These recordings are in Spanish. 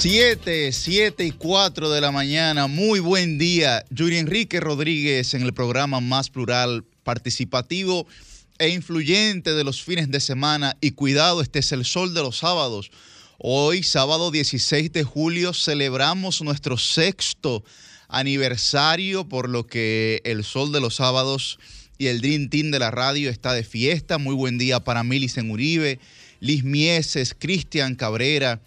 7, 7 y 4 de la mañana. Muy buen día. Yuri Enrique Rodríguez en el programa más plural, participativo e influyente de los fines de semana. Y cuidado, este es el sol de los sábados. Hoy, sábado 16 de julio, celebramos nuestro sexto aniversario, por lo que el sol de los sábados y el Dream Team de la radio está de fiesta. Muy buen día para Milicen Uribe, Liz Mieses, Cristian Cabrera.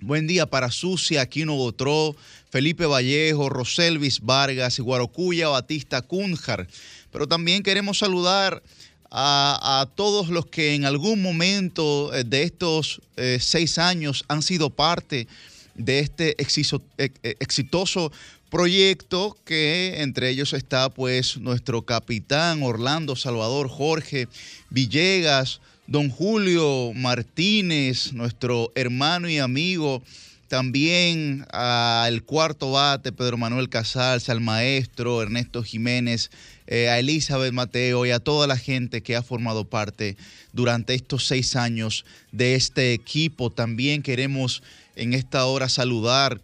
Buen día para Sucia, Aquino Botró, Felipe Vallejo, Roselvis Vargas, Guarocuya, Batista Cunjar. Pero también queremos saludar a, todos los que en algún momento eh, de estos eh, seis años han sido parte de este eh, exitoso proyecto que entre ellos está pues nuestro capitán Orlando Salvador Jorge Villegas, don Julio Martínez, nuestro hermano y amigo, también al cuarto bate Pedro Manuel Casals, al maestro Ernesto Jiménez, eh, a Elizabeth Mateo y a toda la gente que ha formado parte durante estos seis años de este equipo. También queremos en esta hora saludar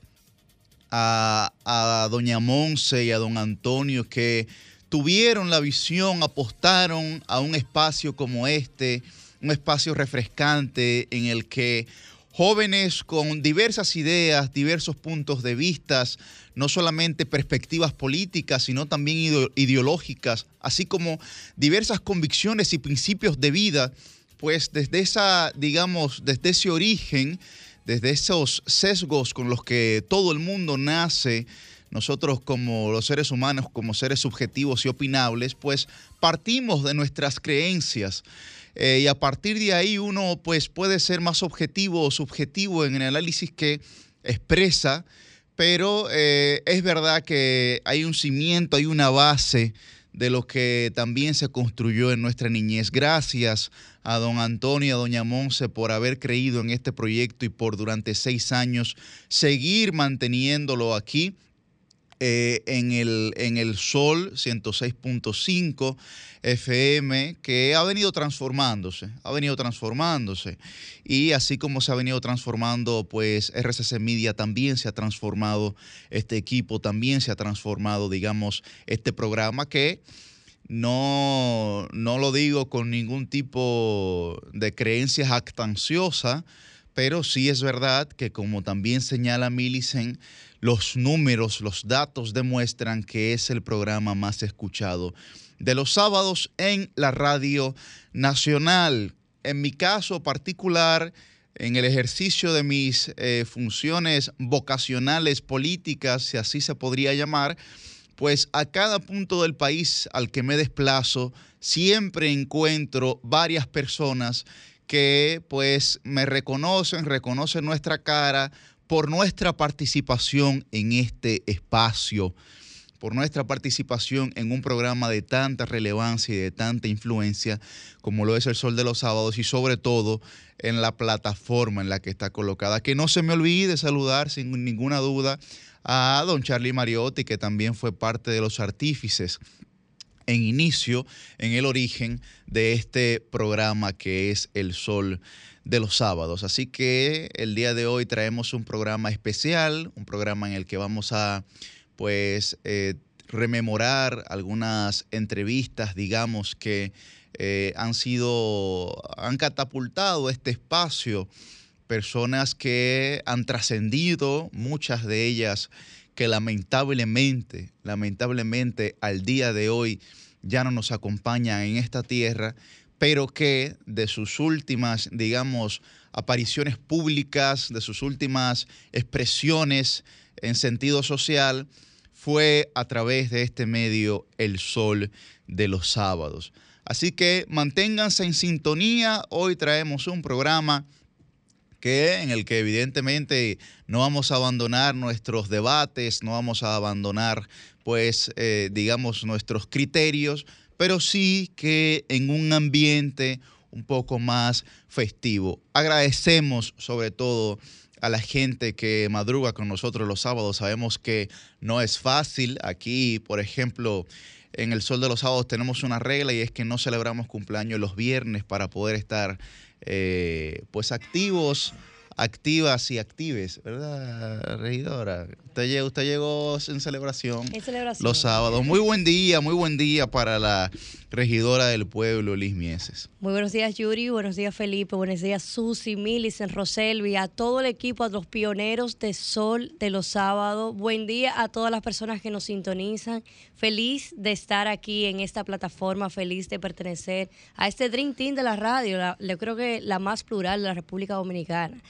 a, doña Monse y a don Antonio que tuvieron la visión, apostaron a un espacio como este, un espacio refrescante en el que jóvenes con diversas ideas, diversos puntos de vista, no solamente perspectivas políticas, sino también ideológicas, así como diversas convicciones y principios de vida, pues desde esa, digamos, desde ese origen desde esos sesgos con los que todo el mundo nace, nosotros como los seres humanos, como seres subjetivos y opinables, pues partimos de nuestras creencias. Eh, y a partir de ahí uno pues puede ser más objetivo o subjetivo en el análisis que expresa, pero eh, es verdad que hay un cimiento, hay una base de lo que también se construyó en nuestra niñez. Gracias a don Antonio y a doña Monse por haber creído en este proyecto y por durante seis años seguir manteniéndolo aquí. Eh, en, el, en el Sol 106.5 FM, que ha venido transformándose, ha venido transformándose. Y así como se ha venido transformando, pues RCC Media también se ha transformado, este equipo también se ha transformado, digamos, este programa que no, no lo digo con ningún tipo de creencia jactanciosa, pero sí es verdad que como también señala Millicent, los números, los datos demuestran que es el programa más escuchado de los sábados en la radio nacional. En mi caso particular, en el ejercicio de mis eh, funciones vocacionales políticas, si así se podría llamar, pues a cada punto del país al que me desplazo, siempre encuentro varias personas que pues me reconocen, reconocen nuestra cara por nuestra participación en este espacio, por nuestra participación en un programa de tanta relevancia y de tanta influencia como lo es el Sol de los Sábados y sobre todo en la plataforma en la que está colocada. Que no se me olvide saludar sin ninguna duda a don Charlie Mariotti, que también fue parte de los artífices en inicio, en el origen de este programa que es El Sol de los Sábados. Así que el día de hoy traemos un programa especial, un programa en el que vamos a, pues, eh, rememorar algunas entrevistas, digamos, que eh, han sido, han catapultado este espacio personas que han trascendido, muchas de ellas que lamentablemente, lamentablemente al día de hoy ya no nos acompañan en esta tierra, pero que de sus últimas, digamos, apariciones públicas, de sus últimas expresiones en sentido social, fue a través de este medio El Sol de los Sábados. Así que manténganse en sintonía, hoy traemos un programa que, en el que evidentemente no vamos a abandonar nuestros debates, no vamos a abandonar, pues, eh, digamos, nuestros criterios, pero sí que en un ambiente un poco más festivo. Agradecemos sobre todo a la gente que madruga con nosotros los sábados. Sabemos que no es fácil. Aquí, por ejemplo, en el Sol de los Sábados tenemos una regla y es que no celebramos cumpleaños los viernes para poder estar eh, pues activos activas y actives, ¿verdad, regidora? Usted, usted llegó en celebración, en celebración los sábados. Muy buen día, muy buen día para la regidora del pueblo, Liz Mieses. Muy buenos días, Yuri. Buenos días, Felipe. Buenos días, Susi, Milicen, Roselvi, a todo el equipo, a los pioneros de Sol de los sábados. Buen día a todas las personas que nos sintonizan. Feliz de estar aquí en esta plataforma, feliz de pertenecer a este Dream Team de la radio, yo creo que la más plural de la República Dominicana.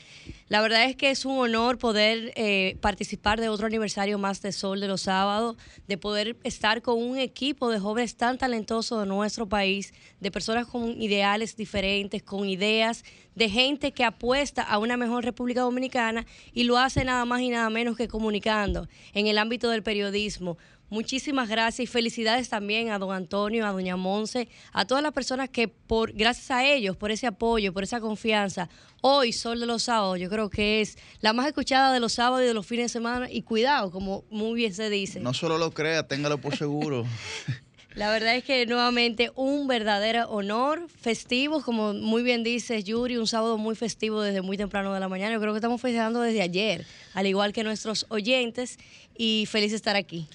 La verdad es que es un honor poder eh, participar de otro aniversario más de Sol de los sábados, de poder estar con un equipo de jóvenes tan talentosos de nuestro país, de personas con ideales diferentes, con ideas, de gente que apuesta a una mejor República Dominicana y lo hace nada más y nada menos que comunicando en el ámbito del periodismo. Muchísimas gracias y felicidades también a don Antonio, a doña Monse, a todas las personas que por gracias a ellos, por ese apoyo, por esa confianza, hoy Sol de los Sábados, yo creo que es la más escuchada de los sábados y de los fines de semana y cuidado, como muy bien se dice. No solo lo crea, téngalo por seguro. La verdad es que nuevamente un verdadero honor, festivo, como muy bien dice Yuri, un sábado muy festivo desde muy temprano de la mañana. Yo creo que estamos festejando desde ayer, al igual que nuestros oyentes, y feliz de estar aquí.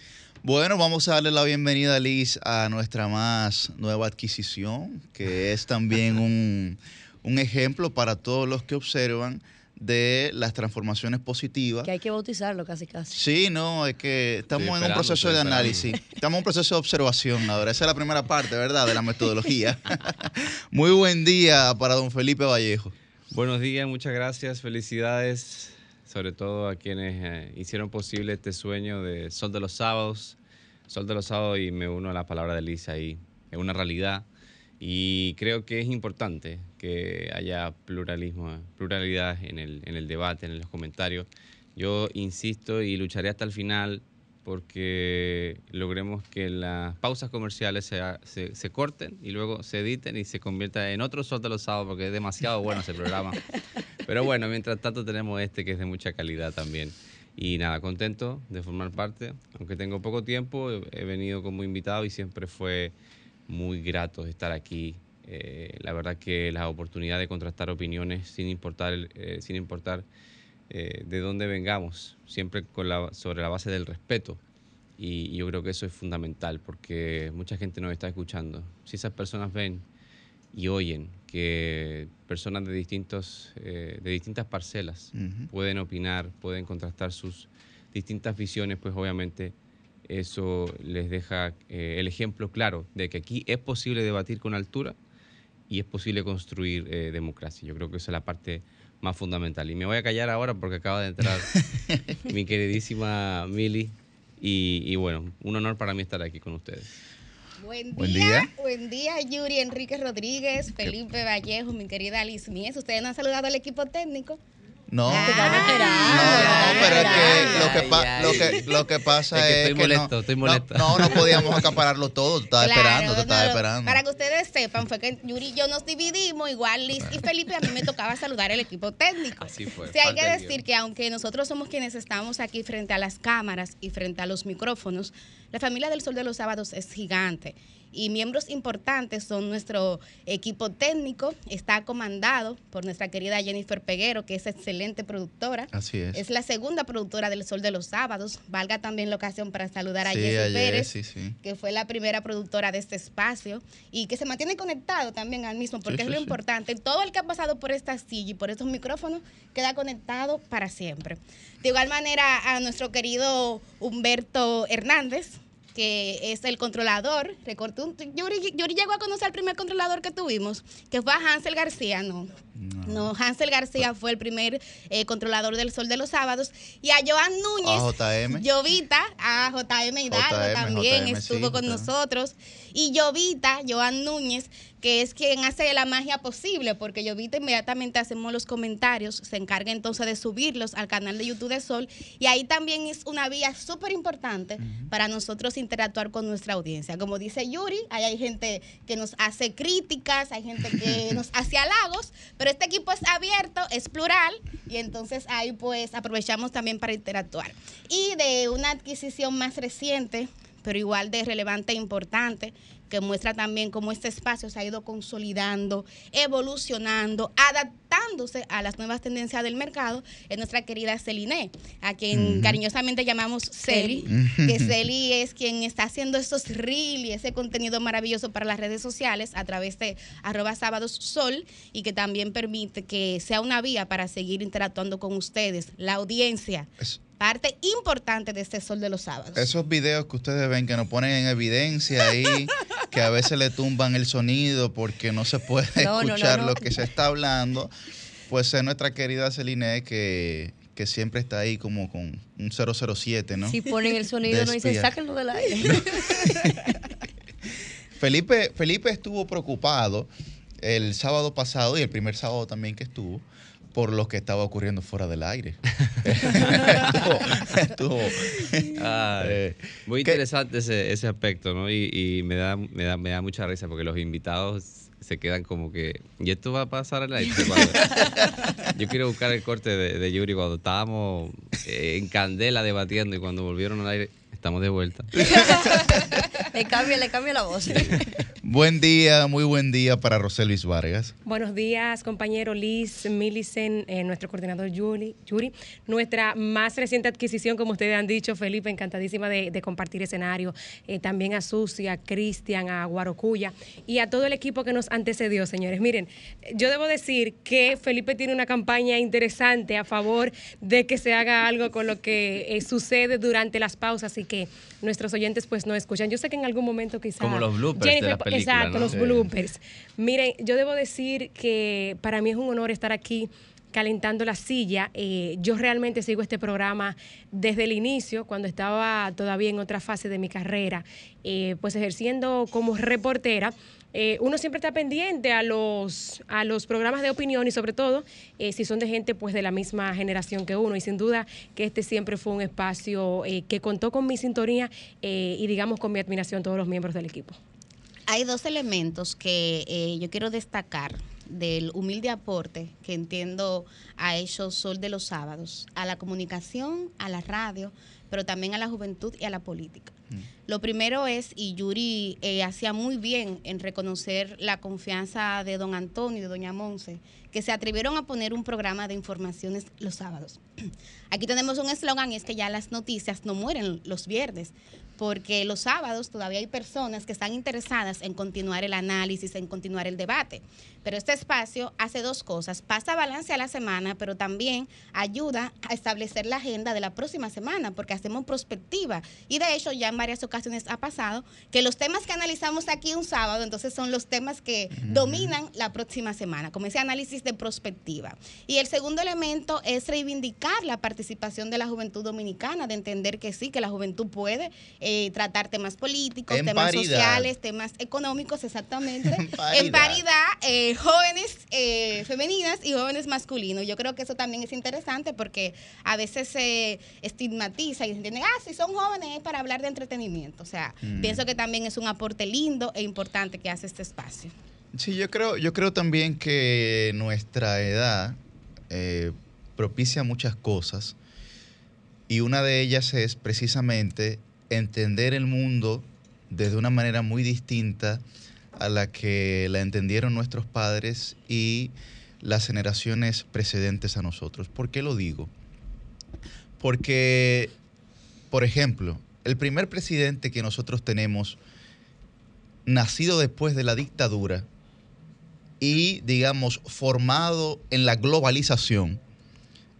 Bueno, vamos a darle la bienvenida, Liz, a nuestra más nueva adquisición, que es también un, ejemplo para todos los que observan de las transformaciones positivas. Que hay que bautizarlo casi casi. Sí, no, es que estamos en un proceso de análisis, estamos en un proceso de observación ahora. Esa es la primera parte, ¿verdad?, de la metodología. Muy buen día para don Felipe Vallejo. Buenos días, muchas gracias, felicidades sobre todo a quienes eh, hicieron posible este sueño de Sol de los Sábados. Sol de los Sábados y me uno a la palabra de Lisa ahí, es una realidad y creo que es importante que haya pluralismo, pluralidad en el, en el debate, en los comentarios. Yo insisto y lucharé hasta el final porque logremos que las pausas comerciales se, se, corten y luego se editen y se convierta en otro Sol de los Sábados porque es demasiado bueno ese programa. Pero bueno, mientras tanto tenemos este que es de mucha calidad también. Y nada, contento de formar parte. Aunque tengo poco tiempo, he venido como invitado y siempre fue muy grato estar aquí. Eh, la verdad que la oportunidad de contrastar opiniones sin importar, eh, sin importar eh, de dónde vengamos, siempre con la, sobre la base del respeto. Y, yo creo que eso es fundamental porque mucha gente nos está escuchando. Si esas personas ven y oyen que personas de, distintos, eh, de distintas parcelas pueden opinar, pueden contrastar sus distintas visiones, pues obviamente eso les deja eh, el ejemplo claro de que aquí es posible debatir con altura y es posible construir eh, democracia. Yo creo que esa es la parte más fundamental. Y me voy a callar ahora porque acaba de entrar mi queridísima Mili. Y, y bueno, un honor para mí estar aquí con ustedes. Buen, día, buen día, Yuri Enrique Rodríguez, Felipe Vallejo, mi querida Liz Mies. Ustedes no han saludado al equipo técnico. No, no, pero es que lo que, lo que, lo que pasa es que, estoy molesto, estoy molesto. No, no, podíamos acapararlo todo, estaba esperando, te estaba esperando. Para que ustedes sepan, fue que Yuri y yo nos dividimos, igual Liz y Felipe, a mí me tocaba saludar al equipo técnico. Así fue. Sí, hay que decir que aunque nosotros somos quienes estamos aquí frente a las cámaras y frente a los micrófonos, la familia del Sol de los Sábados es gigante y miembros importantes son nuestro equipo técnico, está comandado por nuestra querida Jennifer Peguero, que es excelente productora. Así es. Es la segunda productora del Sol de los Sábados. Valga también la ocasión para saludar a Jessy Pérez, que fue la primera productora de este espacio y que se mantiene conectado también al mismo, porque es lo importante. Todo el que ha pasado por esta silla y por estos micrófonos queda conectado para siempre. De igual manera, a nuestro querido Humberto Hernández, que es el controlador. Yuri, Yuri llegó a conocer al primer controlador que tuvimos, que fue a Hansel García, no. No, Hansel García fue el primer eh, controlador del Sol de los Sábados. Y a Joan Núñez, a JM. Llovita, a JM Hidalgo también estuvo con nosotros. Y Llovita, Joan Núñez, que es quien hace la magia posible, porque Llovita inmediatamente hacemos los comentarios, se encarga entonces de subirlos al canal de YouTube de Sol. Y ahí también es una vía súper importante para nosotros interactuar con nuestra audiencia. Como dice Yuri, ahí hay gente que nos hace críticas, hay gente que nos hace halagos, pero este equipo es abierto, es plural y entonces ahí pues aprovechamos también para interactuar. Y de una adquisición más reciente, pero igual de relevante e importante, que muestra también cómo este espacio se ha ido consolidando, evolucionando, adaptándose a las nuevas tendencias del mercado es nuestra querida Celine, a quien cariñosamente llamamos Celi, que Celi es quien está haciendo estos reels y ese contenido maravilloso para las redes sociales a través de arroba sábados sol y que también permite que sea una vía para seguir interactuando con ustedes, la audiencia parte importante de este sol de los sábados. Esos videos que ustedes ven que nos ponen en evidencia ahí, que a veces le tumban el sonido porque no se puede escuchar lo que se está hablando, pues es nuestra querida Celine que, que siempre está ahí como con un 007, ¿no? Si ponen el sonido, no dicen, sáquenlo del aire. Felipe, Felipe estuvo preocupado el sábado pasado y el primer sábado también que estuvo por lo que estaba ocurriendo fuera del aire. estuvo, eh, muy interesante ese, ese, aspecto, ¿no? Y, me, da, me, da, me da mucha risa porque los invitados se quedan como que, ¿y esto va a pasar al aire? yo quiero buscar el corte de, de Yuri cuando estábamos eh, en candela debatiendo y cuando volvieron al aire, estamos de vuelta. le cambia, le cambia la voz. Buen día, muy buen día para Rosel Luis Vargas. Buenos días, compañero Liz, Millicent, eh, nuestro coordinador Yuri, Yuri, nuestra más reciente adquisición, como ustedes han dicho, Felipe, encantadísima de, compartir escenario, eh, también a Susi, a Cristian, a Guarocuya y a todo el equipo que nos antecedió, señores. Miren, yo debo decir que Felipe tiene una campaña interesante a favor de que se haga algo con lo que eh, sucede durante las pausas y que nuestros oyentes pues no escuchan. Yo sé que en algún momento quizás... Como los bloopers de la película, Exacto, los bloopers. Miren, yo debo decir que para mí es un honor estar aquí calentando la silla. Eh, yo realmente sigo este programa desde el inicio, cuando estaba todavía en otra fase de mi carrera, eh, pues ejerciendo como reportera. Eh, uno siempre está pendiente a los, a los programas de opinión y sobre todo si son de gente pues de la misma generación que uno. Y sin duda que este siempre fue un espacio que contó con mi sintonía y digamos con mi admiración todos los miembros del equipo. Hay dos elementos que yo quiero destacar del humilde aporte que entiendo ha hecho Sol de los Sábados a la comunicación, a la radio, pero también a la juventud y a la política. Lo primero es, y Yuri eh, hacía muy bien en reconocer la confianza de don Antonio y de doña Monse, que se atrevieron a poner un programa de informaciones los sábados. Aquí tenemos un eslogan y es que ya las noticias no mueren los viernes, porque los sábados todavía hay personas que están interesadas en continuar el análisis, en continuar el debate. Pero este espacio hace dos cosas, pasa balance a la semana, pero también ayuda a establecer la agenda de la próxima semana, porque hacemos prospectiva. Y de hecho ya en varias ocasiones ha pasado que los temas que analizamos aquí un sábado, entonces son los temas que dominan la próxima semana, como ese análisis de prospectiva. Y el segundo elemento es reivindicar la participación de la juventud dominicana, de entender que sí, que la juventud puede eh, tratar temas políticos, temas sociales, temas económicos, exactamente, en paridad, eh, jóvenes eh, femeninas y jóvenes masculinos. Yo creo que eso también es interesante porque a veces se estigmatiza y se entiende, ah, si son jóvenes es para hablar de entretenimiento. O sea, mm. pienso que también es un aporte lindo e importante que hace este espacio. Sí, yo creo, yo creo también que nuestra edad propicia muchas cosas y una de ellas es precisamente entender el mundo desde una manera muy distinta a la que la entendieron nuestros padres y las generaciones precedentes a nosotros. ¿Por qué lo digo? Porque, por ejemplo, el primer presidente que nosotros tenemos, nacido después de la dictadura y, digamos, formado en la globalización,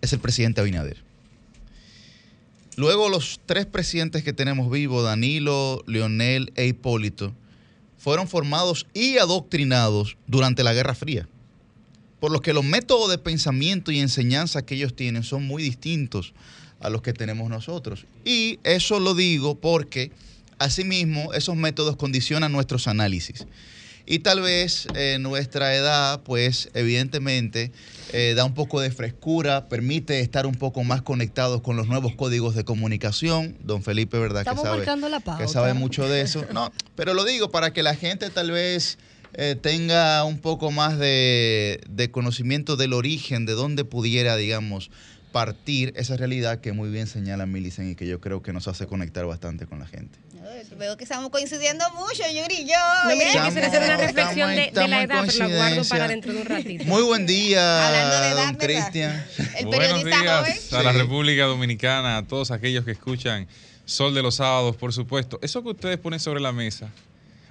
es el presidente Abinader. Luego los tres presidentes que tenemos vivos, Danilo, Leonel e Hipólito, fueron formados y adoctrinados durante la Guerra Fría. Por lo que los métodos de pensamiento y enseñanza que ellos tienen son muy distintos a los que tenemos nosotros. Y eso lo digo porque, asimismo, esos métodos condicionan nuestros análisis. Y tal vez eh, nuestra edad, pues evidentemente eh, da un poco de frescura, permite estar un poco más conectados con los nuevos códigos de comunicación. Don Felipe, ¿verdad? que sabe, que sabe mucho de eso. No, pero lo digo para que la gente tal vez eh, tenga un poco más de, de conocimiento del origen, de dónde pudiera, digamos, partir esa realidad que muy bien señala Millicent y que yo creo que nos hace conectar bastante con la gente. Veo que estamos coincidiendo mucho, Yuri y yo. No, mira, yo quisiera hacer una reflexión de, la edad, pero la guardo para dentro de un ratito. Muy buen día, don Cristian. Buenos días a la República Dominicana, a todos aquellos que escuchan Sol de los Sábados, por supuesto. Eso que ustedes ponen sobre la mesa,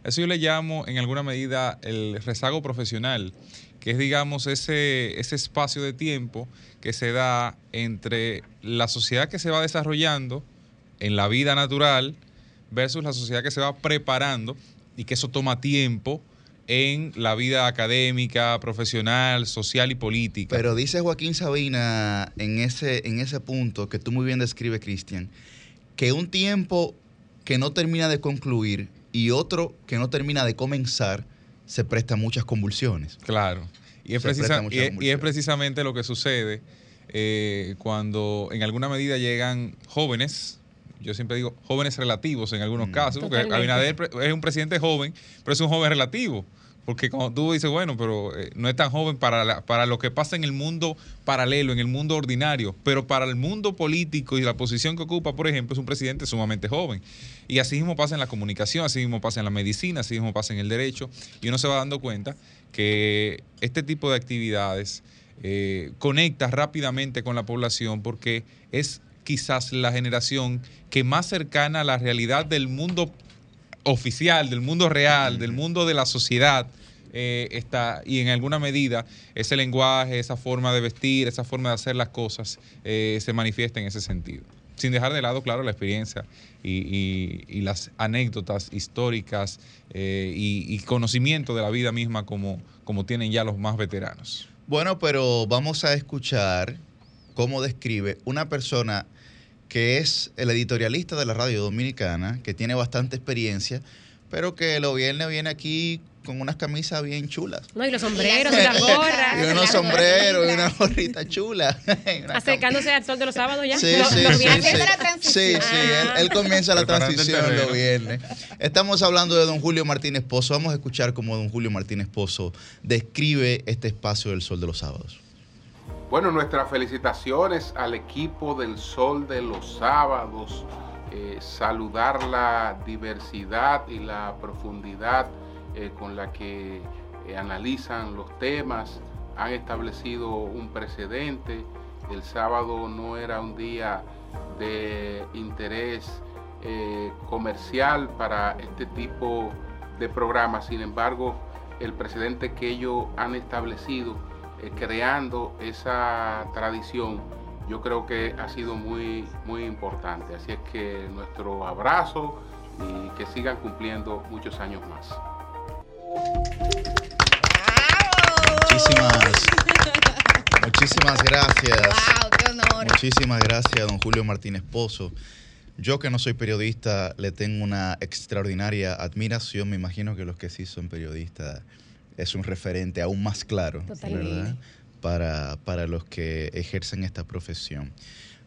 eso yo le llamo en alguna medida el rezago profesional, que es, digamos, ese, ese espacio de tiempo que se da entre la sociedad que se va desarrollando en la vida natural versus la sociedad que se va preparando y que eso toma tiempo en la vida académica, profesional, social y política. Pero dice Joaquín Sabina en ese, en ese punto que tú muy bien describes, Cristian, que un tiempo que no termina de concluir y otro que no termina de comenzar se presta muchas convulsiones. Claro. Y es, y es precisamente lo que sucede eh, cuando en alguna medida llegan jóvenes, yo siempre digo jóvenes relativos en algunos mm. casos, porque Abinader es un presidente joven, pero es un joven relativo. Porque cuando tú dices, bueno, pero eh, no es tan joven para, para lo que pasa en el mundo paralelo, en el mundo ordinario, pero para el mundo político y la posición que ocupa, por ejemplo, es un presidente sumamente joven. Y así mismo pasa en la comunicación, así mismo pasa en la medicina, así mismo pasa en el derecho, y uno se va dando cuenta que este tipo de actividades eh, conecta rápidamente con la población porque es quizás la generación que más cercana a la realidad del mundo oficial, del mundo real, del mundo de la sociedad, eh, está, y en alguna medida ese lenguaje, esa forma de vestir, esa forma de hacer las cosas eh, se manifiesta en ese sentido. Sin dejar de lado, claro, la experiencia y, las anécdotas históricas y, conocimiento de la vida misma como, como tienen ya los más veteranos. Bueno, pero vamos a escuchar cómo describe una persona que es el editorialista de la radio dominicana, que tiene bastante experiencia, pero que lo viernes viene aquí con unas camisas bien chulas. No, y los sombreros, y las gorras. y unos sombreros y una gorrita chula. Acercándose al sol de los sábados ya. Sí, sí, sí, sí, sí, él, comienza la transición los viernes. Estamos hablando de don Julio Martínez Pozo. Vamos a escuchar cómo don Julio Martínez Pozo describe este espacio del sol de los sábados. Bueno, nuestras felicitaciones al equipo del sol de los sábados. Eh, saludar la diversidad y la profundidad eh, con la que eh, analizan los temas, han establecido un precedente. El sábado no era un día de interés comercial para este tipo de programas, sin embargo, el precedente que ellos han establecido creando esa tradición, yo creo que ha sido muy, muy importante. Así es que nuestro abrazo y que sigan cumpliendo muchos años más. Muchísimas, muchísimas gracias. Muchísimas gracias, don Julio Martínez Pozo. Yo que no soy periodista, le tengo una extraordinaria admiración. Me imagino que los que sí son periodistas es un referente aún más claro, ¿verdad? Para, para los que ejercen esta profesión.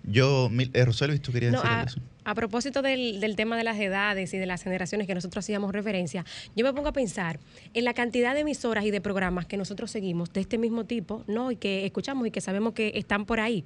Yo, eh, ¿tú querías decir eso? A propósito del, del, tema de las edades y de las generaciones que nosotros hacíamos referencia, yo me pongo a pensar en la cantidad de emisoras y de programas que nosotros seguimos de este mismo tipo, ¿no? Y que escuchamos y que sabemos que están por ahí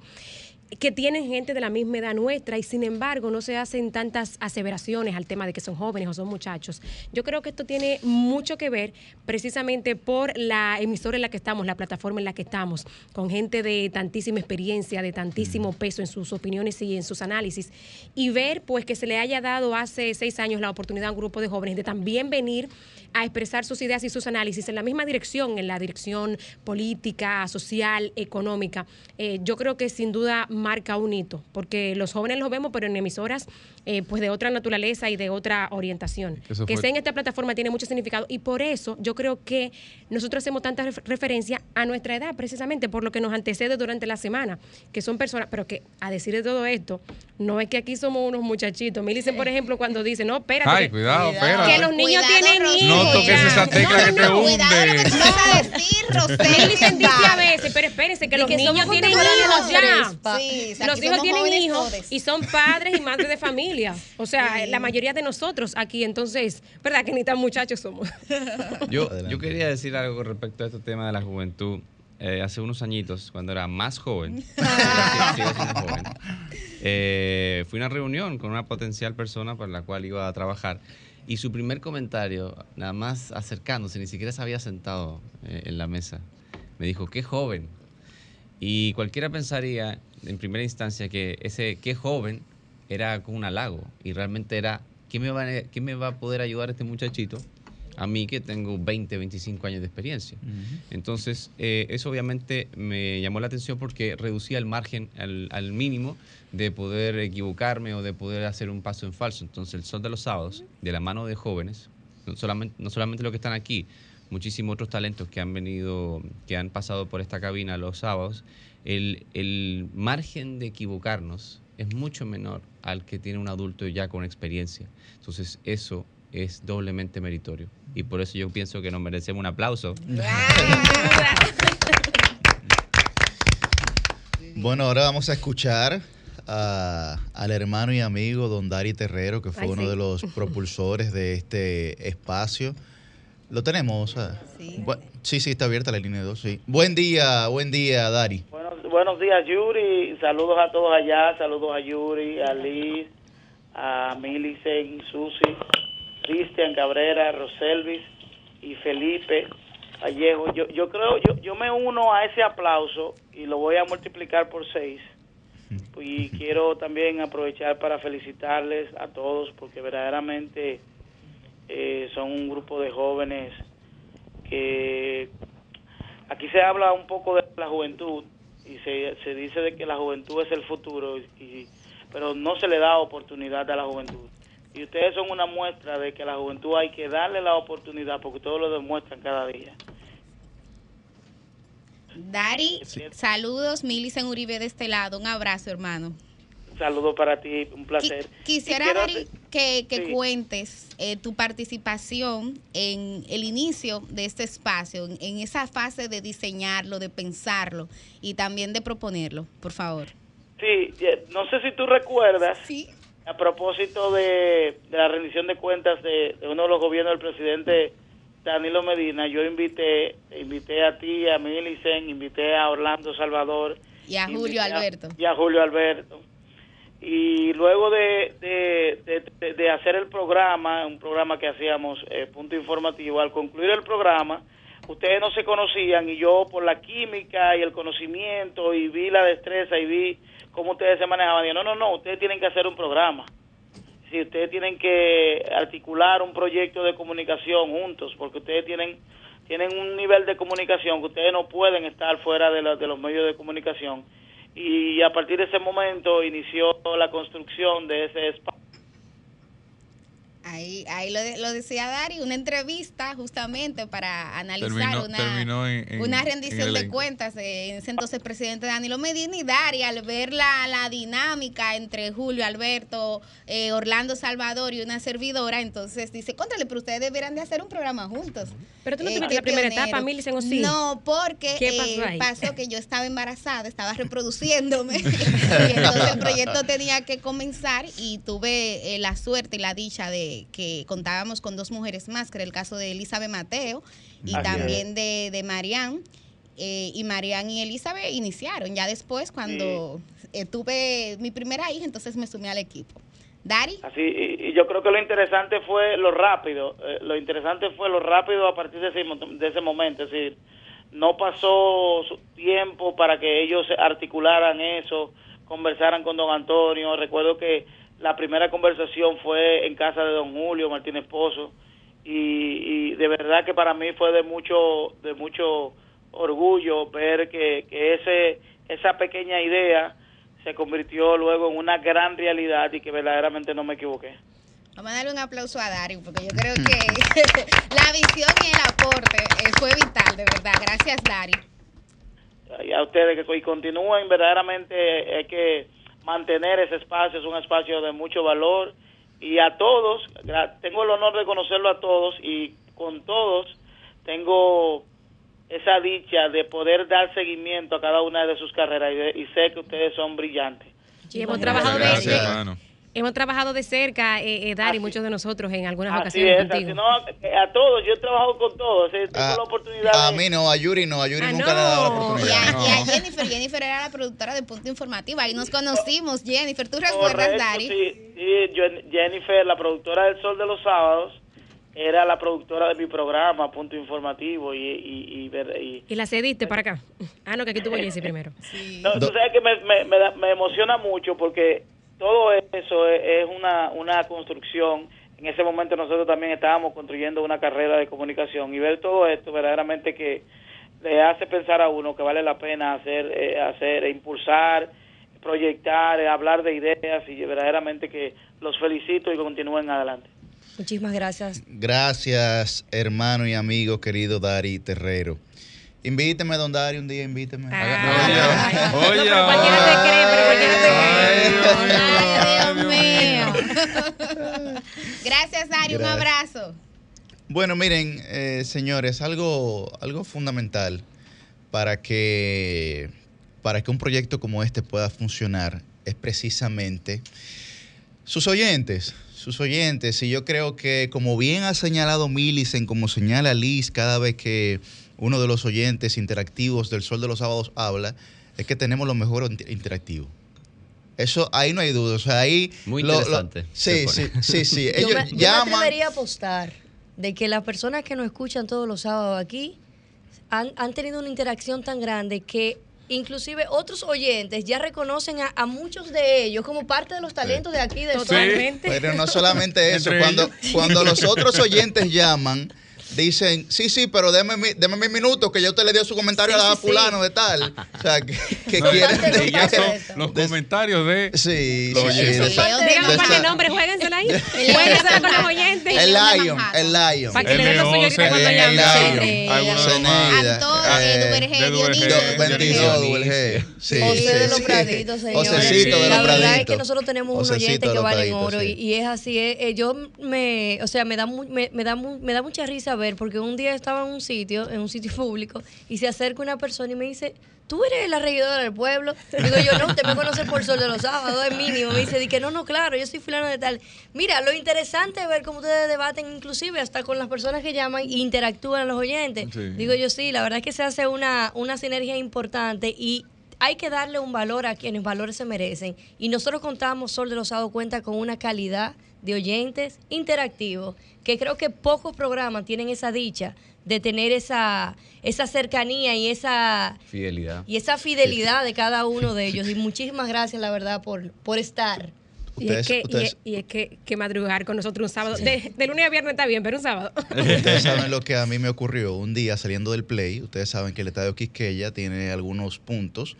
que tienen gente de la misma edad nuestra y sin embargo no se hacen tantas aseveraciones al tema de que son jóvenes o son muchachos. Yo creo que esto tiene mucho que ver precisamente por la emisora en la que estamos, la plataforma en la que estamos, con gente de tantísima experiencia, de tantísimo peso en sus opiniones y en sus análisis y ver pues que se le haya dado hace seis años la oportunidad a un grupo de jóvenes de también venir a expresar sus ideas y sus análisis en la misma dirección, en la dirección política, social, económica. Eh, yo creo que sin duda marca un hito, porque los jóvenes los vemos, pero en emisoras eh, pues de otra naturaleza y de otra orientación. que esté en esta plataforma tiene mucho significado y por eso yo creo que nosotros hacemos tanta referencia a nuestra edad, precisamente por lo que nos antecede durante la semana, que son personas, pero que a decir de todo esto, no es que aquí somos unos muchachitos. Me dicen, por ejemplo, cuando dice, no, espérate. Ay, cuidado, espérate. Que los niños tienen hijos. No toques esa tecla que te hunde. Cuidado lo que tú vas a decir, Me dicen, dice a veces, pero espérense, que los niños tienen hijos ya. Sí, los hijos tienen hijos y son padres y madres de familia. O sea, la mayoría de nosotros aquí, entonces, ¿verdad? Que ni tan muchachos somos. Yo, yo quería decir algo respecto a este tema de la juventud. eh, hace unos añitos, cuando era más joven, eh, fui a una reunión con una potencial persona para la cual iba a trabajar y su primer comentario, nada más acercándose, ni siquiera se había sentado eh, en la mesa, me dijo, qué joven. Y cualquiera pensaría en primera instancia que ese qué joven era como un halago y realmente era, ¿quién me va a, me va a poder ayudar este muchachito? a mí que tengo 20, 25 años de experiencia. Entonces, eh, eso obviamente me llamó la atención porque reducía el margen al, mínimo de poder equivocarme o de poder hacer un paso en falso. Entonces, el Sol de los Sábados, de la mano de jóvenes, no solamente, no solamente los que están aquí, muchísimos otros talentos que han venido, que han pasado por esta cabina los sábados, el, el margen de equivocarnos es mucho menor al que tiene un adulto ya con experiencia. Entonces, eso es doblemente meritorio. Y por eso yo pienso que nos merecemos un aplauso. bueno, ahora vamos a escuchar al hermano y amigo Don Dari Terrero, que fue uno de los propulsores de este espacio. ¿Lo tenemos? Sí. sí, sí, está abierta la línea 2, sí. Buen día, buen día, Dari. Buenos días, Yuri. Saludos a todos allá. Saludos a Yuri, a Liz, a Milicen, Susi. Cristian Cabrera, Roselvis y Felipe Vallejo. Yo, yo creo, yo, yo me uno a ese aplauso y lo voy a multiplicar por seis. Y quiero también aprovechar para felicitarles a todos porque verdaderamente eh, son un grupo de jóvenes que aquí se habla un poco de la juventud y se, se dice de que la juventud es el futuro, y, pero no se le da oportunidad a la juventud. Y ustedes son una muestra de que a la juventud hay que darle la oportunidad porque todos lo demuestran cada día. Dari, saludos, Milicen Uribe de este lado. Un abrazo, hermano. Saludos para ti, un placer. Quisiera, Dari, que, cuentes eh, tu participación en el inicio de este espacio, en esa fase de diseñarlo, de pensarlo y también de proponerlo, por favor. Sí, no sé si tú recuerdas. Sí a propósito de, la rendición de cuentas de, uno de los gobiernos del presidente Danilo Medina, yo invité invité a ti, a Milicen, invité a Orlando Salvador. Y a Julio Alberto. y a Julio Alberto. Y luego de, de, hacer el programa, un programa que hacíamos, eh, punto informativo, al concluir el programa, ustedes no se conocían y yo por la química y el conocimiento y vi la destreza y vi cómo ustedes se manejaban. Dije, no, no, no, ustedes tienen que hacer un programa. Si ustedes tienen que articular un proyecto de comunicación juntos, porque ustedes tienen tienen un nivel de comunicación que ustedes no pueden estar fuera de, de los medios de comunicación. Y a partir de ese momento inició la construcción de ese espacio Ahí, ahí lo, lo, decía Dari, una entrevista justamente para analizar una, rendición de cuentas de ese entonces presidente Danilo Medina y Dari al ver la, la dinámica entre Julio Alberto, eh, Orlando Salvador y una servidora, entonces dice, contrale, pero ustedes deberían de hacer un programa juntos. Pero tú no eh, tuviste la primera etapa, Millicent, ¿o sí? No, porque eh, pasó, que yo estaba embarazada, estaba reproduciéndome y entonces el proyecto tenía que comenzar y tuve la suerte y la dicha de que contábamos con dos mujeres más, que era el caso de Elizabeth Mateo y también de, de Marianne. Eh, y Marianne y Elizabeth iniciaron. Ya después, cuando eh, tuve mi primera hija, entonces me sumé al equipo. Dari. Así, y, yo creo que lo interesante fue lo rápido. Eh, lo interesante fue lo rápido a partir de ese, de ese momento. Es decir, no pasó tiempo para que ellos articularan eso, conversaran con don Antonio. Recuerdo que la primera conversación fue en casa de don Julio Martínez Pozo y, de verdad que para mí fue de mucho de mucho orgullo ver que, que ese esa pequeña idea se convirtió luego en una gran realidad y que verdaderamente no me equivoqué. Vamos a darle un aplauso a Dario porque yo creo que la visión y el aporte eh, fue vital, de verdad. Gracias, Dario. Y a ustedes que continúen, verdaderamente es que mantener ese espacio, es un espacio de mucho valor. Y a todos, tengo el honor de conocerlo a todos y con todos tengo esa dicha de poder dar seguimiento a cada una de sus carreras. Y, sé que ustedes son brillantes. Y hemos trabajado hemos trabajado de cerca, eh, eh Dari, muchos de nosotros en algunas ocasiones contigo. no, a todos, yo he trabajado con todos, eh, tengo a, la oportunidad. A mí no, a Yuri no, a Yuri ah, nunca le he dado la oportunidad. Y a, Jennifer, Jennifer era la productora de Punto Informativo, ahí nos conocimos, Jennifer, ¿tú recuerdas, Dari? Sí, sí, Jennifer, la productora del Sol de los Sábados, era la productora de mi programa, Punto Informativo, y... ¿Y, y, y, la cediste para acá? Ah, no, que aquí tuvo Jessy primero. No, tú sabes que me, me, me, emociona mucho porque todo eso es, una, una construcción. En ese momento nosotros también estábamos construyendo una carrera de comunicación y ver todo esto verdaderamente que le hace pensar a uno que vale la pena hacer, eh, hacer impulsar, proyectar, hablar de ideas y verdaderamente que los felicito y continúen adelante. Muchísimas gracias. Gracias, hermano y amigo querido Dari Terrero. Invíteme, don Dari, un día, invíteme. Ah, oye, oye. cualquiera te cree, pero cualquiera te cree. Dios mío. Gracias, Dari, un abrazo. Bueno, miren, eh, señores, algo, algo fundamental para que, para que un proyecto como este pueda funcionar es precisamente sus oyentes sus oyentes. Y yo creo que, como bien ha señalado Millicent, como señala Liz cada vez que uno de los oyentes interactivos del Sol de los Sábados habla, es que tenemos lo mejor interactivo. Eso, ahí no hay duda. O sea, ahí. Muy interesante. sí, sí, sí, sí, Ellos yo me, llaman. Yo me apostar de que las personas que nos escuchan todos los sábados aquí han, han tenido una interacción tan grande que inclusive otros oyentes ya reconocen a, muchos de ellos como parte de los talentos de aquí de Totalmente. Pero no solamente eso, cuando, cuando los otros oyentes llaman dicen, sí, sí, pero déme, mi, déme mi minuto, que ya usted le dio su comentario a la fulano de tal. O sea, que, que quieren... ya son los comentarios de... Sí, sí, sí. Para el nombre, jueguensela ahí. Jueguensela con los oyentes. El Lion, el Lion. Para que le den los cuando llamen. Ceneida. Dionisio. 22, Sí, José de los Praditos, señor. Josecito de los Praditos. La verdad es que nosotros tenemos un oyente que vale oro y es así. Eh, yo me, o sea, me da me da me da mucha risa ver, porque un día estaba en un sitio, en un sitio público, y se acerca una persona y me dice, tú eres la regidora del pueblo. Digo yo, no, usted me conoce por Sol de los Sábados, es mínimo. Me dice, di que no, no, claro, yo soy fulano de tal. Mira, lo interesante es ver cómo ustedes debaten, inclusive hasta con las personas que llaman e interactúan los oyentes. Digo yo, sí, la verdad es que se hace una, una sinergia importante y hay que darle un valor a quienes valores se merecen. Y nosotros contamos, Sol de los Sábados cuenta con una calidad de oyentes interactivos, que creo que pocos programas tienen esa dicha de tener esa, esa cercanía y esa fidelidad. Y esa fidelidad de cada uno de ellos. Y muchísimas gracias, la verdad, por, por estar. Y, es que, y, es, que, madrugar con nosotros un sábado. De, lunes a viernes está bien, pero un sábado. Ustedes saben lo que a mí me ocurrió un día saliendo del play. Ustedes saben que el estadio Quisqueya tiene algunos puntos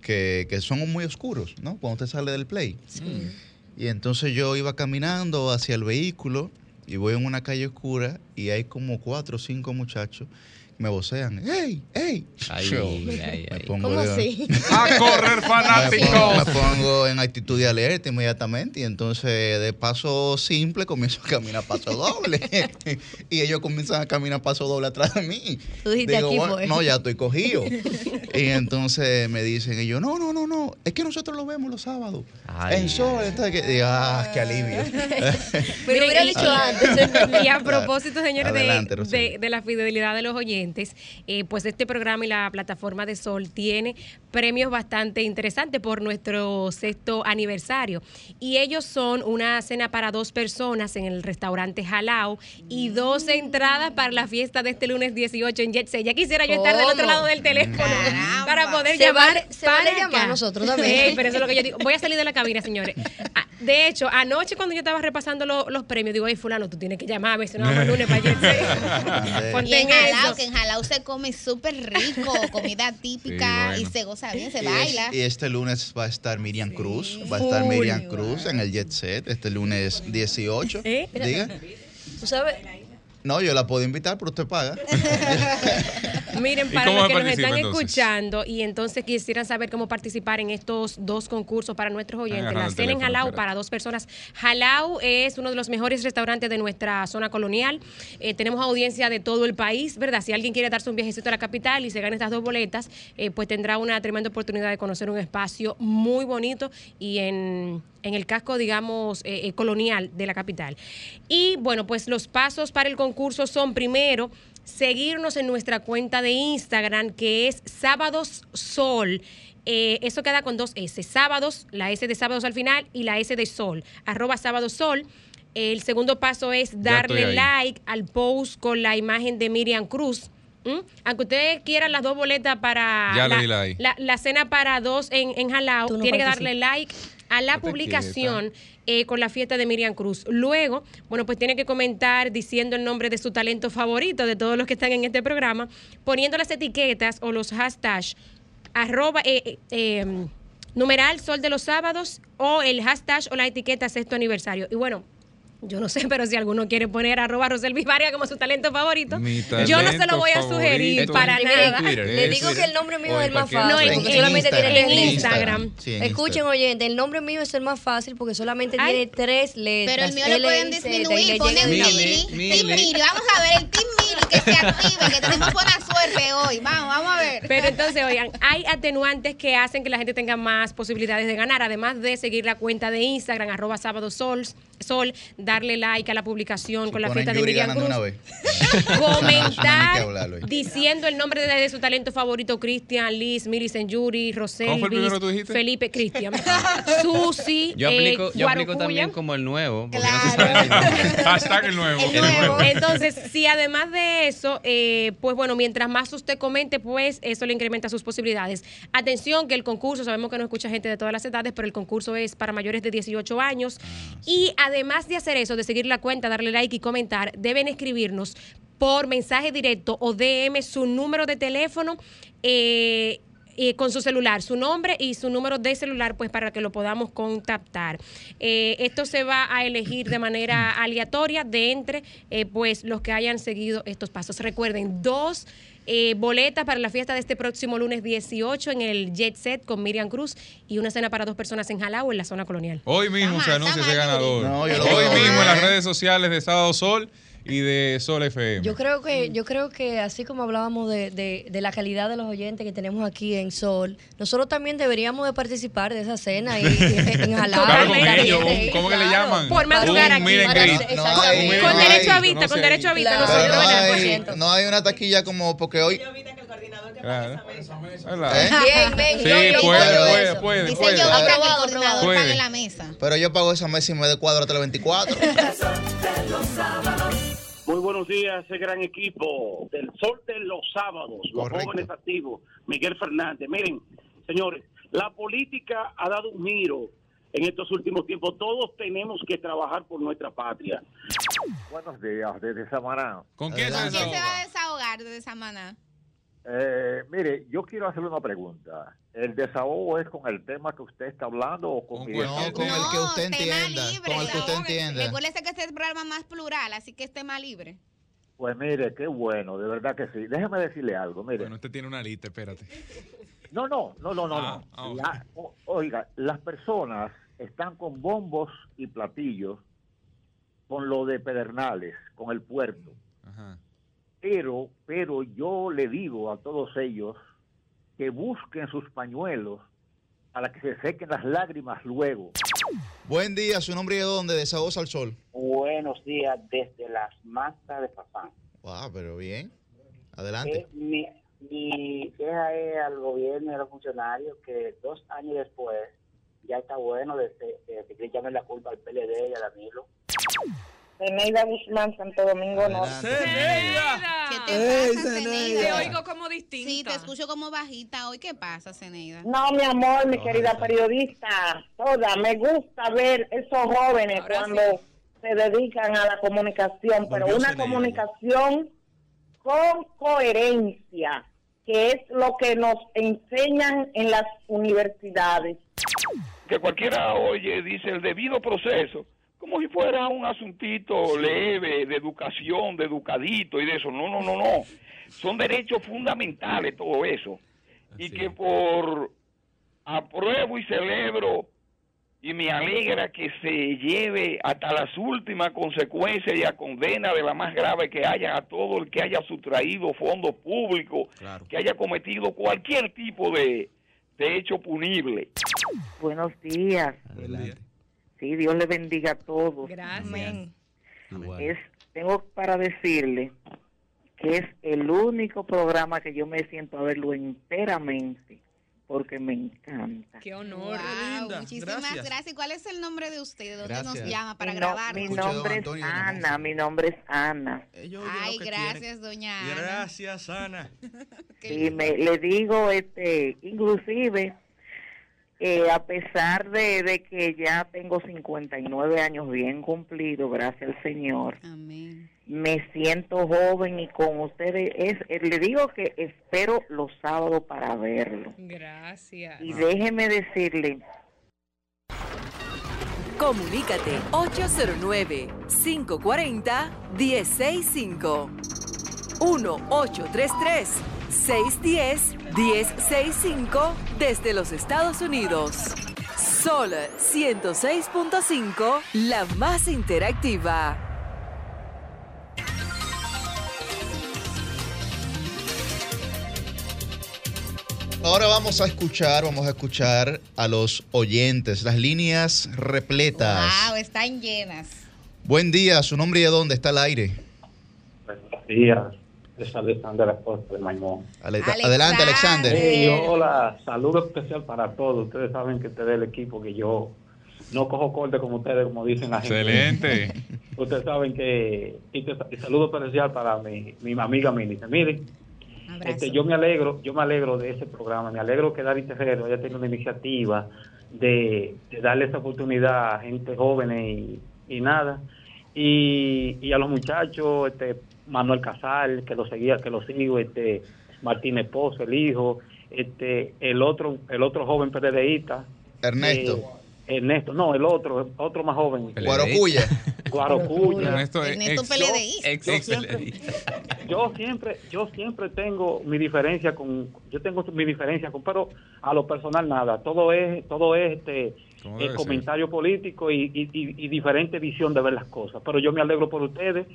que, que son muy oscuros, ¿no? Cuando usted sale del play. Sí. Y entonces yo iba caminando hacia el vehículo y voy en una calle oscura y hay como cuatro o cinco muchachos me vocean, ¡Ey! ¡Ey! ¿Cómo así? ¡A correr, fanático! Me pongo, en actitud de alerta inmediatamente y entonces de paso simple comienzo a caminar paso doble. y ellos comienzan a caminar paso doble atrás de mí. Tú dijiste aquí No, ya estoy cogido. y entonces me dicen ellos, no, no, no, no, es que nosotros lo vemos los sábados. en sol. que, ah, qué alivio. me lo hubiera dicho antes. y a propósito, señores, de, de la fidelidad de los oyentes eh, pues este programa y la plataforma de Sol tiene premios bastante interesantes por nuestro sexto aniversario. Y ellos son una cena para dos personas en el restaurante Jalao y dos entradas para la fiesta de este lunes 18 en Jet Ya quisiera yo estar del otro lado del teléfono para poder llevar para llamar nosotros también. pero eso es lo que yo digo. Voy a salir de la cabina, señores. Ah, de hecho, anoche cuando yo estaba repasando los premios, digo, ay, fulano, tú tienes que llamarme, si no vamos el lunes para Jet y en Jalao, que en Jalao se come súper rico, comida típica y se goza bien, se baila. y este lunes va a estar Miriam Cruz, va a estar Miriam Cruz en el Jet Set, este lunes 18. ¿Eh? Diga. Tú sabes, No, yo la puedo invitar, pero usted paga. Miren, para los que nos están escuchando y entonces quisieran saber cómo participar en estos dos concursos para nuestros oyentes, la cena en Jalau para dos personas. Jalau es uno de los mejores restaurantes de nuestra zona colonial. Eh, tenemos audiencia de todo el país, ¿verdad? Si alguien quiere darse un viajecito a la capital y se gana estas dos boletas, eh, pues tendrá una tremenda oportunidad de conocer un espacio muy bonito y en en el casco, digamos, eh, colonial de la capital. Y bueno, pues los pasos para el concurso son primero seguirnos en nuestra cuenta de Instagram que es Sábados Sol. Eh, eso queda con dos S, sábados, la S de sábados al final y la S de sol, arroba sábados sol. El segundo paso es darle like al post con la imagen de Miriam Cruz. Aunque ustedes quieran las dos boletas para la, cena para dos en, en Jalao, tiene que darle like a la publicación eh, con la fiesta de Miriam Cruz. Luego, bueno, pues tiene que comentar diciendo el nombre de su talento favorito de todos los que están en este programa, poniendo las etiquetas o los hashtags arroba, eh, eh, em, numeral sol de los sábados o el hashtag o la etiqueta sexto aniversario. Y bueno, yo no sé, pero si alguno quiere poner arroba Rosel Vivaria como su talento favorito, yo no se lo voy a sugerir para nada. Le digo que el nombre mío es el más fácil. No, en, solamente tiene en Instagram. Escuchen, oyente, el nombre mío es el más fácil porque solamente tiene tres letras. Pero el mío lo pueden disminuir, ponen Mili, Mili. Vamos a ver el Team Mili que se active, que tenemos buena suerte hoy. Vamos, vamos a ver. Pero entonces, oigan, hay atenuantes que hacen que la gente tenga más posibilidades de ganar, además de seguir la cuenta de Instagram, arroba sábado sol, sol darle like a la publicación con la fiesta de Miriam Cruz. Comentar diciendo el nombre de, su talento favorito, Cristian, Liz, Millicent Yuri, Rosel, Felipe, Cristian, Susi. Yo aplico, yo aplico también como el nuevo. Hashtag el nuevo. El nuevo. Entonces, si además de eso, eh, pues bueno, mientras más usted comente, pues eso le incrementa sus posibilidades. Atención que el concurso, sabemos que no escucha gente de todas las edades, pero el concurso es para mayores de 18 años. Ah, y además de hacer eso, de seguir la cuenta, darle like y comentar, deben escribirnos por mensaje directo o DM su número de teléfono. Eh, eh, con su celular, su nombre y su número de celular, pues para que lo podamos contactar. Eh, esto se va a elegir de manera aleatoria de entre pues los que hayan seguido estos pasos. Recuerden, dos eh, boletas para la fiesta de este próximo lunes 18 en el Jet Set con Miriam Cruz y una cena para dos personas en Jalao, en la zona colonial. Hoy mismo se anuncia ese ganador. Hoy mismo en las redes sociales de Sábado Sol y de Sol FM. Yo creo que, yo creo que así como hablábamos de, de, la calidad de los oyentes que tenemos aquí en Sol, nosotros también deberíamos de participar de esa cena y, en Jalao. ¿Cómo que le llaman? Por madrugar aquí. con derecho a vista, con derecho a vista. no, hay, no hay una taquilla como porque hoy... Claro. ¿Eh? Bien, bien. Sí, yo, puede, puede, puede, Dice yo que el coordinador pague la mesa. Pero yo pago esa mesa y me de cuadro hasta el 24. Buenos días, ese gran equipo del Sol de los Sábados, los jóvenes activos, Miguel Fernández. Miren, señores, la política ha dado un giro en estos últimos tiempos. Todos tenemos que trabajar por nuestra patria. Buenos días, desde Samaná. ¿Con quién, se, se va a desahogar desde Samaná? Eh, mire, yo quiero hacerle una pregunta. ¿El desahogo es con el tema que usted está hablando o con, con, el que usted entienda? con el que usted entienda. Recuérdese que este es el programa más plural, así que es tema libre. Pues mire, qué bueno, de verdad que sí. Déjeme decirle algo, mire. Bueno, usted tiene una lista, espérate. No, no, no, no, no. no. Ah, ah, oiga, las personas están con bombos y platillos con lo de Pedernales, con el puerto. Ajá. Pero, pero yo le digo a todos ellos que busquen sus pañuelos para que se sequen las lágrimas luego. Buen día, ¿su nombre y de dónde? De Sagosa al Sol. Buenos días, desde las masas de Papá. Wow, pero bien. Adelante. Eh, mi, mi queja es al gobierno y a los funcionarios que dos años después ya está bueno de, que le llamen la culpa al PLD y a Danilo. Zeneida Guzmán, Santo Domingo no. ¡Zeneida! ¿Qué te pasa, Zeneida? Te oigo como distinta. Sí, te escucho como bajita hoy. ¿Qué pasa, Zeneida? No, mi amor, mi querida periodista, toda, me gusta ver esos jóvenes cuando se dedican a la comunicación, pero una comunicación con coherencia, que es lo que nos enseñan en las universidades. Que cualquiera oye, dice el debido proceso como si fuera un asuntito leve de educación, de educadito y de eso. No, no, no, no. Son derechos fundamentales todo eso. y que por apruebo y celebro y me alegra que se lleve hasta las últimas consecuencias y a condena de la más grave que haya a todo el que haya sustraído fondos públicos, que haya cometido cualquier tipo de, hecho punible. Buenos días. Sí, Dios le bendiga a todos. Gracias. Es, tengo para decirle que es el único programa que yo me siento a verlo enteramente porque me encanta. Qué honor. muchísimas gracias. ¿Cuál es el nombre de usted? ¿Dónde nos llama para grabar? Mi nombre es Ana, mi nombre es Ana. Ay, gracias, doña Ana. Gracias, Ana. y me, le digo, este, inclusive, eh, a pesar de, de, que ya tengo 59 años bien cumplido, gracias al Señor. Amén me siento joven y con ustedes es eh, le digo que espero los sábados para verlo. Gracias. Y déjeme decirle Comunícate 809 540 165 1833 610 1065 desde los Estados Unidos. Sol 106.5, la más interactiva. Ahora vamos a escuchar, vamos a escuchar a los oyentes, las líneas repletas. Wow, están llenas. Buen día, su nombre y de dónde está el aire. Buenos días, es Alexander Acosta de Maimón. Adelante, Alexander. hola, saludo especial para todos. Ustedes saben que este es el equipo que yo no cojo corte como ustedes, como dicen la gente. Excelente. ustedes saben que, y, saludo especial para mi, mi amiga Milice. Miren, este, yo me alegro, yo me alegro de ese programa, me alegro que David Terrero haya tenido una iniciativa de, darle esa oportunidad a gente joven y, y nada. Y, y, a los muchachos, este Manuel Casal, que lo seguía, que lo sigo, este Martín Esposo, el hijo, este el otro, el otro joven PDDista. Ernesto. Eh, Ernesto, no, el otro, otro más joven. Guarocuya. Guarocuya. Ernesto, Ernesto ex, yo, siempre, yo siempre, yo siempre tengo mi diferencia con, yo tengo mi diferencia con, pero a lo personal nada. Todo es, todo es este el comentario político y, y, diferente visión de ver las cosas. Pero yo me alegro por ustedes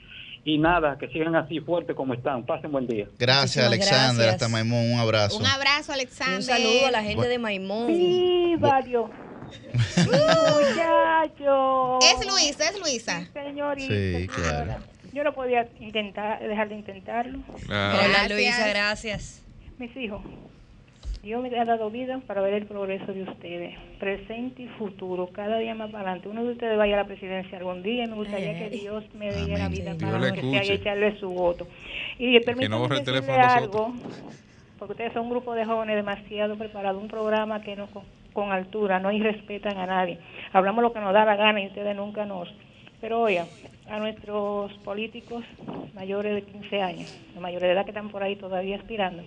y nada, que sigan así fuertes como están. Pasen buen día. Gracias, Alexander. Hasta Maimón. Un abrazo. Un abrazo, Alexander. Un saludo a la gente de Maimón. Sí, varios. Muchacho. Es Luisa, es Luisa. señorita. Sí, claro. Yo no podía intentar, dejar de intentarlo. Hola, Luisa, gracias. Mis hijos, Dios me ha dado vida para ver el progreso de ustedes, presente y futuro, cada día más adelante. Uno de ustedes vaya a la presidencia algún día y me gustaría que Dios me diera vida para que sea y echarle su voto. Y permítanme no decirle algo, porque ustedes son un grupo de jóvenes demasiado preparados, un programa que no con altura, no irrespetan a nadie. Hablamos lo que nos da la gana y ustedes nunca nos... Pero oigan, a nuestros políticos mayores de 15 años, la mayoría de edad que están por ahí todavía aspirando,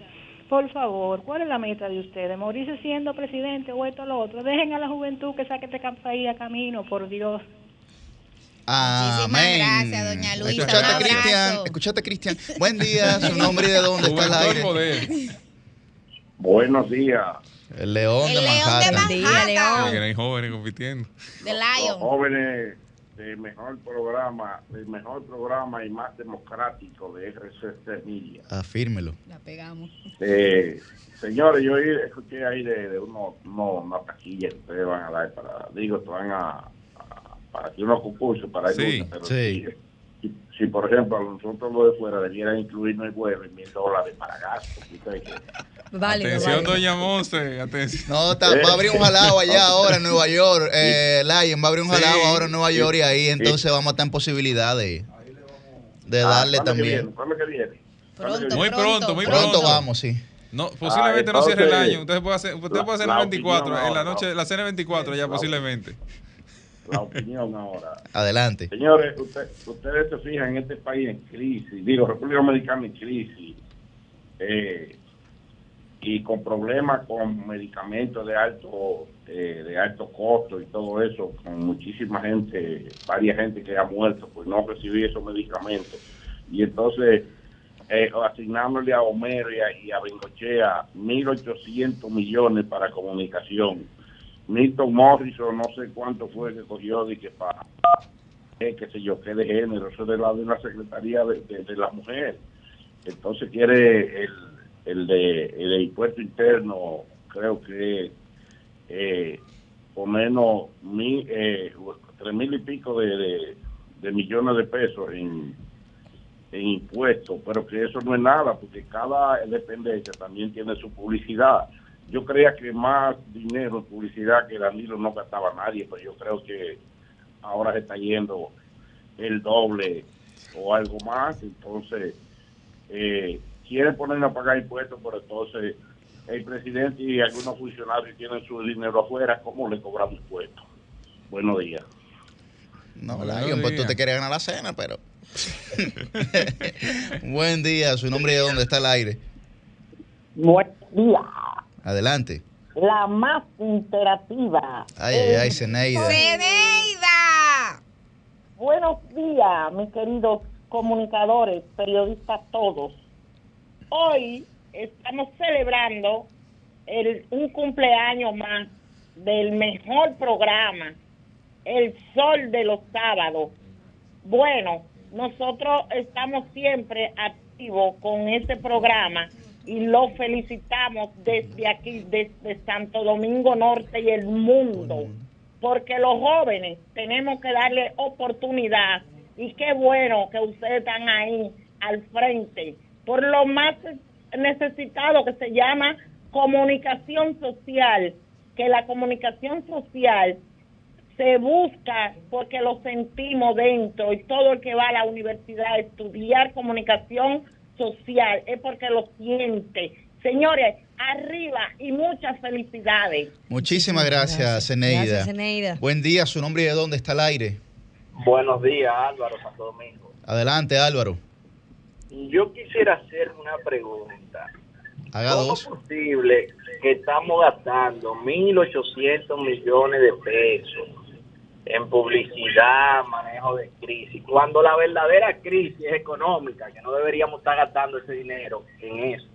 por favor, ¿cuál es la meta de ustedes? ¿Morirse siendo presidente o esto o lo otro? Dejen a la juventud que saque este país a camino, por Dios. Amén. gracias, doña Luisa. Escuchate, Cristian. Escuchate, Cristian. Buen día, su nombre y de dónde está el aire. Buenos días. El León el de León Manhattan. De Manhattan. Eran jóvenes compitiendo. De Lion. jóvenes del mejor programa, el mejor programa y más democrático de RCC Media. Afírmelo. La pegamos. Eh, señores, yo escuché ahí de, de uno, una taquilla que ustedes van a dar para, digo, que van a, para que uno concurso para sí, pero sí si por ejemplo nosotros lo de fuera debieran incluirnos y mil dólares para gastos. Vale, atención, doña Monse, atención. No, va a abrir un jalado allá ahora en Nueva York. Eh, Lion va a abrir un jalado ahora en Nueva York y ahí entonces vamos a estar en posibilidad de, de ah, darle también. ¿Cuándo que viene? Pronto, muy pronto, muy pronto. Pronto vamos, sí. No, posiblemente ah, no cierre el año. Usted puede hacer, usted puede hacer la, 24, en la noche, la cena 24 ya posiblemente la opinión ahora. Adelante. Señores, ustedes se fijan en este país en crisis, digo, República Dominicana en crisis. Eh, y con problemas con medicamentos de alto eh, de alto costo y todo eso, con muchísima gente, varias gente que ha muerto por no recibir esos medicamentos. Y entonces, eh, asignándole a Homero y a, y a Bengochea 1.800 millones para comunicación. Milton Morrison, no sé cuánto fue que cogió de que para, eh, qué sé yo, qué de género, eso de la de la Secretaría de, de la Mujer. Entonces quiere el el de, el impuesto interno, creo que eh, por menos mil, eh, tres mil y pico de, de, millones de pesos en, en impuestos, pero que eso no es nada, porque cada dependencia también tiene su publicidad. Yo creía que más dinero en publicidad que Danilo no gastaba nadie, pero yo creo que ahora se está yendo el doble o algo más, entonces eh, quieren poner a pagar impuestos, pero entonces el presidente y algunos funcionarios tienen su dinero afuera, ¿cómo le cobramos impuestos? Buenos días. No, pues tú te quieres ganar la cena, pero... Buen día, su nombre y de dónde está el aire. Buen día. Adelante. La más interactiva. Ay, ay, ay, Zeneida. Zeneida. Buenos días, mis queridos comunicadores, periodistas todos hoy estamos celebrando el, un cumpleaños más del mejor programa, El Sol de los Sábados. Bueno, nosotros estamos siempre activos con este programa y lo felicitamos desde aquí, desde Santo Domingo Norte y el mundo, porque los jóvenes tenemos que darle oportunidad. Y qué bueno que ustedes están ahí al frente. Por lo más necesitado que se llama comunicación social, que la comunicación social se busca porque lo sentimos dentro y todo el que va a la universidad a estudiar comunicación social es porque lo siente. Señores, arriba y muchas felicidades. Muchísimas gracias, Zeneida. Buen día, su nombre y de dónde está el aire. Buenos días, Álvaro Santo Domingo. Adelante, Álvaro. Yo quisiera hacer una pregunta. Haga ¿Cómo es posible que estamos gastando 1.800 millones de pesos en publicidad, manejo de crisis, cuando la verdadera crisis es económica, que no deberíamos estar gastando ese dinero en eso?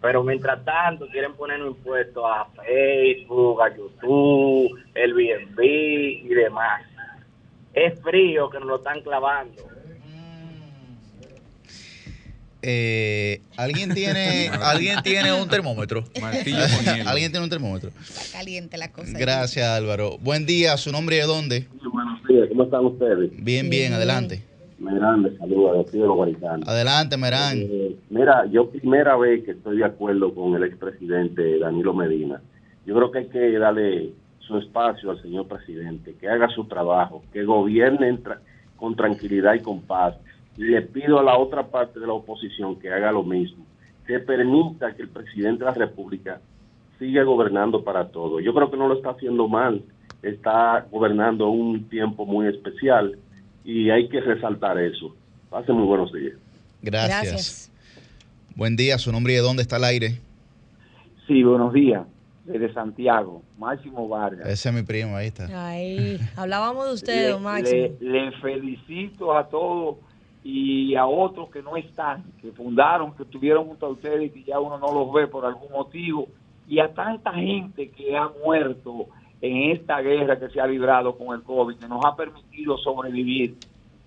Pero mientras tanto quieren poner un impuesto a Facebook, a YouTube, el Airbnb y demás. Es frío que nos lo están clavando eh, ¿Alguien tiene alguien tiene un termómetro? ¿Alguien tiene un termómetro? Está caliente la cosa. Gracias, Álvaro. Buen día, ¿su nombre y de dónde? buenos días, ¿cómo están ustedes? Bien, bien, adelante. Merán, les saluda, de los guaritanos. Adelante, Merán. Eh, mira, yo primera vez que estoy de acuerdo con el expresidente Danilo Medina. Yo creo que hay que darle su espacio al señor presidente, que haga su trabajo, que gobierne con tranquilidad y con paz le pido a la otra parte de la oposición que haga lo mismo, que permita que el presidente de la República siga gobernando para todo. Yo creo que no lo está haciendo mal, está gobernando un tiempo muy especial y hay que resaltar eso. Pase muy buenos días. Gracias. Buen día, su nombre y de dónde está el aire. Sí, buenos días. Desde Santiago, Máximo Vargas. Ese es mi primo, ahí está. Ahí, hablábamos de usted, Máximo. le felicito a todos y a otros que no están, que fundaron, que estuvieron junto a ustedes y que ya uno no los ve por algún motivo, y a tanta gente que ha muerto en esta guerra que se ha librado con el COVID, que nos ha permitido sobrevivir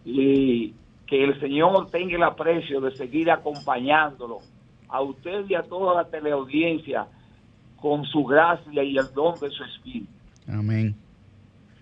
y que el Señor tenga el aprecio de seguir acompañándolo a usted y a toda la teleaudiencia con su gracia y el don de su espíritu. Amén.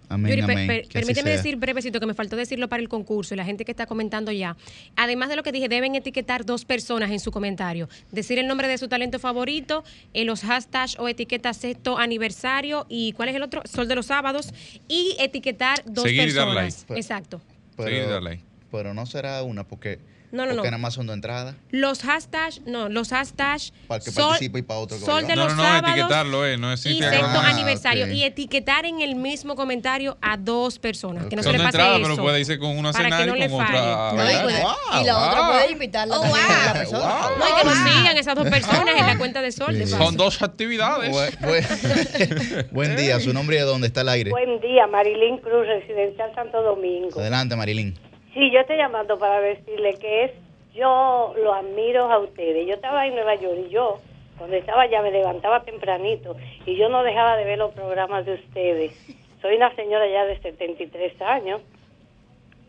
Amén, permíteme decir brevecito que me faltó decirlo para el concurso y la gente que está comentando ya. Además de lo que dije, deben etiquetar dos personas en su comentario. Decir el nombre de su talento favorito, en los hashtags o etiquetas sexto aniversario y ¿cuál es el otro? Sol de los sábados y etiquetar dos personas. Exacto. Pero, Seguir y darle. Pero no será una porque No, no, no. Porque nada más son dos entradas. Los hashtags, no, los hashtags. Para que participe y para otro que Sol de no, los no, no, sábados etiquetarlo, eh, no es y sexto ah, aniversario. Okay. Y etiquetar en el mismo comentario a dos personas. Okay. Que no se le pase entrada, eso. pero puede irse con una para cenar no y con otra. No, y, puede, wow, y la wow. otra puede invitarla oh, wow. a la persona. No, y que nos sigan esas dos personas en la cuenta de Sol. Sí. Son dos actividades. Buen día, su nombre y de dónde está el aire. Buen día, Marilyn Cruz, residencial Santo Domingo. Adelante, Marilyn. Sí, yo estoy llamando para decirle que es, yo lo admiro a ustedes. Yo estaba en Nueva York y yo, cuando estaba allá, me levantaba tempranito y yo no dejaba de ver los programas de ustedes. Soy una señora ya de 73 años.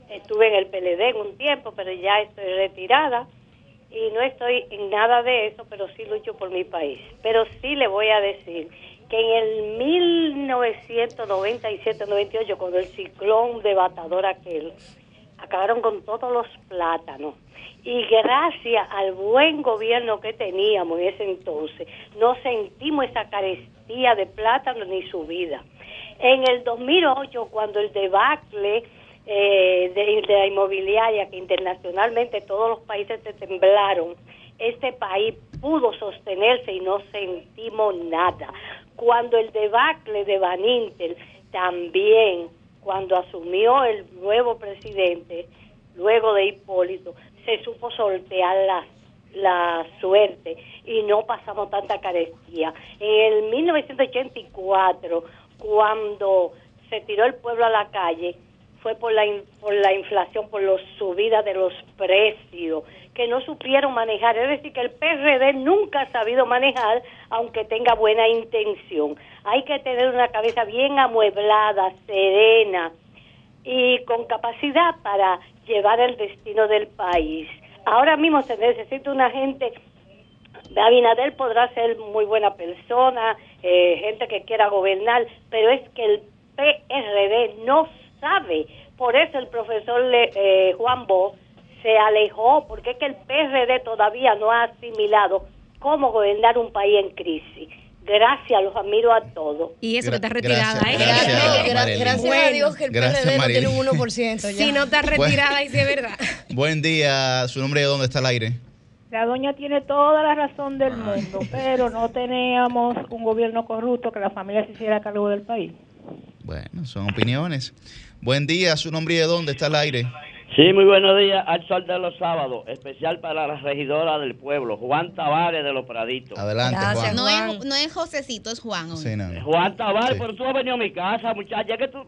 Estuve en el PLD en un tiempo, pero ya estoy retirada y no estoy en nada de eso, pero sí lucho por mi país. Pero sí le voy a decir que en el 1997-98, cuando el ciclón devastador aquel, acabaron con todos los plátanos. Y gracias al buen gobierno que teníamos en ese entonces, no sentimos esa carestía de plátanos ni subida. En el 2008, cuando el debacle eh, de, la inmobiliaria, que internacionalmente todos los países se temblaron, este país pudo sostenerse y no sentimos nada. Cuando el debacle de Van Inter también cuando asumió el nuevo presidente, luego de Hipólito, se supo sortear la, la suerte y no pasamos tanta carestía. En el 1984, cuando se tiró el pueblo a la calle, fue por la, por la inflación, por la subida de los precios, que no supieron manejar. Es decir, que el PRD nunca ha sabido manejar, aunque tenga buena intención. Hay que tener una cabeza bien amueblada, serena y con capacidad para llevar el destino del país. Ahora mismo se necesita una gente Abinader podrá ser muy buena persona, eh, gente que quiera gobernar, pero es que el PRD no sabe. Por eso el profesor Le, eh, Juan Bo se alejó, porque es que el PRD todavía no ha asimilado cómo gobernar un país en crisis. Gracias, los admiro a todos. Y eso que está retirada, gracias, ¿eh? Gracias, gracias, gracias a Dios que el PRD no tiene un 1%. Ya. Si no está retirada, y es verdad. Buen día, su nombre de dónde está el aire. La doña tiene toda la razón del mundo, pero no teníamos un gobierno corrupto que la familia se hiciera cargo del país. Bueno, son opiniones. Buen día, su nombre y de dónde está el aire. Sí, muy buenos días. Al sol de los sábados, especial para la regidora del pueblo, Juan Tavares de los Praditos. Adelante, Gracias, Juan. No, es, no es Josecito, es Juan. hoy. Sí, no. Juan Tavares, sí. pero tú has venido a mi casa, muchacha, que tú...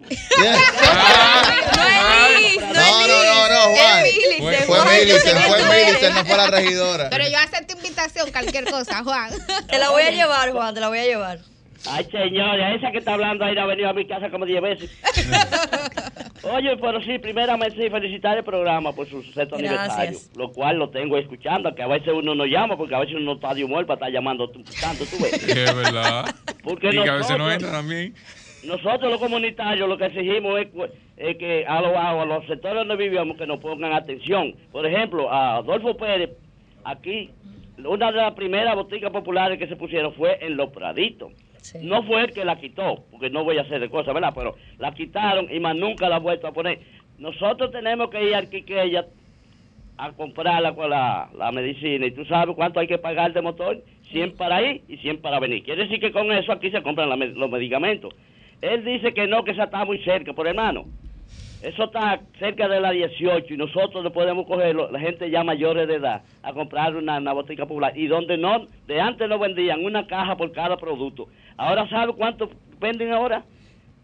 No, no, no, no, Juan. Fue, fue Millicent, fue Millicent, no fue la regidora. Pero yo acepto invitación, cualquier cosa, Juan. Te la voy a llevar, Juan, te la voy a llevar. Ay, señora, esa que está hablando ahí no ha venido a mi casa como 10 veces. Oye, pero sí, primeramente sí, felicitar el programa por su sexto aniversario, lo cual lo tengo escuchando, que a veces uno no llama, porque a veces uno está de humor para estar llamando tanto, tú ves. Es verdad. Porque y nosotros, que a veces no entran también. Nosotros los comunitarios lo que exigimos es, es que a los, a los sectores donde vivimos que nos pongan atención. Por ejemplo, a Adolfo Pérez, aquí, una de las primeras boticas populares que se pusieron fue en Los Praditos. No fue el que la quitó, porque no voy a hacer de cosas, ¿verdad? Pero la quitaron y más nunca la ha vuelto a poner. Nosotros tenemos que ir al Quiqueya a comprarla con la, la medicina y tú sabes cuánto hay que pagar de motor, 100 para ir y 100 para venir. Quiere decir que con eso aquí se compran los medicamentos. Él dice que no, que esa está muy cerca, por hermano. Eso está cerca de la 18 y nosotros no podemos cogerlo, la gente ya mayores de edad, a comprar una, una botica popular. Y donde no, de antes no vendían una caja por cada producto. Ahora, ¿sabe cuánto venden ahora?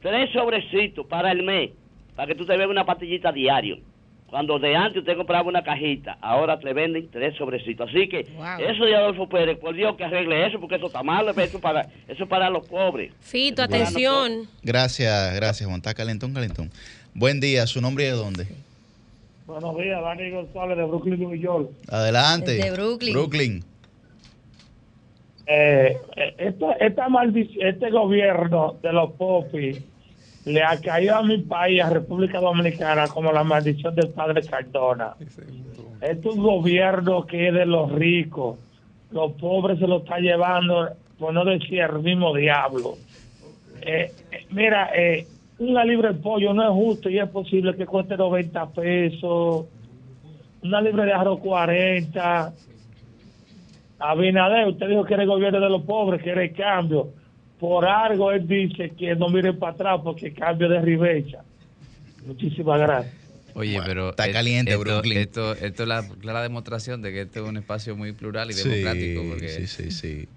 Tres sobrecitos para el mes, para que tú te veas una pastillita diario. Cuando de antes usted compraba una cajita, ahora te venden tres sobrecitos. Así que wow. eso de Adolfo Pérez, por Dios que arregle eso, porque eso está mal, eso para, eso para los pobres. Fito, atención. Gracias, gracias, Juan. Está calentón, calentón. Buen día, ¿su nombre y de dónde? Buenos días, Dani González de Brooklyn, New York. Adelante. De Brooklyn. Brooklyn. Eh, esta, esta este gobierno de los popis le ha caído a mi país, a República Dominicana, como la maldición del padre Cardona. Este es un gobierno que es de los ricos. Los pobres se lo está llevando, por no decir el mismo diablo. Eh, eh, mira, eh, una libre de pollo no es justo y es posible que cueste 90 pesos. una libre de arroz 40. Abinader, usted dijo que era el gobierno de los pobres, que era el cambio. Por algo él dice que no mire para atrás porque cambio de ribecha. Muchísimas gracias. Oye, pero está caliente esto, Brooklyn. Esto, esto, es la clara demostración de que este es un espacio muy plural y democrático. Porque... Sí, sí, sí.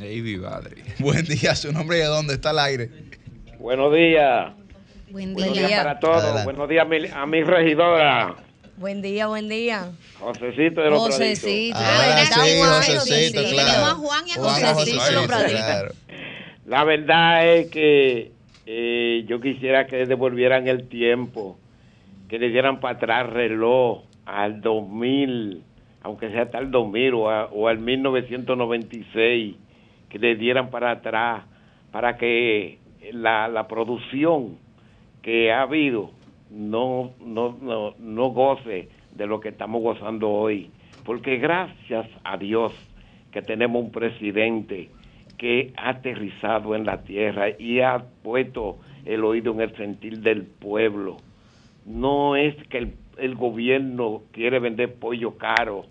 Hey, Buen día, su nombre y de dónde está el aire. Buenos días. Buen Buenos día. días para todos. Buenos días a mi, a mi regidora. Buen día, buen día. Josecito de los Josecito. Ah, sí, Josecito, claro. Tenemos a Juan y a Juan Josecito. Josecito, los claro. La verdad es que eh, yo quisiera que devolvieran el tiempo, que le dieran para atrás reloj al 2000, aunque sea hasta el 2000 o, a- o al 1996, que le dieran para atrás para que la, la producción que ha habido no, no, no, no goce de lo que estamos gozando hoy. Porque gracias a Dios que tenemos un presidente que ha aterrizado en la tierra y ha puesto el oído en el sentir del pueblo. No es que el, el gobierno quiere vender pollo caro,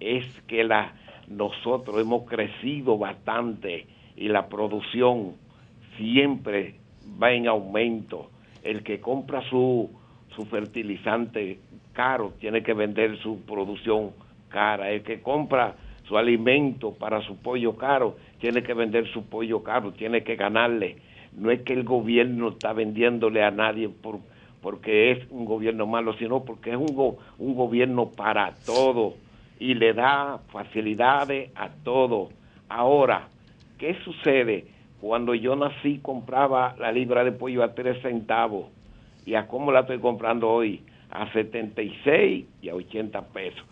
es que la, nosotros hemos crecido bastante y la producción siempre va en aumento. El que compra su, su fertilizante caro tiene que vender su producción cara. El que compra su alimento para su pollo caro tiene que vender su pollo caro, tiene que ganarle. No es que el gobierno está vendiéndole a nadie por, porque es un gobierno malo, sino porque es un, go- un gobierno para todo y le da facilidades a todo. Ahora, ¿qué sucede? Cuando yo nací compraba la libra de pollo a 3 centavos y a cómo la estoy comprando hoy, a 76 y a 80 pesos.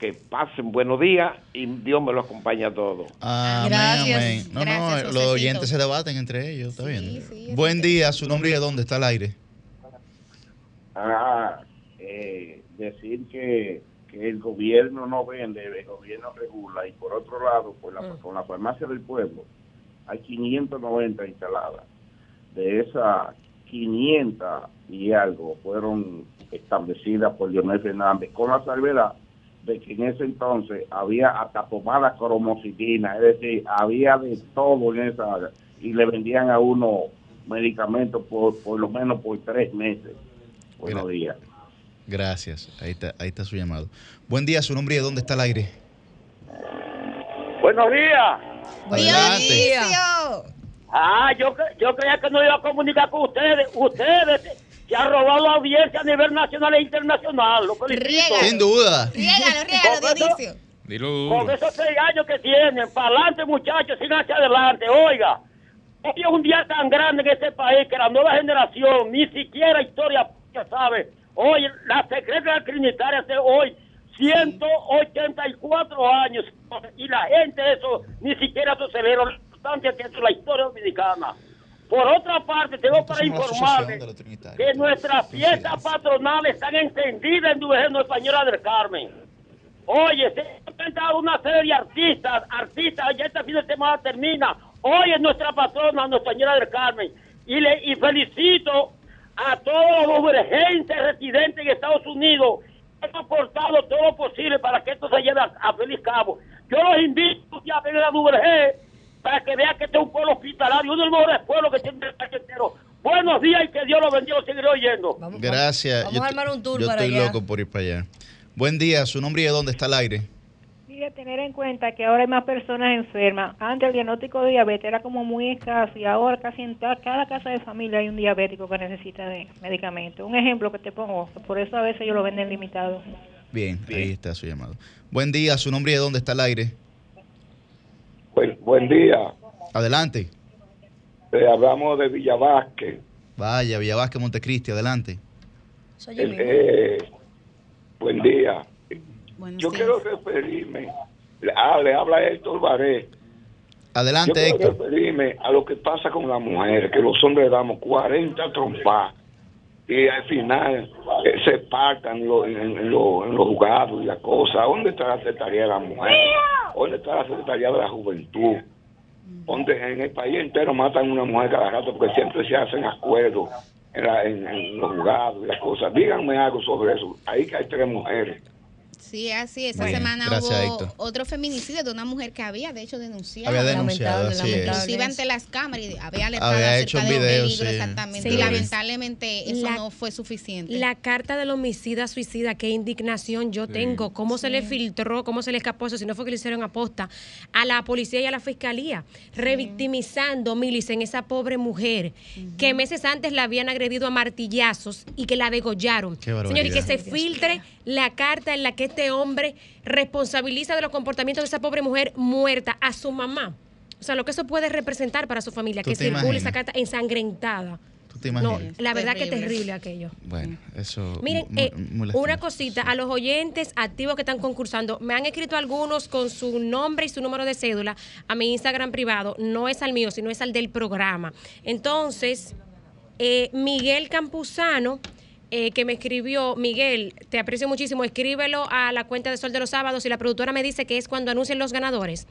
Que pasen buenos días y Dios me lo acompaña a todos. Amén, Gracias. amén. No, Gracias, no, los oyentes se debaten entre ellos, está bien. Sí, Buen día, su nombre y de dónde está el aire. Ah, eh, decir que, que el gobierno no vende, el gobierno regula y por otro lado, por la, con la farmacia del pueblo hay 590 instaladas. De esas 500 y algo fueron establecidas por Leonel Fernández, con la salvedad de que en ese entonces había hasta pomada cromocitina, es decir, había de todo en esa área y le vendían a uno medicamentos por, por lo menos por tres meses. Buenos días. Gracias, ahí está, ahí está su llamado. Buen día, su nombre y de dónde está el aire. Buenos días. Adelante. Dionisio. Ah, yo, yo creía que no iba a comunicar con ustedes. Ustedes se han robado la audiencia a nivel nacional e internacional. Lo felicito. Riega. Sin duda. Riégalo, Con Dionisio. Dilo Con duro. esos seis años que tienen, para adelante muchachos, sigan hacia adelante. Oiga, hoy es un día tan grande en este país que la nueva generación ni siquiera historia ya sabe. Hoy la secretaria trinitaria hace hoy 184 años y la gente eso ni siquiera se celebra la importancia que es la historia dominicana. Por otra parte, tengo para informarles que nuestras fiestas patronales están encendidas en Duvergeno Española del Carmen. Oye, se ha presentado una serie de artistas, artistas, ya este fin de semana termina. Hoy es nuestra patrona, Nuestra Señora del Carmen. Y, le, y felicito a todos los urgentes residentes en Estados Unidos que han aportado todo lo posible para que esto se lleve a, a feliz cabo. Yo los invito a venir a Duvergé para que vean que este es un pueblo hospitalario, uno de los mejores pueblos que tiene el país entero. Buenos días y que Dios los bendiga, seguiré oyendo. Vamos, Gracias. Vamos Yo a armar un tour Yo para estoy allá. loco por ir para allá. Buen día, su nombre y de dónde está el aire. Tener en cuenta que ahora hay más personas enfermas. Antes el diagnóstico de diabetes era como muy escaso y ahora casi en toda- cada casa de familia hay un diabético que necesita de medicamentos. Un ejemplo que te pongo, por eso a veces ellos lo venden limitado. Bien, ahí está su llamado. Buen día, su nombre y de dónde está el aire. Buen, buen día. Adelante. Eh, hablamos de Villavasque. Vaya, Villavasque, Montecristi, adelante. Soy yo mismo. Eh, buen día. Buenos Yo días. quiero referirme, ah, le habla Héctor Baré. Adelante, Yo quiero Héctor. referirme a lo que pasa con las mujeres, que los hombres damos 40 trompas y al final eh, se partan lo- en, en lo- en los juzgados y la cosa. ¿Dónde está la Secretaría de la Mujer? ¿Dónde está la Secretaría de la Juventud? Donde en el país entero matan a una mujer cada rato porque siempre se hacen acuerdos en, la- en- en los juzgados y las cosas. Díganme algo sobre eso. Ahí que hay tres mujeres. Sí, así. Esa semana hubo otro feminicidio de una mujer que había, de hecho, denunciado. Había denunciado, Inclusive ante las cámaras y había alertado había hecho un video, exactamente. y lamentablemente eso no fue suficiente. La carta del homicida suicida, qué indignación yo tengo. ¿Cómo se le filtró, cómo se le escapó eso? Si no fue que le hicieron aposta a la policía y a la fiscalía, revictimizando, Milis, en esa pobre mujer que meses antes la habían agredido a martillazos y que la degollaron. Señor, y que se filtre la carta en la que este hombre responsabiliza de los comportamientos de esa pobre mujer muerta a su mamá. O sea, lo que eso puede representar para su familia, que circule esa carta ensangrentada. No, la verdad que es terrible aquello. Bueno, eso. Miren, eh, una cosita, a los oyentes activos que están concursando, me han escrito algunos con su nombre y su número de cédula a mi Instagram privado. No es al mío, sino es al del programa. Entonces, eh, Miguel Campuzano eh, que me escribió, Miguel, te aprecio muchísimo, escríbelo a la cuenta de Sol de los Sábados y la productora me dice que es cuando anuncien los ganadores.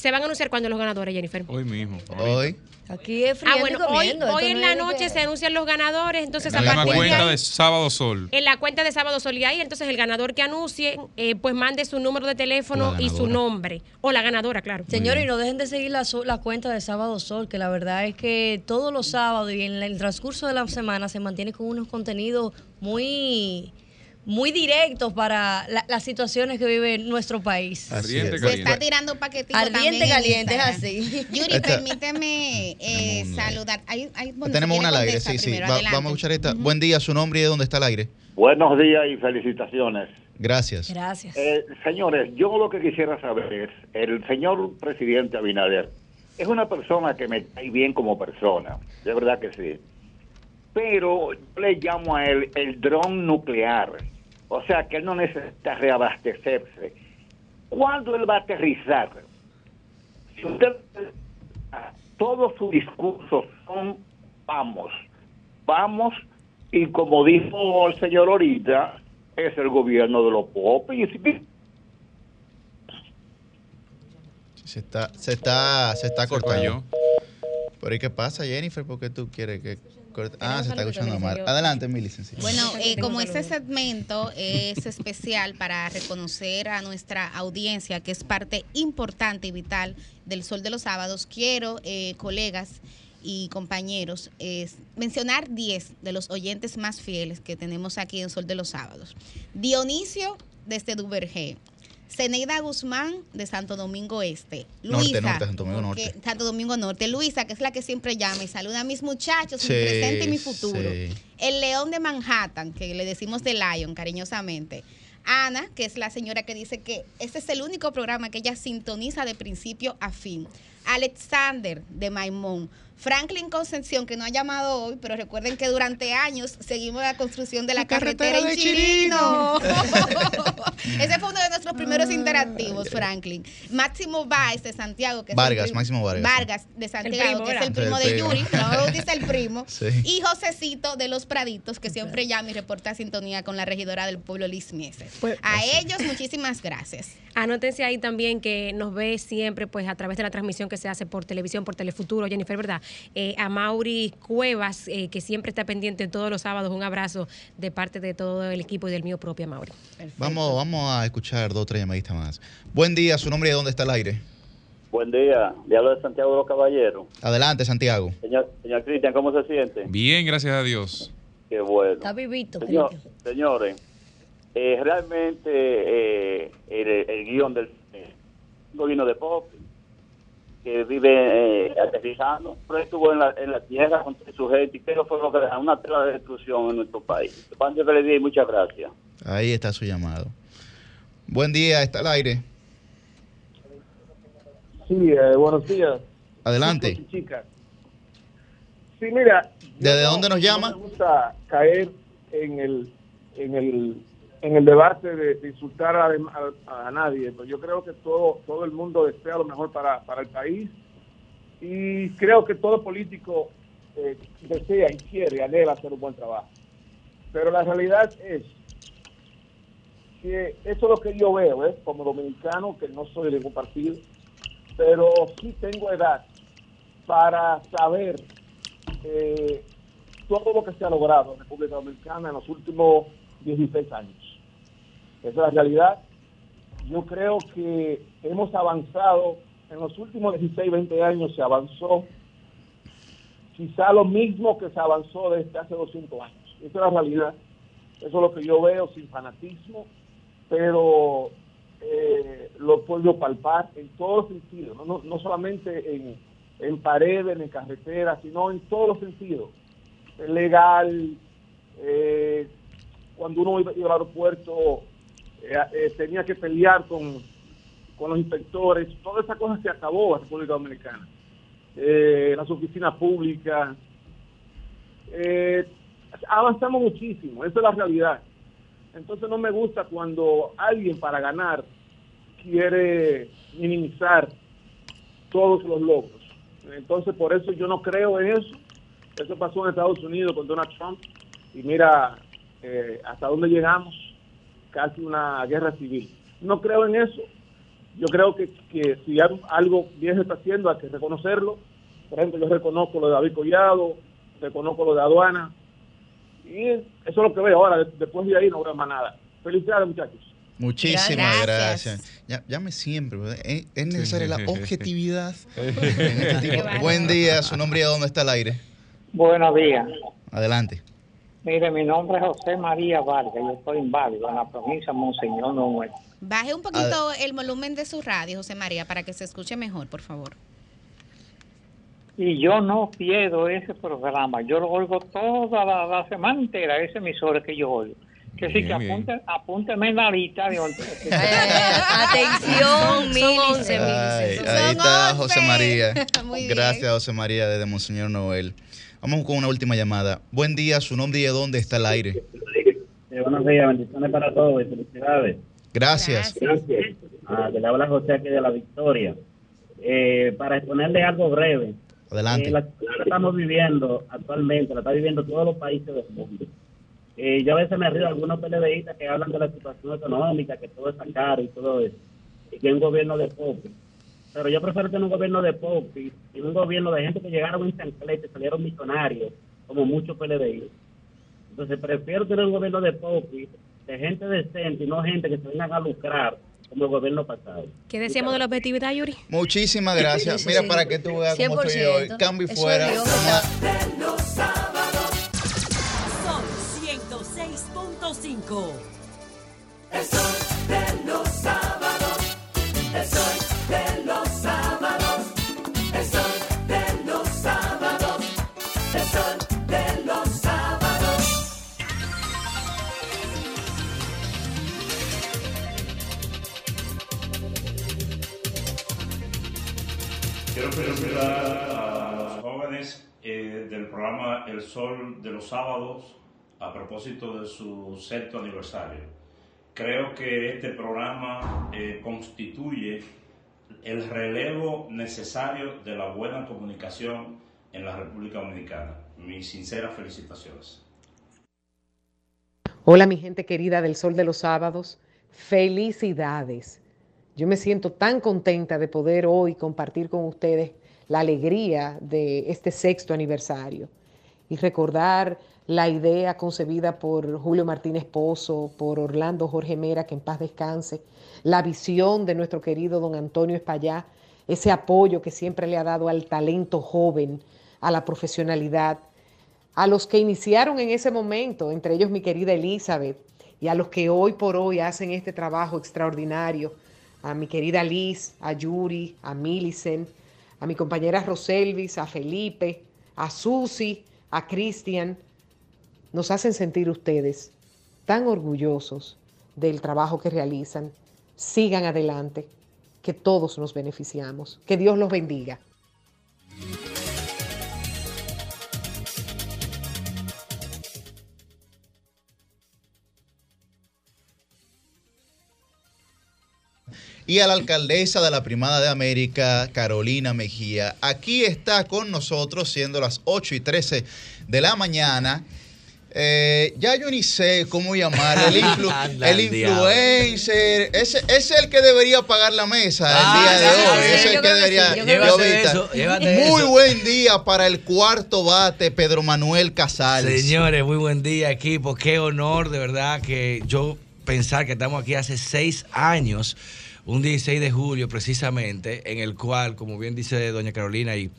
Se van a anunciar cuando los ganadores, Jennifer. Hoy mismo. Hoy. Aquí es ah, bueno, hoy, hoy en la noche se anuncian los ganadores, entonces en la cuenta de, Sábado Sol. En la cuenta de Sábado Sol y ahí, entonces el ganador que anuncie, eh, pues mande su número de teléfono y su nombre. O la ganadora, claro. Señores, y no dejen de seguir la, la cuenta de Sábado Sol, que la verdad es que todos los sábados y en el transcurso de la semana se mantiene con unos contenidos muy muy directos para las situaciones que vive nuestro país. Ardiente, Se está tirando paquetitos Ardiente caliente, es así. Yuri, permíteme eh, saludar. tenemos una al aire, sí, sí. vamos a escuchar esta. Buen día, su nombre y de dónde está el aire. Buenos días y felicitaciones. Gracias. Gracias. Eh, señores, yo lo que quisiera saber es, el señor presidente Abinader es una persona que me cae bien como persona, de verdad que sí. Pero yo le llamo a él el dron nuclear o sea que él no necesita reabastecerse. ¿Cuándo él va a aterrizar? Si usted todos sus discursos son vamos, vamos, y como dijo el señor ahorita, es el gobierno de los popis. Se está, se está, se está cortando. ¿Por ahí qué pasa, Jennifer? ¿Por qué tú quieres que Ah, se está escuchando mal. Adelante, mi licenciada. Bueno, eh, como este segmento es especial para reconocer a nuestra audiencia, que es parte importante y vital del Sol de los Sábados, quiero, eh, colegas y compañeros, mencionar 10 de los oyentes más fieles que tenemos aquí en Sol de los Sábados. Dionisio desde Duvergé, Ceneida Guzmán de Santo Domingo Este. Luisa. Norte, Santo Domingo Norte. Santo Domingo Norte. Luisa, que es la que siempre llama y saluda a mis muchachos, mi presente y mi futuro. El León de Manhattan, que le decimos de Lion cariñosamente. Ana, que es la señora que dice que este es el único programa que ella sintoniza de principio a fin. Alexander de Maimón. Franklin Concepción, que no ha llamado hoy, pero recuerden que durante años seguimos la construcción de la, carretera, en Chirino. Ese fue uno de nuestros primeros interactivos, Franklin. Máximo Baez de Santiago, que Vargas, es Máximo Vargas. Vargas de Santiago, que es el primo de Yuri, no dice el primo. Y Josecito de Los Praditos, que siempre llama y reporta sintonía con la regidora del pueblo, Liz Mieses. Pues, a ellos, muchísimas gracias. Anótense ahí también que nos ve siempre pues a través de la transmisión que se hace por televisión, por Telefuturo, Jennifer, ¿verdad? Eh, a Mauri Cuevas, eh, que siempre está pendiente todos los sábados. Un abrazo de parte de todo el equipo y del mío propio, Mauri. Vamos, vamos a escuchar dos o tres llamaditas más. Buen día, su nombre y dónde está el aire. Buen día, diablo de Santiago de los Caballeros. Adelante, Santiago. Señor, señor Cristian, ¿cómo se siente? Bien, gracias a Dios. Qué bueno. Está vivito, Señores, eh, realmente el, el, guion del gobierno de pop que vive eh, aterrizando, pero estuvo en la, en la tierra con su gente y creo que fue lo que dejó una tela de destrucción en nuestro país. Pancho que le di muchas gracias. Ahí está su llamado. Buen día, está al aire. Sí, eh, buenos días. Adelante. Sí, mira. ¿Desde dónde nos llama? No me gusta caer en el, en el en el debate de, insultar a, nadie. Pues yo creo que todo, todo el mundo desea lo mejor para, el país y creo que todo político eh, desea y quiere, anhela hacer un buen trabajo. Pero la realidad es que eso es lo que yo veo, ¿eh? como dominicano, que no soy de ningún partido, pero sí tengo edad para saber eh, todo lo que se ha logrado en República Dominicana en los últimos 16 años. Esa es la realidad. Yo creo que hemos avanzado, en los últimos 16, 20 años se avanzó quizá lo mismo que se avanzó desde hace 200 años. Esa es la realidad. Eso es lo que yo veo sin fanatismo, pero eh, lo puedo palpar en todos los sentidos, no, no, solamente en, en paredes, en carreteras, sino en todos los sentidos. Legal, eh, cuando uno iba, al aeropuerto eh, eh, tenía que pelear con, con los inspectores, toda esa cosa se acabó en República Dominicana. las oficinas públicas, avanzamos muchísimo, esa es la realidad. Entonces no me gusta cuando alguien para ganar quiere minimizar todos los logros. Entonces por eso yo no creo en eso. Eso pasó en Estados Unidos con Donald Trump y mira eh, hasta dónde llegamos, casi una guerra civil. No creo en eso. Yo creo que, que si algo bien se está haciendo hay que reconocerlo. Por ejemplo, yo reconozco lo de David Collado, reconozco lo de aduana, y eso es lo que veo ahora. Después de ahí no veo más nada. Felicidades, muchachos. Muchísimas gracias. Llame siempre. Es, necesaria la objetividad. Este Buen día. Su nombre y a dónde está el aire. Buenos días. Adelante. Mire, mi nombre es José María Vargas. Yo estoy en Válido, en la provincia de Monseñor Noel. Baje un poquito el volumen de su radio, José María, para que se escuche mejor, por favor y yo no pierdo ese programa. Yo lo oigo toda la, semana entera, ese emisor que yo oigo. Que sí, que apunte, apúnteme en la lista de Atención, Milice. Ahí está José María. Gracias, José María, desde Monseñor Noel. Vamos con una última llamada. Buen día, su nombre y de dónde está el aire. buenos días, bendiciones para todos y felicidades. Gracias. Gracias. Ah, le habla José aquí de la Victoria. Eh, para exponerle algo breve, Adelante. Eh, la situación que estamos viviendo actualmente, la está viviendo todos los países del mundo. Eh, yo a veces me río de algunos PLDistas que hablan de la situación económica, que todo está caro y todo eso, y que un gobierno de popis. Pero yo prefiero tener un gobierno de popis y un gobierno de gente que llegaron en chanclete, salieron millonarios, como muchos PLDistas. Entonces prefiero tener un gobierno de popis, de gente decente y no gente que se vengan a lucrar como el gobierno pasado. ¿Qué decíamos de la objetividad, Yuri? Muchísimas gracias. Mira, para que tú veas cómo estoy hoy. Cambio y fuera. Son 106.5. A los jóvenes eh, del programa El Sol de los Sábados a propósito de su sexto aniversario. Creo que este programa eh, constituye el relevo necesario de la buena comunicación en la República Dominicana. Mis sinceras felicitaciones. Hola mi gente querida del Sol de los Sábados, felicidades. Yo me siento tan contenta de poder hoy compartir con ustedes la alegría de este sexto aniversario y recordar la idea concebida por Julio Martínez Pozo, por Orlando Jorge Mera, que en paz descanse, la visión de nuestro querido don Antonio Espallá, ese apoyo que siempre le ha dado al talento joven, a la profesionalidad, a los que iniciaron en ese momento, entre ellos mi querida Elizabeth, y a los que hoy por hoy hacen este trabajo extraordinario, a mi querida Liz, a Yuri, a Millicent, a mi compañera Roselvis, a Felipe, a Susi, a Cristian, nos hacen sentir ustedes tan orgullosos del trabajo que realizan. Sigan adelante, que todos nos beneficiamos. Que Dios los bendiga. Y a la alcaldesa de la Primada de América, Carolina Mejía. Aquí está con nosotros, siendo las 8 y 13 de la mañana. Eh, ya yo ni sé cómo llamar el, el influencer. Ese, es el que debería pagar la mesa el ah, día de hoy. es el que debería. muy buen día para el cuarto bate, Pedro Manuel Casals. Señores, muy buen día, equipo. Qué honor, de verdad, que yo pensar que estamos aquí hace seis años, un 16 de julio precisamente, en el cual, como bien dice doña Carolina, y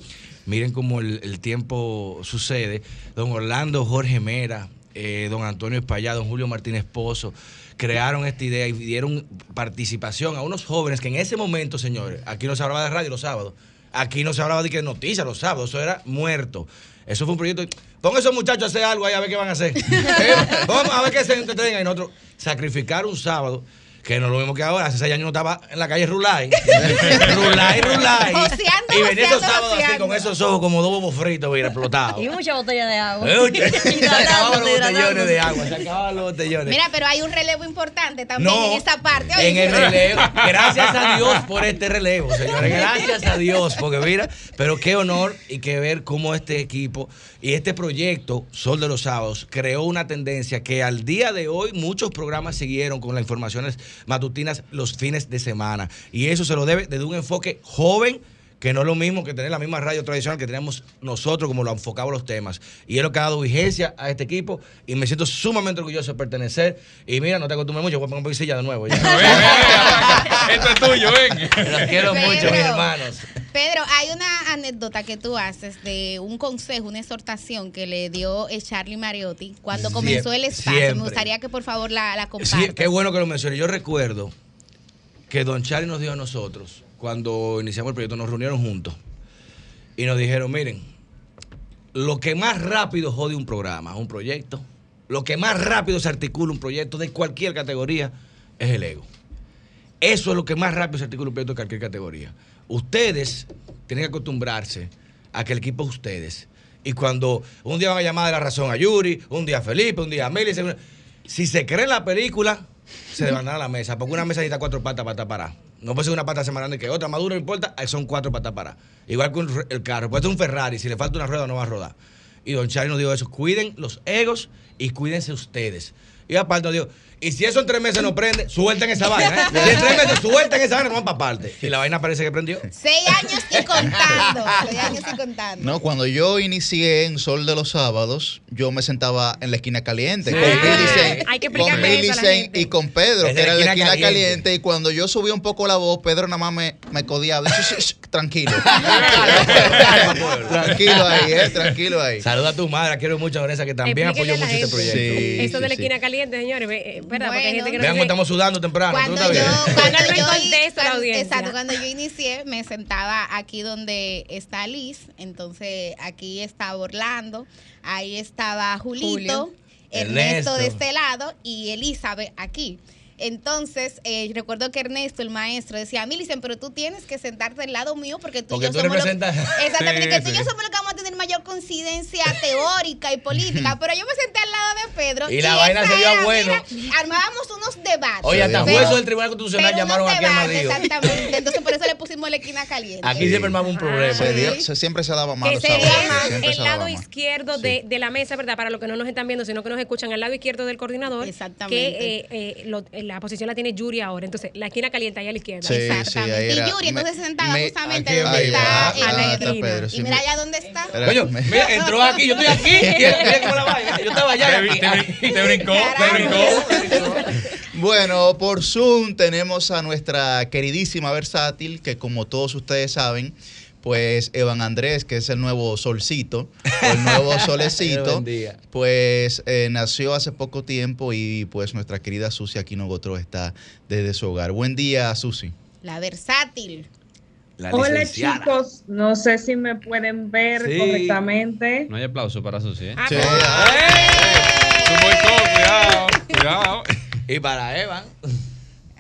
miren cómo el, tiempo sucede, don Orlando Jorge Mera, eh, don Antonio Espallá, don Julio Martínez Pozo, crearon esta idea y dieron participación a unos jóvenes que en ese momento, señores, aquí no se hablaba de radio los sábados, aquí no se hablaba de que noticias los sábados, eso era muerto. Eso fue un proyecto. Pon a esos muchachos a hacer algo ahí a ver qué van a hacer. Vamos a ver qué se entretengan. Y nosotros sacrificar un sábado que no es lo mismo que ahora. Hace seis años no estaba en la calle Rulay. Rulay, Rulay. y venía esos sábados así con esos ojos como dos bobos fritos, mira, explotados. Y mucha botella de agua. se acababan los botellones de agua, se acababan los botellones. Mira, pero hay un relevo importante también en esa parte. En el relevo. Gracias a Dios por este relevo, señores. Gracias a Dios, porque mira, pero qué honor y qué ver cómo este equipo y este proyecto, Sol de los Sábados, creó una tendencia que al día de hoy muchos programas siguieron con las informaciones matutinas los fines de semana. Y eso se lo debe desde un enfoque joven que no es lo mismo que tener la misma radio tradicional que tenemos nosotros, como lo enfocado los temas. Y es lo que ha dado vigencia a este equipo y me siento sumamente orgulloso de pertenecer. Y mira, no te acostumbres mucho, voy a poner un silla de nuevo. Esto es tuyo, ven. Los quiero mucho, mis hermanos. Pedro, hay una anécdota que tú haces de un consejo, una exhortación que le dio Charlie Mariotti cuando comenzó el espacio. Me gustaría que por favor la, la compartas. qué bueno que lo mencioné. Yo recuerdo que Don Charlie nos dio a nosotros cuando iniciamos el proyecto, nos reunieron juntos y nos dijeron, miren, lo que más rápido jode un programa, un proyecto, lo que más rápido se articula un proyecto de cualquier categoría es el ego. Eso es lo que más rápido se articula un proyecto de cualquier categoría. Ustedes tienen que acostumbrarse a que el equipo es ustedes. Y cuando un día van a llamar de la razón a Yuri, un día a Felipe, un día a Meli, si se cree en la película, se levantan a la mesa, porque una mesa necesita cuatro patas para estar no puede ser una pata grande que otra. Maduro no importa, son cuatro patas para. Igual que el carro. Puede ser un Ferrari, si le falta una rueda no va a rodar. Y don Charlie nos dijo eso. Cuiden los egos y cuídense ustedes. Y aparte nos dijo, y si eso en tres meses no prende, suelten esa vaina. ¿eh? Si en tres meses suelten esa vaina, no van para parte. Y la vaina parece que prendió. Seis años y contando. Seis años y contando. No, cuando yo inicié en Sol de los Sábados, yo me sentaba en la esquina caliente. Con Millicent, y con Pedro, que era en la esquina caliente. Y cuando yo subí un poco la voz, Pedro nada más me, me codiaba. tranquilo. tranquilo ahí, eh, tranquilo ahí. Saluda a tu madre, quiero mucho, Vanessa, que también apoyó mucho este proyecto. Eso de la esquina caliente, señores, ¿verdad? Vean cómo estamos sudando temprano. Cuando yo, cuando yo, exacto, cuando yo inicié, me sentaba aquí donde está Liz, entonces aquí estaba Orlando, ahí estaba Julito, Ernesto de este lado y Elizabeth aquí. Entonces, eh, recuerdo que Ernesto, el maestro, decía, Milicen, pero tú tienes que sentarte al lado mío porque tú y yo somos Exactamente, que tú y yo somos los que vamos a tener mayor coincidencia teórica y política. pero yo me senté al lado de Pedro. Y, la vaina se dio bueno. armábamos unos debates. Oye, hasta jueces del Tribunal Constitucional llamaron aquí a Madrid. Exactamente. Entonces, por eso le pusimos la esquina caliente. Aquí siempre armamos un problema. Se, siempre se daba mal. Que sería el lado izquierdo de, de, la mesa, ¿verdad? Para los que no nos están viendo, sino que nos escuchan, al lado izquierdo del coordinador. Exactamente. Que eh, eh, lo, la posición la tiene Yuri ahora. Entonces, la esquina caliente ahí a la izquierda. Sí, Exactamente. y Yuri entonces se sentaba justamente donde está, a la esquina. y mira allá dónde está. Coño, mira, entró aquí, yo estoy aquí. mira cómo la vaya. Yo estaba allá. Te, te, brincó, te brincó. Bueno, por Zoom tenemos a nuestra queridísima Versátil, que como todos ustedes saben, pues Evan Andrés, que es el nuevo solcito, el nuevo solecito, pues eh, nació hace poco tiempo y pues nuestra querida Susi Aquino Gotro está desde su hogar. Buen día, Susi. La versátil. Hola chicos, no sé si me pueden ver correctamente. No hay aplauso para Susi. ¿eh? Sí. ¡Eh! cuidado, cuidado. Y para Evan.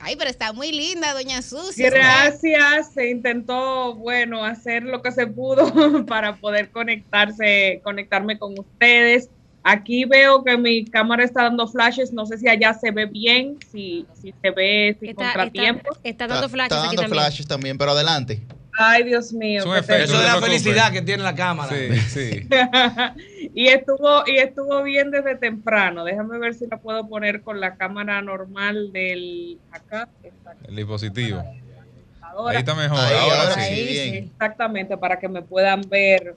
Ay, pero está muy linda, doña Susi. Gracias, se intentó, bueno, hacer lo que se pudo para poder conectarse, conectarme con ustedes. Aquí veo que mi cámara está dando flashes, no sé si allá se ve bien, si, si se ve sin contratiempos. Está, dando flashes. Está, dando flashes también, pero adelante. Ay, Dios mío. Eso es la felicidad que tiene la cámara. Sí, sí. y estuvo y estuvo bien desde temprano. Déjame ver si la puedo poner con la cámara normal del acá. El dispositivo. Ahí está mejor. Ahora, sí. Bien. Exactamente, para que me puedan ver.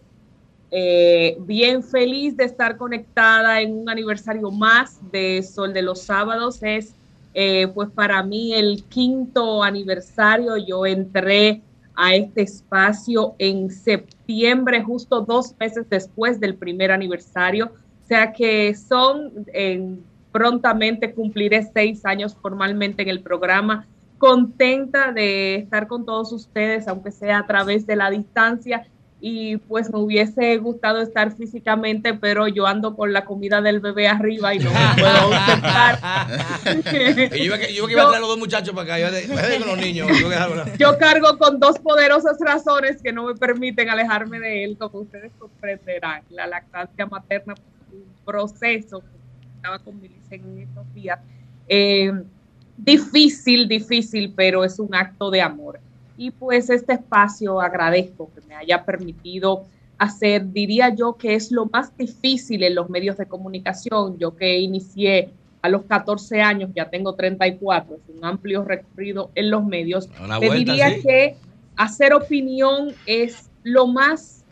Eh, bien feliz de estar conectada en un aniversario más de Sol de los Sábados. Es eh, pues para mí el quinto aniversario, yo entré a este espacio en septiembre, justo dos meses después del primer aniversario. O sea que son, prontamente cumpliré seis años formalmente en el programa. Contenta de estar con todos ustedes, aunque sea a través de la distancia y pues me hubiese gustado estar físicamente, pero yo ando con la comida del bebé arriba y no me puedo ausentar. yo iba, yo iba a traer a los dos muchachos para acá, yo, con los niños. yo cargo con dos poderosas razones que no me permiten alejarme de él, como ustedes comprenderán. La lactancia materna es un proceso, estaba con Milice en estos días, eh, difícil, difícil, pero es un acto de amor y pues este espacio agradezco que me haya permitido hacer, diría yo, que es lo más difícil en los medios de comunicación. Yo que inicié a los 14 años, ya tengo 34, es un amplio recorrido en los medios. Te diría que hacer opinión es lo más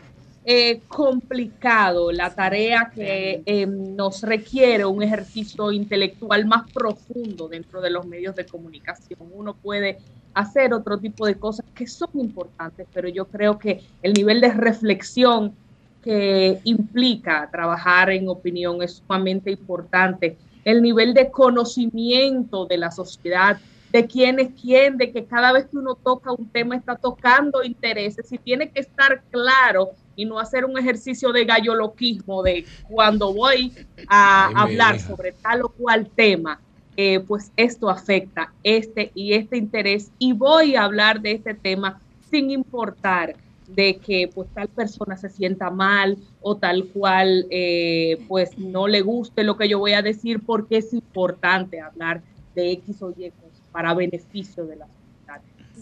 eh, complicado, la tarea que eh, nos requiere un ejercicio intelectual más profundo dentro de los medios de comunicación. Uno puede hacer otro tipo de cosas que son importantes, pero yo creo que el nivel de reflexión que implica trabajar en opinión es sumamente importante. El nivel de conocimiento de la sociedad, de quién es quién, de que cada vez que uno toca un tema está tocando intereses y tiene que estar claro y no hacer un ejercicio de galloloquismo de cuando voy a hablar sobre tal o cual tema eh, pues esto afecta este y este interés. Y voy a hablar de este tema sin importar de que pues tal persona se sienta mal o tal cual eh, pues no le guste lo que yo voy a decir porque es importante hablar de X o Y para beneficio de la sociedad.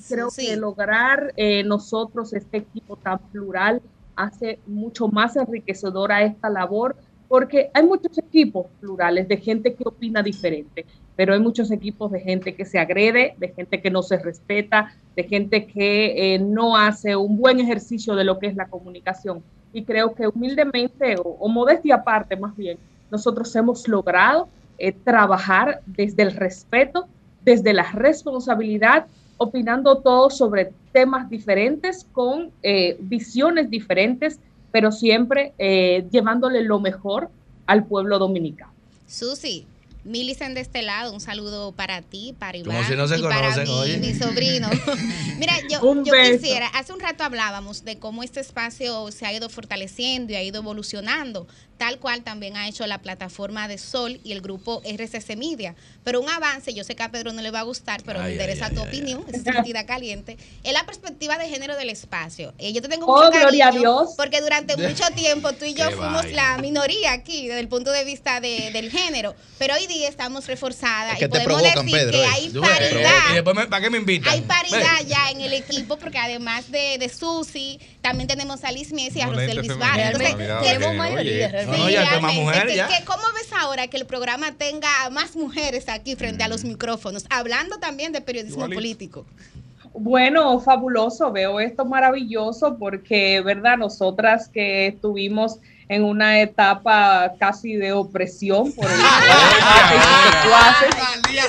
Creo que lograr eh, nosotros este equipo tan plural hace mucho más enriquecedora esta labor porque hay muchos equipos plurales de gente que opina diferente, pero hay muchos equipos de gente que se agrede, de gente que no se respeta, de gente que eh, no hace un buen ejercicio de lo que es la comunicación. Y creo que humildemente, o, modestia aparte más bien, nosotros hemos logrado eh, trabajar desde el respeto, desde la responsabilidad, opinando todos sobre temas diferentes, con eh, visiones diferentes, pero siempre eh, llevándole lo mejor al pueblo dominicano. Susi, Milicen de este lado, un saludo para ti, para Iván y para mí, mi sobrino. Mira, yo, yo quisiera, hace un rato hablábamos de cómo este espacio se ha ido fortaleciendo y ha ido evolucionando, tal cual también ha hecho la plataforma de Sol y el grupo RCC Media. Pero un avance, yo sé que a Pedro no le va a gustar, pero me interesa tu opinión, es sentida caliente, es la perspectiva de género del espacio. Eh, yo te tengo oh, mucho gloria a Dios. porque durante mucho tiempo tú y yo fuimos la minoría aquí desde el punto de vista de, del género, pero hoy día estamos reforzadas y podemos decir que hay paridad. ¿Para qué me invitan? Hay paridad ya en el equipo porque además de, de Susi, también tenemos a Liz Messi y a Rosel Bisbal. Entonces, tenemos mayoría ¿Cómo ves ahora que el programa tenga más mujeres aquí frente a los mm. micrófonos, hablando también de periodismo político? Bueno, fabuloso, veo esto maravilloso porque, ¿verdad? Nosotras que estuvimos en una etapa casi de opresión por el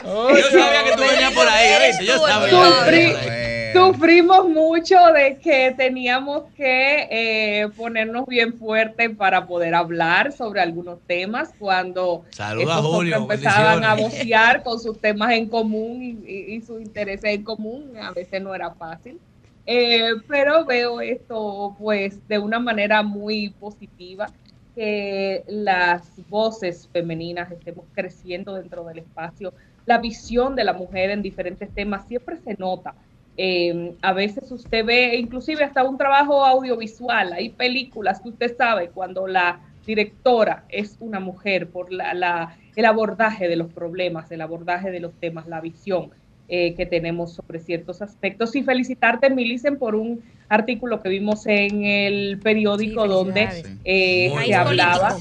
Yo sabía que tú venías por ahí, yo sabía. Sufrimos mucho de que teníamos que eh, ponernos bien fuerte para poder hablar sobre algunos temas cuando empezaban a vocear con sus temas en común y, sus intereses en común. A veces no era fácil. Eh, pero veo esto pues de una manera muy positiva, que las voces femeninas estemos creciendo dentro del espacio. La visión de la mujer en diferentes temas siempre se nota Em, a veces usted ve inclusive hasta un trabajo audiovisual, hay películas que usted sabe cuando la directora es una mujer por la, el abordaje de los problemas, el abordaje de los temas, la visión eh, que tenemos sobre ciertos aspectos. Y felicitarte, Milicen, por un artículo que vimos en el periódico donde eh, se hablaba.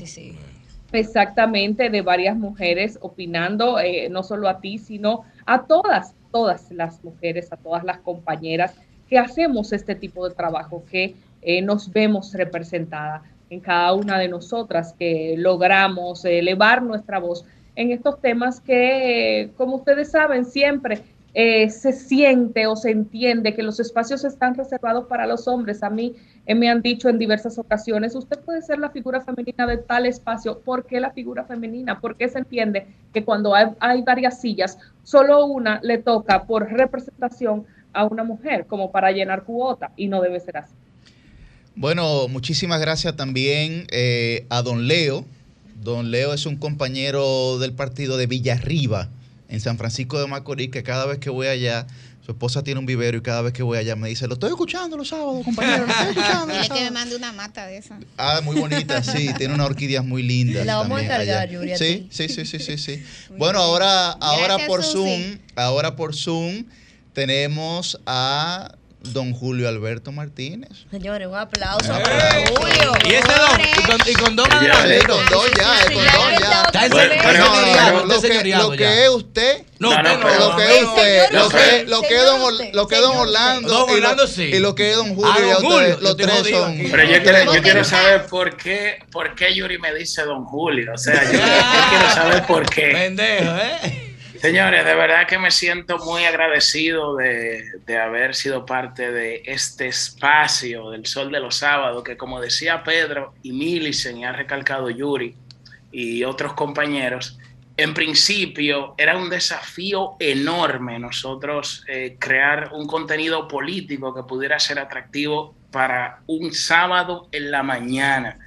Exactamente, de varias mujeres opinando, eh, no solo a ti, sino a todas todas las mujeres, a todas las compañeras que hacemos este tipo de trabajo, que eh, nos vemos representada en cada una de nosotras, que logramos elevar nuestra voz en estos temas que, como ustedes saben, siempre eh, se siente o se entiende que los espacios están reservados para los hombres. A mí eh, me han dicho en diversas ocasiones, usted puede ser la figura femenina de tal espacio. ¿Por qué la figura femenina? Porque se entiende que cuando hay varias sillas, solo una le toca por representación a una mujer, como para llenar cuota, y no debe ser así. Bueno, muchísimas gracias también eh, a don Leo. Don Leo es un compañero del partido de Villarriba en San Francisco de Macorís, que cada vez que voy allá, su esposa tiene un vivero y cada vez que voy allá me dice, lo estoy escuchando los sábados, compañero, lo estoy escuchando. Dile que me mande una mata de esa. Ah, muy bonita, sí, tiene unas orquídeas muy lindas. La vamos a encargar, Yuri. Sí, sí, sí, sí, sí, sí. Bueno, ahora, ahora por Zoom, ahora por Zoom tenemos a don Julio Alberto Martínez. Señores, un aplauso para Julio. Y ese don, y con, y con don Ya, adelante. con don ya, con don ya. Está en señoriado, lo que- Lo ya. que es usted, No, no, no, lo que es usted, lo que, lo que es don, lo que don Orlando, Don y lo- Orlando sí. y lo que es don Julio, Ah, los tres jodido son. Pero yo quiero, yo Porque- quiero saber por qué, por qué Yuri me dice Don Julio. O sea, yo, yo quiero saber por qué. Pendejo, ¿eh? Señores, de verdad que me siento muy agradecido de, de haber sido parte de este espacio del Sol de los Sábados, que como decía Pedro y Milicen y ha recalcado Yuri y otros compañeros, en principio era un desafío enorme nosotros eh, crear un contenido político que pudiera ser atractivo para un sábado en la mañana.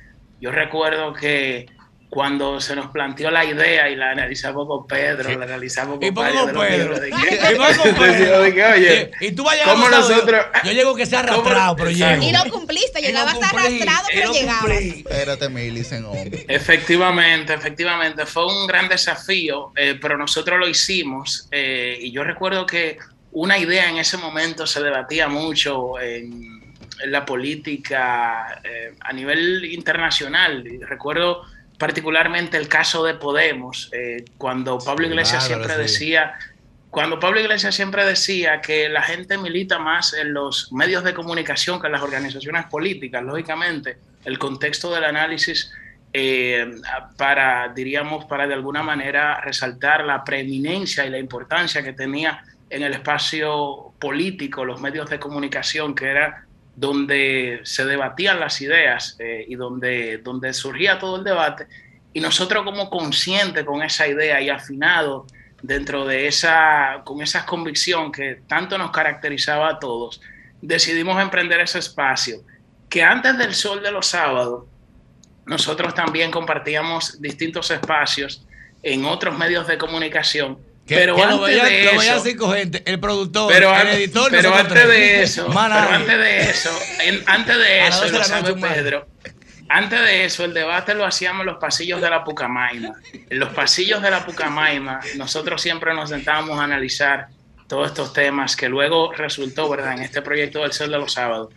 Yo recuerdo que cuando se nos planteó la idea y la analizamos con Pedro, la analizamos con ¿Y Pedro? de ¿Y que- con Pedro? Decía, oye, oye, Y tú vas a llegar ¿cómo nosotros- Yo llego que sea arrastrado, pero llego. Y lo cumpliste, llegabas arrastrado, pero llegabas. Espérate, Milicen, hombre. Efectivamente, efectivamente, fue un gran desafío, eh, pero nosotros lo hicimos eh, y yo recuerdo que una idea en ese momento se debatía mucho en, en la política eh, a nivel internacional. Y recuerdo particularmente el caso de Podemos, eh, cuando Pablo Iglesias Claro, siempre sí. decía, cuando Pablo Iglesias siempre decía que la gente milita más en los medios de comunicación que en las organizaciones políticas, lógicamente, el contexto del análisis eh, para, diríamos, para de alguna manera resaltar la preeminencia y la importancia que tenía en el espacio político, los medios de comunicación, que era donde se debatían las ideas eh, y donde, donde surgía todo el debate. Y nosotros como conscientes con esa idea y afinados dentro de esa, con esa convicción que tanto nos caracterizaba a todos, decidimos emprender ese espacio, que antes del sol de los sábados, nosotros también compartíamos distintos espacios en otros medios de comunicación. Que, pero que antes lo de lo eso, cinco gente, el productor, pero, el editor, pero antes de eso, pero antes de eso, antes de eso, 12 de lo sabe. Pedro, antes de eso, el debate lo hacíamos en los pasillos de la Pucamaima. En los pasillos de la Pucamaima, nosotros siempre nos sentábamos a analizar todos estos temas que luego resultó, ¿verdad?, en este proyecto del Sol de los Sábados.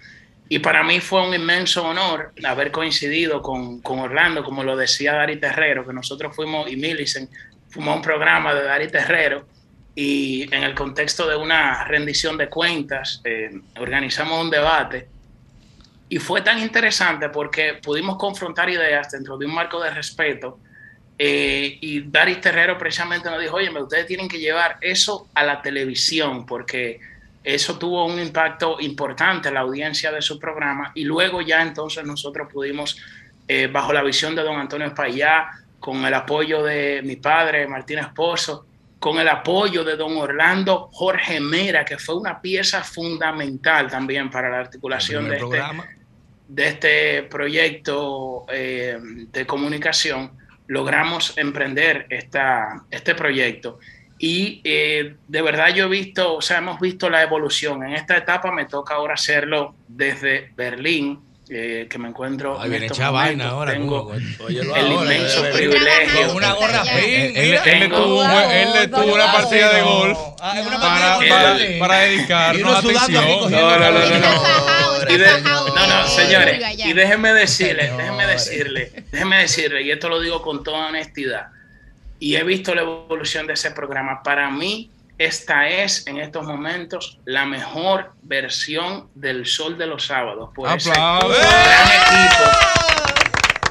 Y para mí fue un inmenso honor haber coincidido con, con Orlando, como lo decía Dari Terrero, que nosotros fuimos, y Millicent, fuimos a un programa de Dari Terrero, y en el contexto de una rendición de cuentas, eh, organizamos un debate y fue tan interesante porque pudimos confrontar ideas dentro de un marco de respeto. eh, y Daris Terrero precisamente nos dijo, oye, ustedes tienen que llevar eso a la televisión porque eso tuvo un impacto importante en la audiencia de su programa. Y luego ya entonces nosotros pudimos, eh, bajo la visión de don Antonio Espaillá, con el apoyo de mi padre, Martín Esposo, con el apoyo de don Orlando Jorge Mera, que fue una pieza fundamental también para la articulación de este, de este proyecto eh, de comunicación, logramos emprender esta, este proyecto. Y eh, de verdad yo he visto, o sea, hemos visto la evolución. En esta etapa me toca ahora hacerlo desde Berlín, eh, que me encuentro Ahí en viene echa vaina ahora. Tengo. Óyelo el ahora, inmenso bebé. privilegio. Con una gorra pin. Él, le tuvo, un- él le tuvo una partida de golf Ah, para, para, para Y dedicarnos atención. No, no, no, no. Y de- no, no, señores, y déjenme decirle, déjenme decirle, déjenme decirle, y esto lo digo con toda honestidad, y he visto la evolución de ese programa. Para mí, esta es en estos momentos la mejor versión del Sol de los Sábados. Por ese equipo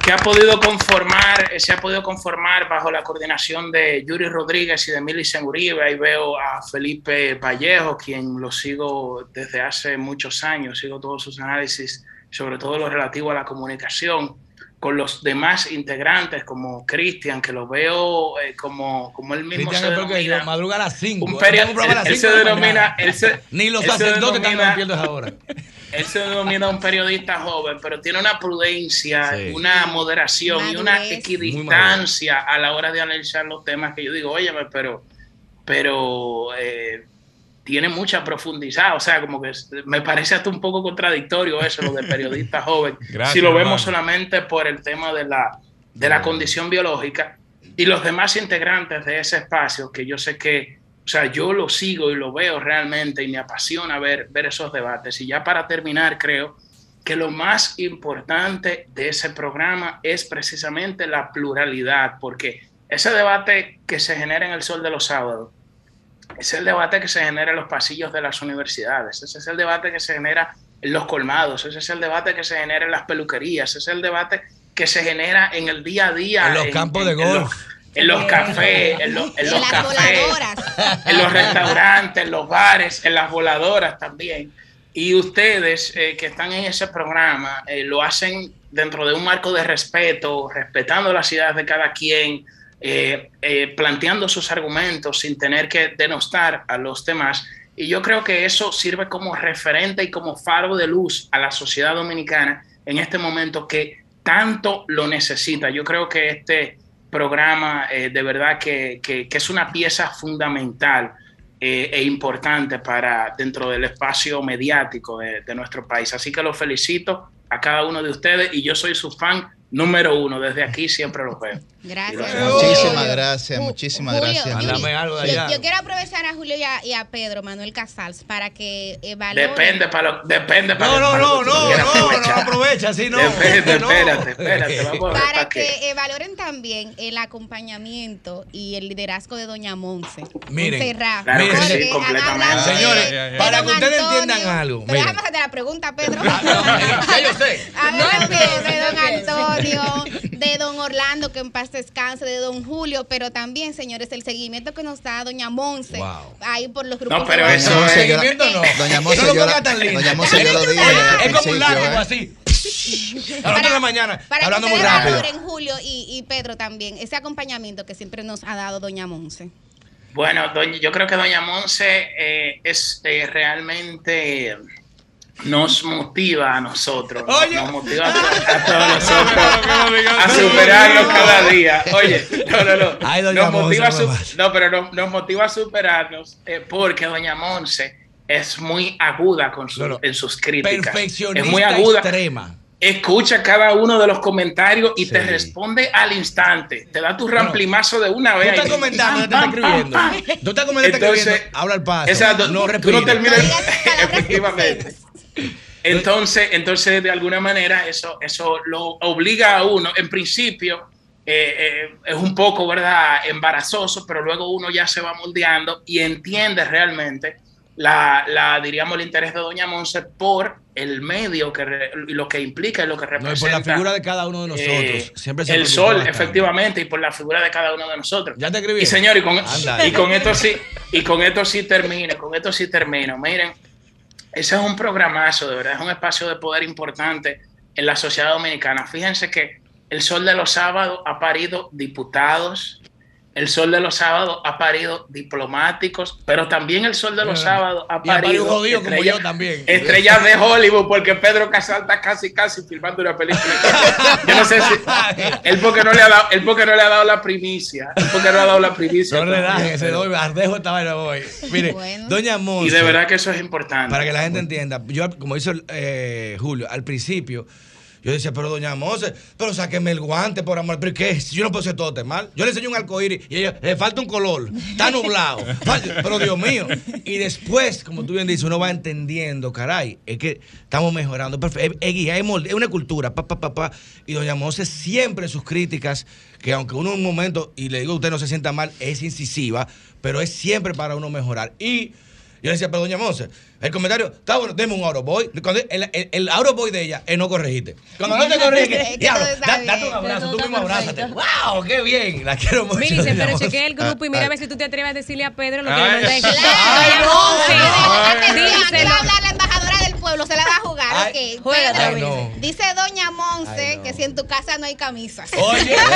que ha podido conformar, se ha podido conformar bajo la coordinación de Yuri Rodríguez y de Millicent Uribe. Ahí veo a Felipe Vallejo, quien lo sigo desde hace muchos años, sigo todos sus análisis, sobre todo lo relativo a la comunicación, con los demás integrantes, como Cristian, que lo veo eh, como, como él mismo se denomina. madruga a las 5. Un periodo, él, se denomina... Él se, Ni los sacerdotes están rompiendo ahora él se denomina un periodista joven, pero tiene una prudencia, una moderación y una equidistancia a la hora de analizar los temas que yo digo, óyeme, pero, pero eh, tiene mucha profundidad, o sea, como que me parece hasta un poco contradictorio eso, lo de periodista joven, si lo vemos solamente por el tema de la, de la condición biológica y los demás integrantes de ese espacio, que yo sé que o sea, yo lo sigo y lo veo realmente y me apasiona ver, ver esos debates. Y ya para terminar, creo que lo más importante de ese programa es precisamente la pluralidad, porque ese debate que se genera en el Sol de los Sábados es el debate que se genera en los pasillos de las universidades, ese es el debate que se genera en los colmados, ese es el debate que se genera en las peluquerías, ese es el debate que se genera en el día a día. En los campos de golf en los cafés, en los, en los cafés, en los restaurantes, en los bares, en las voladoras también. Y ustedes eh, que están en ese programa eh, lo hacen dentro de un marco de respeto, respetando las ideas de cada quien, eh, planteando sus argumentos sin tener que denostar a los demás. Y yo creo que eso sirve como referente y como faro de luz a la sociedad dominicana en este momento que tanto lo necesita. Yo creo que este programa eh, de verdad que, que, es una pieza fundamental eh, e importante para dentro del espacio mediático de, de nuestro país. Así que los felicito a cada uno de ustedes y yo soy su fan número uno. Desde aquí siempre lo veo. Gracias. Muchísimas gracias, muchísimas gracias. algo de allá. Yo, quiero aprovechar a Julio y a, Pedro Manuel Casals para que evalúen. Depende para lo, depende para No, no, no, no, no, no, aprovecha, sí, no. Depende, espérate, espérate. Vamos para, para que valoren también el acompañamiento y el liderazgo de Doña Monse. Miren, claro que sí, completamente. Señores, para que ustedes entiendan algo. Déjame hacer la pregunta, Pedro. Ya yo sé. Hablar de Don Antonio, de Don Orlando, que en paz descanse de don Julio, pero también, señores, el seguimiento que nos da doña Monse ahí por los grupos. No, pero eso no, seguimiento no. Doña Monse, no yo, doña Monse yo lo dije. Es como un látigo ¿eh? así. Hablando de mañana, para hablando que muy rápido. en Julio y, y Pedro también, ese acompañamiento que siempre nos ha dado doña Monse. Bueno, doña, yo creo que doña Monse eh, es eh, realmente nos motiva a nosotros, nos motiva a, todos nosotros a superarnos cada día. Oye, no, no, no. Nos motiva no, pero nos, motiva a superarnos eh, porque Doña Monse es muy aguda con su, en sus críticas. Es muy aguda. Extrema. Escucha cada uno de los comentarios y te responde al instante. Te da tu ramplimazo de una vez. Tú estás comentando, te estás escribiendo. Tú estás comentando, escribiendo. Habla al paso. Exacto. No, tú no terminas. Efectivamente. Entonces, entonces, de alguna manera, eso, eso lo obliga a uno, en principio, eh, eh, es un poco, ¿verdad?, embarazoso, pero luego uno ya se va moldeando y entiende realmente la, la diríamos, el interés de Doña Monse por el medio que lo que implica y lo que representa. No, y por la figura de cada uno de nosotros. Eh, Siempre el sol, efectivamente, y por la figura de cada uno de nosotros. Ya te escribí. Y señor, y con, y con esto sí, y con esto sí termino, con esto sí termino. Miren, ese es un programazo, de verdad, es un espacio de poder importante en la sociedad dominicana. Fíjense que el Sol de los Sábados ha parido diputados, el Sol de los Sábados ha parido diplomáticos, pero también el Sol de los Sábados ha parido, estrellas, también. estrellas de Hollywood, porque Pedro Casal está casi, casi filmando una película. Yo no sé si él porque no le ha dado, él porque no le ha dado la primicia, él porque no le ha dado la primicia. No se doy, ardejo esta vaina hoy. Mire, Doña Monse. Y de verdad que eso es importante. Para que la gente entienda, yo como hizo eh, Julio, al principio yo decía, pero doña Mose, pero sáqueme el guante, por amor. ¿Pero qué? Yo no puedo hacer todo este mal. Yo le enseño un arcoíris y ella le falta un color. Está nublado. pero Dios mío. Y después, como tú bien dices, uno va entendiendo, caray, es que estamos mejorando. Es, guía, es, una cultura. Pa, pa, pa, y doña Mose siempre en sus críticas, que aunque uno en un momento, y le digo a usted no se sienta mal, es incisiva, pero es siempre para uno mejorar. Y Yo le decía, pero doña Monse, el comentario, está bueno, deme un Auroboy. Cuando el, el, el Auroboy de ella es no corregiste. Cuando no te corrige, diablo, date un abrazo, tú mismo abrázate. ¡Wow! ¡Qué bien! La quiero mucho. Mira, pero chequea el grupo y mira a ver si tú te atreves a decirle a Pedro lo que le embajadora del pueblo, se la va a jugar. Ok, Pedro. Dice doña Monse que si en tu casa no hay camisas. Oye.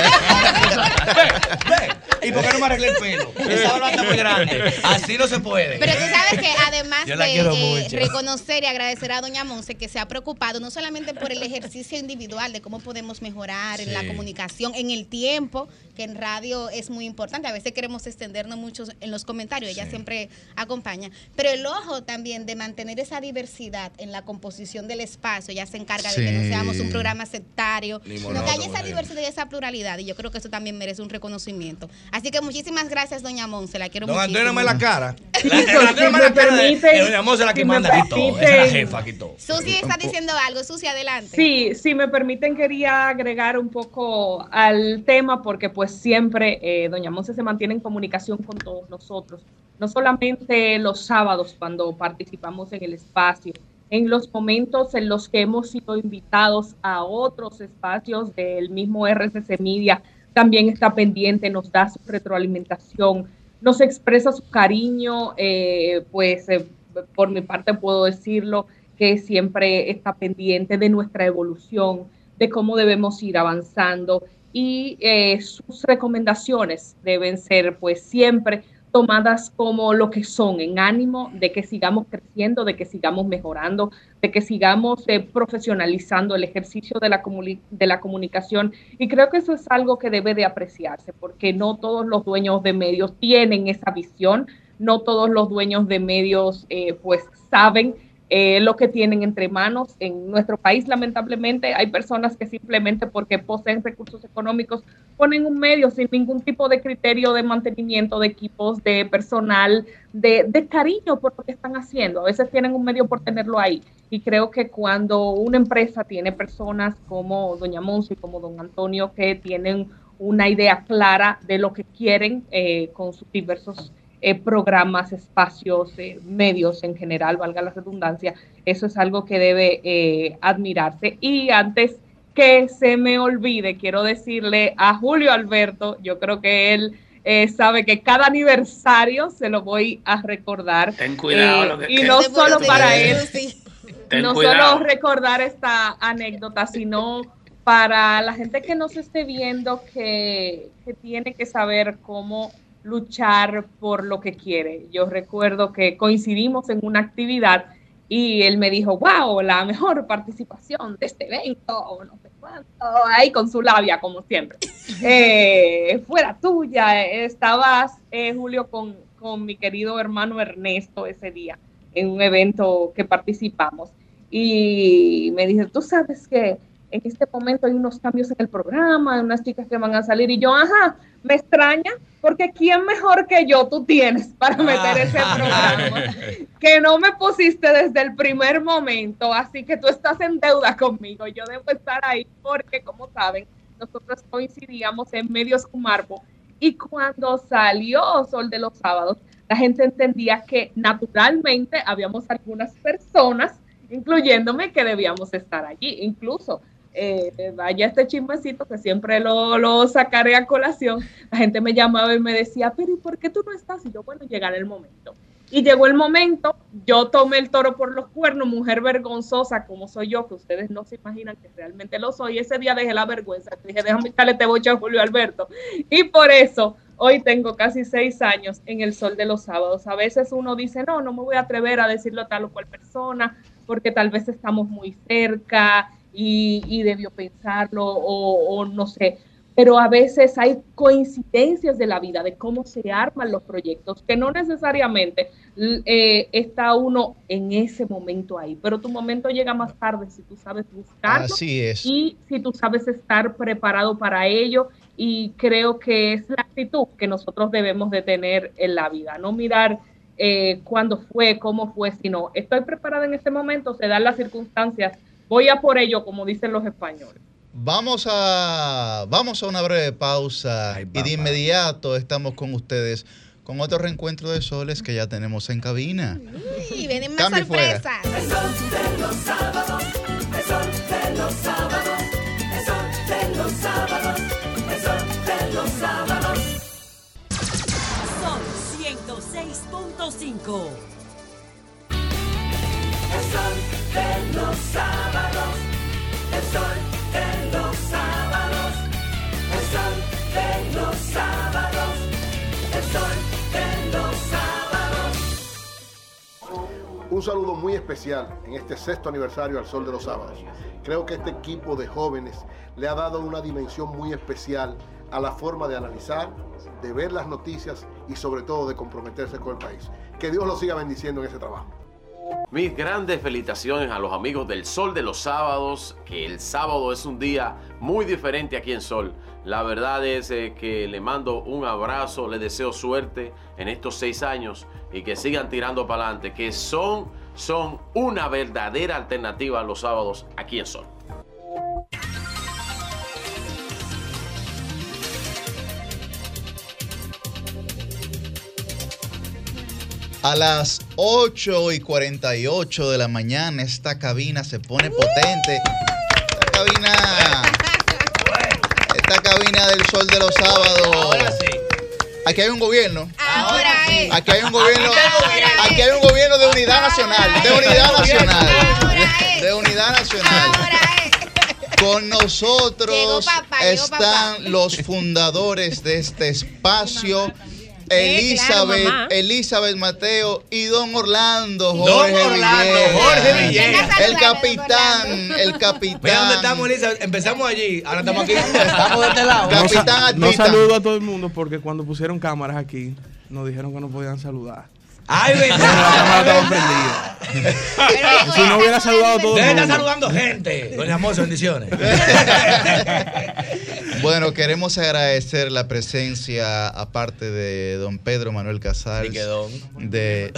¿Y por qué no me arreglé el pelo? Esa barba está muy grande. Así no se puede. Pero tú sabes que además de eh, reconocer y agradecer a doña Monse que se ha preocupado no solamente por el ejercicio individual de cómo podemos mejorar en la comunicación, en el tiempo, que en radio es muy importante. A veces queremos extendernos mucho en los comentarios, ella siempre acompaña. Pero el ojo también de mantener esa diversidad en la composición del espacio, ya se encarga de que no seamos un programa sectario, sino que haya esa diversidad y esa pluralidad. Y yo creo que eso también merece un reconocimiento. Así que muchísimas gracias, doña Monse. La quiero mucho. Antonio me la cara. La, la, me la cara de, doña Monse la que manda aquí todo. es la jefa aquí todo. Susi está diciendo algo. Susi, adelante. Sí, si me permiten, quería agregar un poco al tema porque pues siempre eh, doña Monse se mantiene en comunicación con todos nosotros. No solamente los sábados cuando participamos en el espacio, en los momentos en los que hemos sido invitados a otros espacios del mismo RCC Media, también está pendiente, nos da su retroalimentación, nos expresa su cariño, eh, pues eh, por mi parte puedo decirlo, que siempre está pendiente de nuestra evolución, de cómo debemos ir avanzando y eh, sus recomendaciones deben ser pues siempre tomadas como lo que son, en ánimo de que sigamos creciendo, de que sigamos mejorando, de que sigamos eh, profesionalizando el ejercicio de la, de la comunicación. Y creo que eso es algo que debe de apreciarse, porque no todos los dueños de medios tienen esa visión, no todos los dueños de medios eh, pues saben eh, lo que tienen entre manos. En nuestro país, lamentablemente, hay personas que simplemente porque poseen recursos económicos ponen un medio sin ningún tipo de criterio de mantenimiento de equipos, de personal, de, cariño por lo que están haciendo. A veces tienen un medio por tenerlo ahí. Y creo que cuando una empresa tiene personas como doña Monsi, como don Antonio, que tienen una idea clara de lo que quieren eh, con sus diversos eh, programas, espacios, eh, medios en general, valga la redundancia, eso es algo que debe eh, admirarse. Y antes que se me olvide, quiero decirle a Julio Alberto, yo creo que él sabe que cada aniversario se lo voy a recordar. Ten cuidado. y no solo para él, no solo recordar esta anécdota, sino para la gente que nos esté viendo que, que tiene que saber cómo luchar por lo que quiere. Yo recuerdo que coincidimos en una actividad y él me dijo, wow, la mejor participación de este evento, no sé cuánto, ahí con su labia, como siempre. Eh, fuera tuya, estabas, eh, Julio, con, con mi querido hermano Ernesto ese día en un evento que participamos. Y me dice, tú sabes que en este momento hay unos cambios en el programa, hay unas chicas que van a salir. Y yo, ajá, me extraña, porque ¿quién mejor que yo tú tienes para meter ese ah. programa? que no me pusiste desde el primer momento, así que tú estás en deuda conmigo. Yo debo estar ahí porque, como saben, nosotros coincidíamos en Medios Cumarbo. Y cuando salió Sol de los Sábados, la gente entendía que naturalmente habíamos algunas personas, incluyéndome, que debíamos estar allí. Incluso eh, vaya este chismecito que siempre lo, lo, sacaré a colación, la gente me llamaba y me decía, pero ¿y por qué tú no estás? Y yo, bueno, llegará el momento. Y llegó el momento, yo tomé el toro por los cuernos, mujer vergonzosa como soy yo, que ustedes no se imaginan que realmente lo soy. Ese día dejé la vergüenza, dije, déjame echarle este boche a Julio Alberto. Y por eso hoy tengo casi seis años en el sol de los sábados. A veces uno dice, no, no me voy a atrever a decirlo a tal o cual persona, porque tal vez estamos muy cerca, y, debió pensarlo o, no sé. Pero a veces hay coincidencias de la vida, de cómo se arman los proyectos, que no necesariamente eh, está uno en ese momento ahí, pero tu momento llega más tarde si tú sabes buscarlo Así es. y si tú sabes estar preparado para ello. Y creo que es la actitud que nosotros debemos de tener en la vida, no mirar eh, cuándo fue, cómo fue, sino estoy preparada en este momento, se dan las circunstancias Voy a por ello, como dicen los españoles. Vamos a, vamos a una breve pausa y de inmediato estamos con ustedes con otro reencuentro de soles que ya tenemos en cabina. Y vienen más sorpresas. El sol de los sábados, el sol de los sábados, el sol de los sábados, el sol de los sábados. Sol 106.5. El sol de los sábados, el sol de los sábados, el sol de los sábados, el sol de los sábados. Un saludo muy especial en este sexto aniversario al Sol de los Sábados. Creo que este equipo de jóvenes le ha dado una dimensión muy especial a la forma de analizar, de ver las noticias y sobre todo de comprometerse con el país. Que Dios los siga bendiciendo en ese trabajo. Mis grandes felicitaciones a los amigos del Sol de los Sábados, que el sábado es un día muy diferente aquí en Sol. La verdad es eh, que le mando un abrazo, le deseo suerte en estos seis años y que sigan tirando para adelante, que son, son una verdadera alternativa a los sábados aquí en Sol. A las 8 y 48 de la mañana esta cabina se pone potente. Esta cabina... Esta cabina del sol de los sábados. Ahora sí. Aquí hay un gobierno. Ahora es. Aquí hay un gobierno. Aquí hay un gobierno de unidad nacional. De unidad nacional. De unidad nacional. Con nosotros están los fundadores de este espacio Elizabeth, Elizabeth Mateo y Don Orlando Jorge Don Orlando Jorge Villegas. El capitán, el capitán. Mira dónde estamos, Elizabeth. Empezamos allí, ahora estamos aquí. Estamos de este lado. Capitán No saludo a todo el mundo porque cuando pusieron cámaras aquí, nos dijeron que no podían saludar. ¡Ay, verdad! Si no hubiera saludado a todo mundo. estar saludando gente. Doña Mozo, bendiciones. Bueno, queremos agradecer la presencia, aparte de don Pedro Manuel Casals, de, de-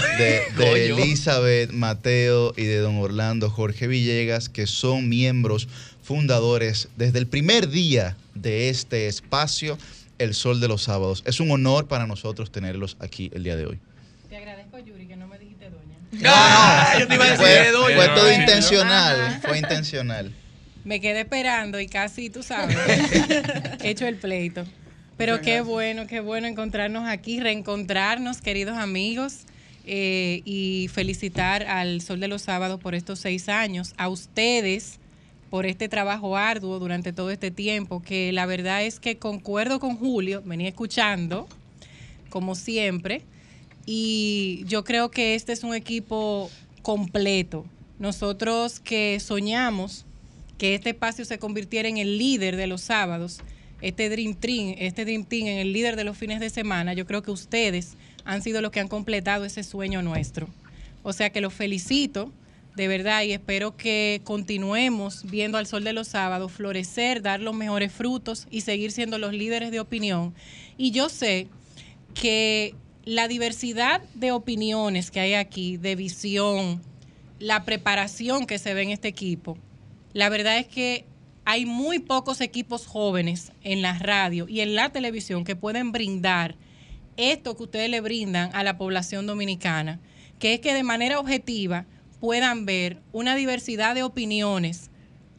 de. Elizabeth Mateo y de don Orlando Jorge Villegas, que son miembros fundadores desde el primer día de este espacio, El Sol de los Sábados. Es un honor para nosotros tenerlos aquí el día de hoy. Yuri, que no me dijiste doña. Ah, yo te iba a decir, Fue, doña. fue todo Ajá. intencional, fue intencional. Me quedé esperando y casi, tú sabes, he hecho el pleito. Pero qué bueno, qué bueno encontrarnos aquí, reencontrarnos, queridos amigos, eh, y felicitar al Sol de los Sábados por estos seis años, a ustedes por este trabajo arduo durante todo este tiempo, que la verdad es que concuerdo con Julio, venía escuchando, como siempre, y yo creo que este es un equipo completo. Nosotros que soñamos que este espacio se convirtiera en el líder de los sábados, este Dream Team, este Dream Team en el líder de los fines de semana, yo creo que ustedes han sido los que han completado ese sueño nuestro. O sea que los felicito de verdad y espero que continuemos viendo al sol de los sábados florecer, dar los mejores frutos y seguir siendo los líderes de opinión. Y yo sé que la diversidad de opiniones que hay aquí, de visión, la preparación que se ve en este equipo, la verdad es que hay muy pocos equipos jóvenes en la radio y en la televisión que pueden brindar esto que ustedes le brindan a la población dominicana, que es que de manera objetiva puedan ver una diversidad de opiniones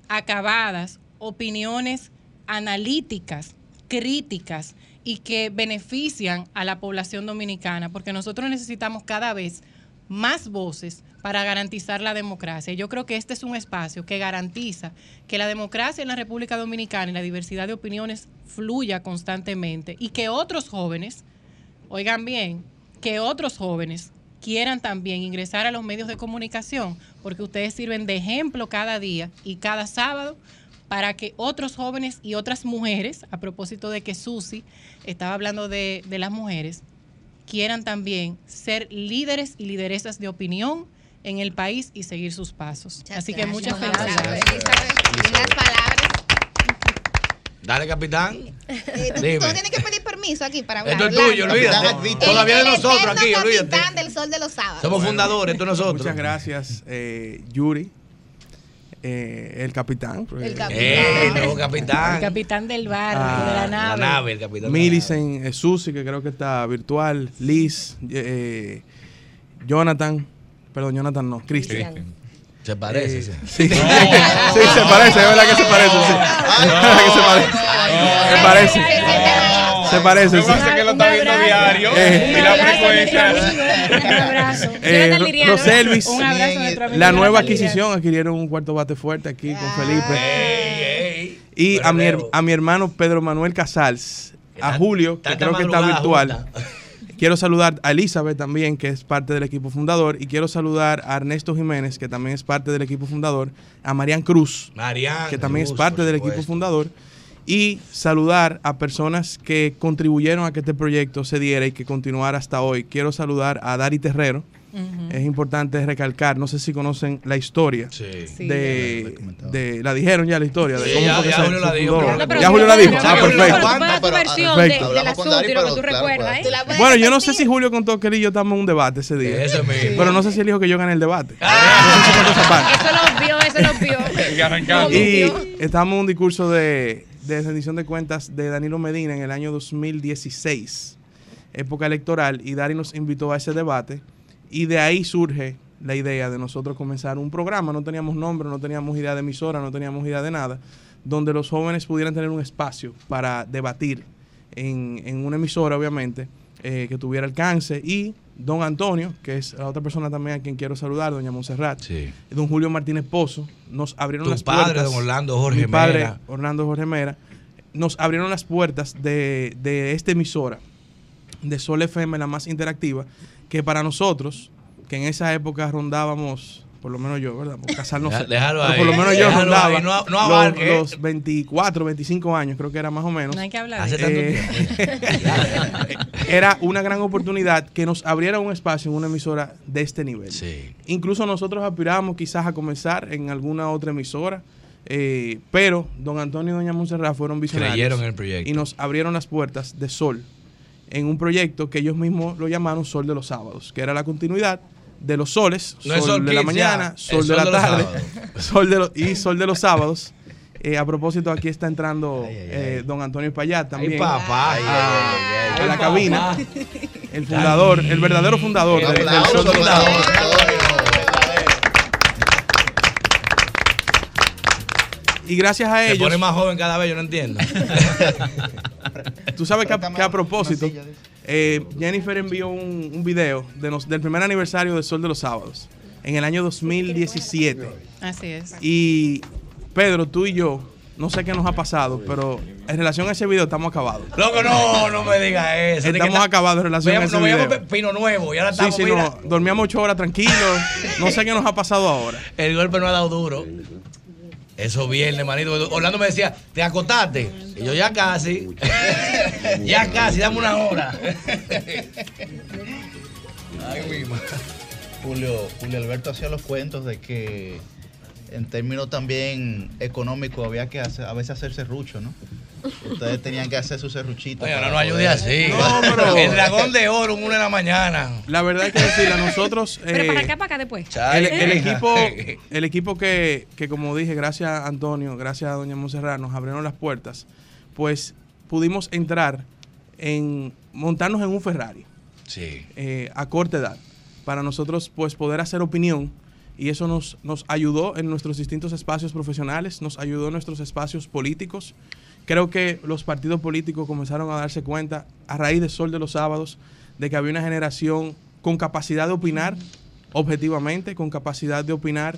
acabadas, opiniones analíticas, críticas y que benefician a la población dominicana, porque nosotros necesitamos cada vez más voces para garantizar la democracia. Yo creo que este es un espacio que garantiza que la democracia en la República Dominicana y la diversidad de opiniones fluya constantemente y que otros jóvenes, oigan bien, que otros jóvenes quieran también ingresar a los medios de comunicación, porque ustedes sirven de ejemplo cada día y cada sábado para que otros jóvenes y otras mujeres, a propósito de que Susi estaba hablando de, de las mujeres, quieran también ser líderes y lideresas de opinión en el país y seguir sus pasos. Así que muchas felicidades. Dale, capitán. Eh, tú, Dime. tú tienes que pedir permiso aquí para hablar. Esto es tuyo, olvídate. Todavía de nosotros aquí, olvídate. capitán del sol de los sábados. Somos fundadores, esto nosotros. Muchas gracias, eh, Yuri. Eh, el capitán. El capitán. Eh, el nuevo capitán. El capitán del barco, ah, de la nave. La nave el capitán. Millicent, eh, Susi, que creo que está virtual, Liz, eh, Jonathan, perdón, Jonathan no, Cristian. Se parece, sí. Sí, sí, se parece, es verdad que se parece, sí. Es verdad que se parece. Se parece. Se parece. Sí. pasa que lo está viendo diario y la frecuencia. Un abrazo. Eh, Roselvis, la nueva adquisición adquirieron un cuarto bate fuerte aquí con Felipe. Y a mi, a mi hermano Pedro Manuel Casals, a Julio, que creo que está virtual. Quiero saludar a Elizabeth también, que es parte del equipo fundador, y quiero saludar a Ernesto Jiménez, que también es parte del equipo fundador, a Marian Cruz, que también es parte del equipo fundador, y saludar a personas que contribuyeron a que este proyecto se diera y que continuara hasta hoy. Quiero saludar a Dari Terrero. Es importante recalcar, no sé si conocen la historia de, de, la dijeron ya la historia de cómo ya, ya Julio la dijo. ya Julio la dijo. Ah, perfecto. Bueno, yo no sé si Julio contó que él y yo estamos en un debate ese día. Eso Pero no sé si él dijo que yo gané el debate. Ah. Eso lo vio, eso lo vio. y estamos en un discurso de de rendición de cuentas de Danilo Medina en el año 2016, época electoral, y Dari nos invitó a ese debate, y de ahí surge la idea de nosotros comenzar un programa, no teníamos nombre, no teníamos idea de emisora, no teníamos idea de nada, donde los jóvenes pudieran tener un espacio para debatir en, en una emisora, obviamente, eh, que tuviera alcance, y don Antonio, que es la otra persona también a quien quiero saludar, doña Monserrat, don Julio Martínez Pozo, nos abrieron las puertas. don Orlando Jorge mi padre, Orlando Jorge Mera, nos abrieron las puertas de, de esta emisora, de Sol FM, la más interactiva, que para nosotros, que en esa época rondábamos por lo menos yo, ¿verdad? Por casarnos. Déjalo ahí. Por lo menos yo rondaba no, no los, los, 24, 25 años, creo que era más o menos. No hay que hablar. Hace tanto eh, era una gran oportunidad que nos abriera un espacio en una emisora de este nivel. Sí. Incluso nosotros aspirábamos quizás a comenzar en alguna otra emisora. Eh, pero don Antonio y doña Montserrat fueron visionarios. Creyeron en el proyecto. Y nos abrieron las puertas de Sol en un proyecto que ellos mismos lo llamaron Sol de los Sábados, que era la continuidad de los soles, sol, de la mañana, sol, de la tarde, sol de y sol de los sábados. Eh, a propósito, aquí está entrando eh, don Antonio Espaillat también papá, a, la cabina. El fundador, el verdadero fundador del Sol de los Sábados. Y gracias a ellos. Se pone más joven cada vez, yo no entiendo. Tú sabes que a propósito, eh, Jennifer envió un, video del primer aniversario de Sol de los Sábados en el año 2017. Así es. Y Pedro, tú y yo, no sé qué nos ha pasado, pero en relación a ese video estamos acabados. Loco, no, no me digas eso. Estamos acabados en relación a ese video. Nos pino nuevo y ahora estamos, sí, sí, no, dormíamos ocho horas tranquilos. no sé qué nos ha pasado ahora. El golpe no ha dado duro. Eso viernes, manito. Orlando me decía, ¿te acotaste? Y yo ya casi. ya casi, dame una hora. Ay, Julio, Julio Alberto hacía los cuentos de que en términos también económicos había que hacer, a veces hacerse rucho, ¿no? Ustedes tenían que hacer su serruchito. Oye, ahora no ayude así. No, pero... El dragón de oro, una de la mañana. La verdad es que decirle a nosotros. pero para acá, para acá después. El, equipo, el equipo que, que, como dije, gracias a Antonio, gracias a Doña Monserrat, nos abrieron las puertas, pues pudimos entrar en montarnos en un Ferrari. Sí. Eh, a corta edad. Para nosotros, pues, poder hacer opinión y eso nos, nos ayudó en nuestros distintos espacios profesionales, nos ayudó en nuestros espacios políticos Creo que los partidos políticos comenzaron a darse cuenta a raíz de Sol de los Sábados de que había una generación con capacidad de opinar objetivamente, con capacidad de opinar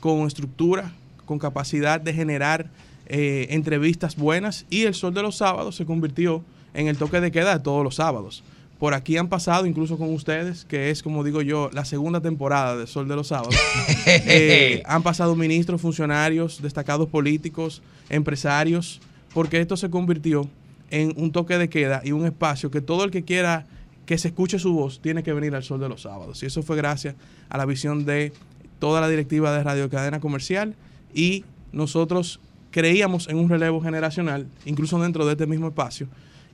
con estructura, con capacidad de generar eh, entrevistas buenas y el Sol de los Sábados se convirtió en el toque de queda de todos los sábados. Por aquí han pasado, incluso con ustedes, que es, como digo yo, la segunda temporada de Sol de los Sábados. Eh, han pasado ministros, funcionarios, destacados políticos, empresarios, porque esto se convirtió en un toque de queda y un espacio que todo el que quiera que se escuche su voz tiene que venir al sol de los sábados. Y eso fue gracias a la visión de toda la directiva de Radio Cadena Comercial y nosotros creíamos en un relevo generacional, incluso dentro de este mismo espacio,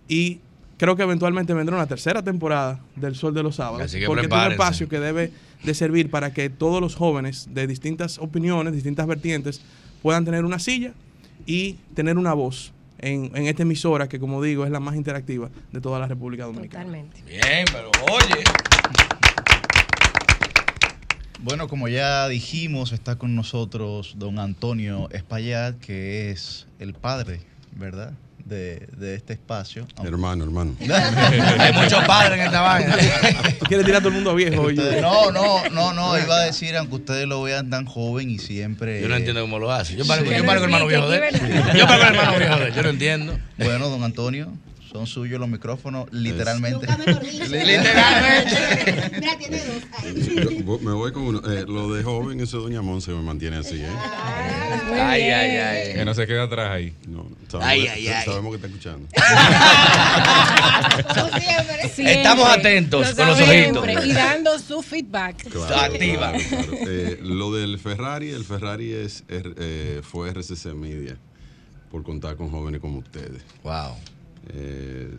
y creo que eventualmente vendrá una tercera temporada del Sol de los Sábados. porque es un espacio que debe de servir para que todos los jóvenes de distintas opiniones, distintas vertientes, puedan tener una silla y tener una voz en, en, esta emisora que, como digo, es la más interactiva de toda la República Dominicana. Totalmente. Bien, pero oye. Bueno, como ya dijimos, está con nosotros don Antonio Espaillat, que es el padre, ¿verdad? De, de, este espacio. Hermano, hermano. Hay muchos padres en esta vaina. ¿Tú quieres tirar a todo el mundo viejo? no, no, no, no. Iba a decir, aunque ustedes lo vean tan joven y siempre. Yo no entiendo cómo lo hace. Yo paro, sí. yo paro con el hermano viejo de Yo paro con el hermano viejo de él. Yo no entiendo. Bueno, don Antonio, son suyos los micrófonos, literalmente. literalmente. Mira, tiene dos. me voy con uno. Eh, lo de joven, eso Doña Monse me mantiene así, ¿eh? Ay, ay, ay. Que no se quede atrás ahí. No, sabemos, ay, ay, ay. sabemos que está escuchando. siempre, Estamos atentos con los ojitos. Y dando su feedback. Claro, Activa. Claro, claro. Eh, lo del Ferrari, el Ferrari es, eh, fue RCC Media por contar con jóvenes como ustedes. Wow. Eh,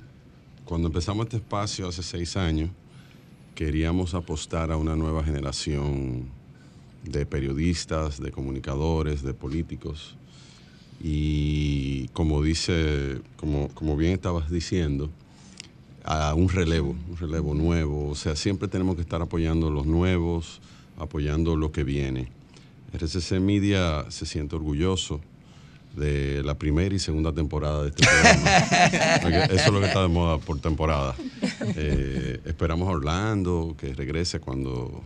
cuando empezamos este espacio hace seis años, queríamos apostar a una nueva generación de periodistas, de comunicadores, de políticos. Y como dice, como, como bien estabas diciendo, a un relevo, un relevo nuevo. O sea, siempre tenemos que estar apoyando los nuevos, apoyando lo que viene. RCC Media se siente orgulloso de la primera y segunda temporada de este programa. Eso es lo que está de moda por temporada. Eh, esperamos a Orlando que regrese cuando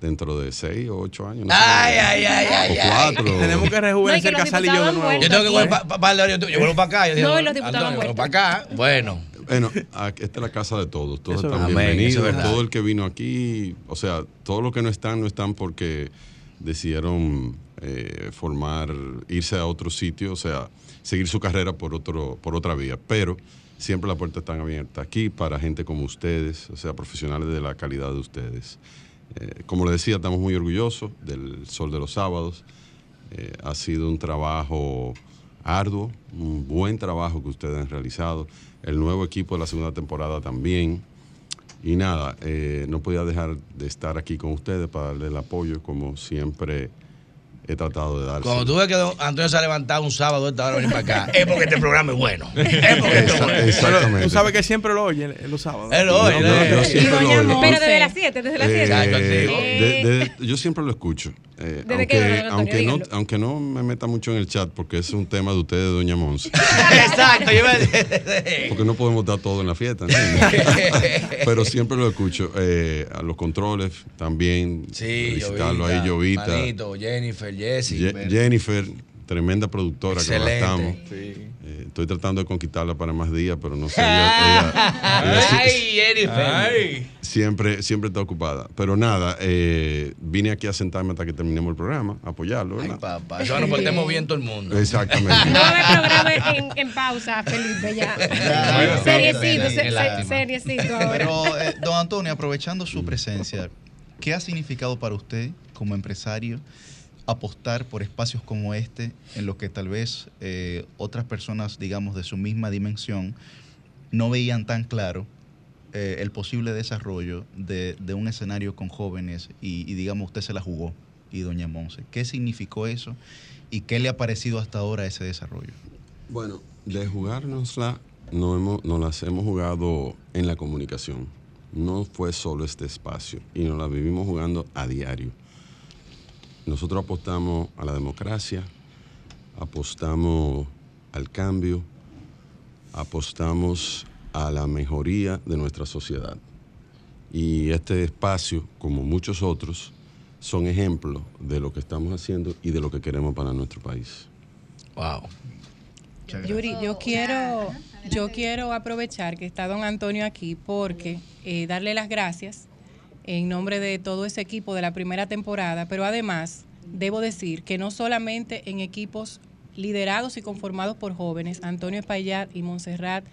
dentro de seis o ocho años. ay, ay, ay, o cuatro. Tenemos que rejuvenecer no, Casal y yo de nuevo. Yo tengo que volver para yo, yo vuelvo para acá. Yo digo, no, los diputados Antonio, para acá. Bueno. Bueno, esta es la casa de todos. Todos están bienvenidos. Todo el que vino aquí, o sea, todos los que no están, no están porque decidieron eh, formar, irse a otro sitio, o sea, seguir su carrera por, otro, por otra vía. Pero siempre las puertas están abiertas aquí para gente como ustedes, o sea, profesionales de la calidad de ustedes. Eh, como les decía, estamos muy orgullosos del Sol de los Sábados. Eh, ha sido un trabajo arduo, un buen trabajo que ustedes han realizado. El nuevo equipo de la segunda temporada también. Y nada, no podía dejar de estar aquí con ustedes para darle el apoyo, como siempre he tratado de dar. Cuando tú ves que Antonio se ha levantado un sábado esta hora venir para acá, es porque este programa es bueno. Es porque es bueno. Exactamente. Tú sabes que siempre lo oye los sábados. Él lo oye. yo siempre lo oye. Pero desde las 7, desde las 7. Eh, yo siempre lo escucho. Eh, aunque, aunque, no, aunque no me meta mucho en el chat, porque es un tema de ustedes, Doña Monse. Exacto. Yo porque no podemos dar todo en la fiesta. Pero siempre lo escucho. Eh, a los controles también. Sí, visitarlo ahí, Llovita. Manito, Jennifer, Jessie. Jennifer, tremenda productora Excelente. que la estamos. Sí. Eh, estoy tratando de conquistarla para más días, pero no sé. Ella, ella, Ay, Jennifer. Ay. Siempre, siempre está ocupada. Pero nada, eh, vine aquí a sentarme hasta que terminemos el programa, a apoyarlo. ¿verdad? Ay, papá. Nos portemos bien todo el mundo. Exactamente. No el programa en, en, pausa, Felipe, ya. ya seriecito, se, seriecito ahora. Pero, eh, don Antonio, aprovechando su presencia, ¿qué ha significado para usted como empresario? Apostar por espacios como este, en los que tal vez eh, otras personas, digamos, de su misma dimensión, no veían tan claro eh, el posible desarrollo de, de, un escenario con jóvenes y, y, digamos, usted se la jugó y doña Monse. ¿Qué significó eso y qué le ha parecido hasta ahora ese desarrollo? Bueno, de jugárnosla, no, hemos, no las hemos jugado en la comunicación. No fue solo este espacio y nos la vivimos jugando a diario nosotros apostamos a la democracia, apostamos al cambio, apostamos a la mejoría de nuestra sociedad. Y este espacio, como muchos otros, son ejemplos de lo que estamos haciendo y de lo que queremos para nuestro país. Wow. Yuri, yo quiero, yo quiero aprovechar que está don Antonio aquí porque eh, darle las gracias en nombre de todo ese equipo de la primera temporada, pero además debo decir que no solamente en equipos liderados y conformados por jóvenes, Antonio Espaillat y Montserrat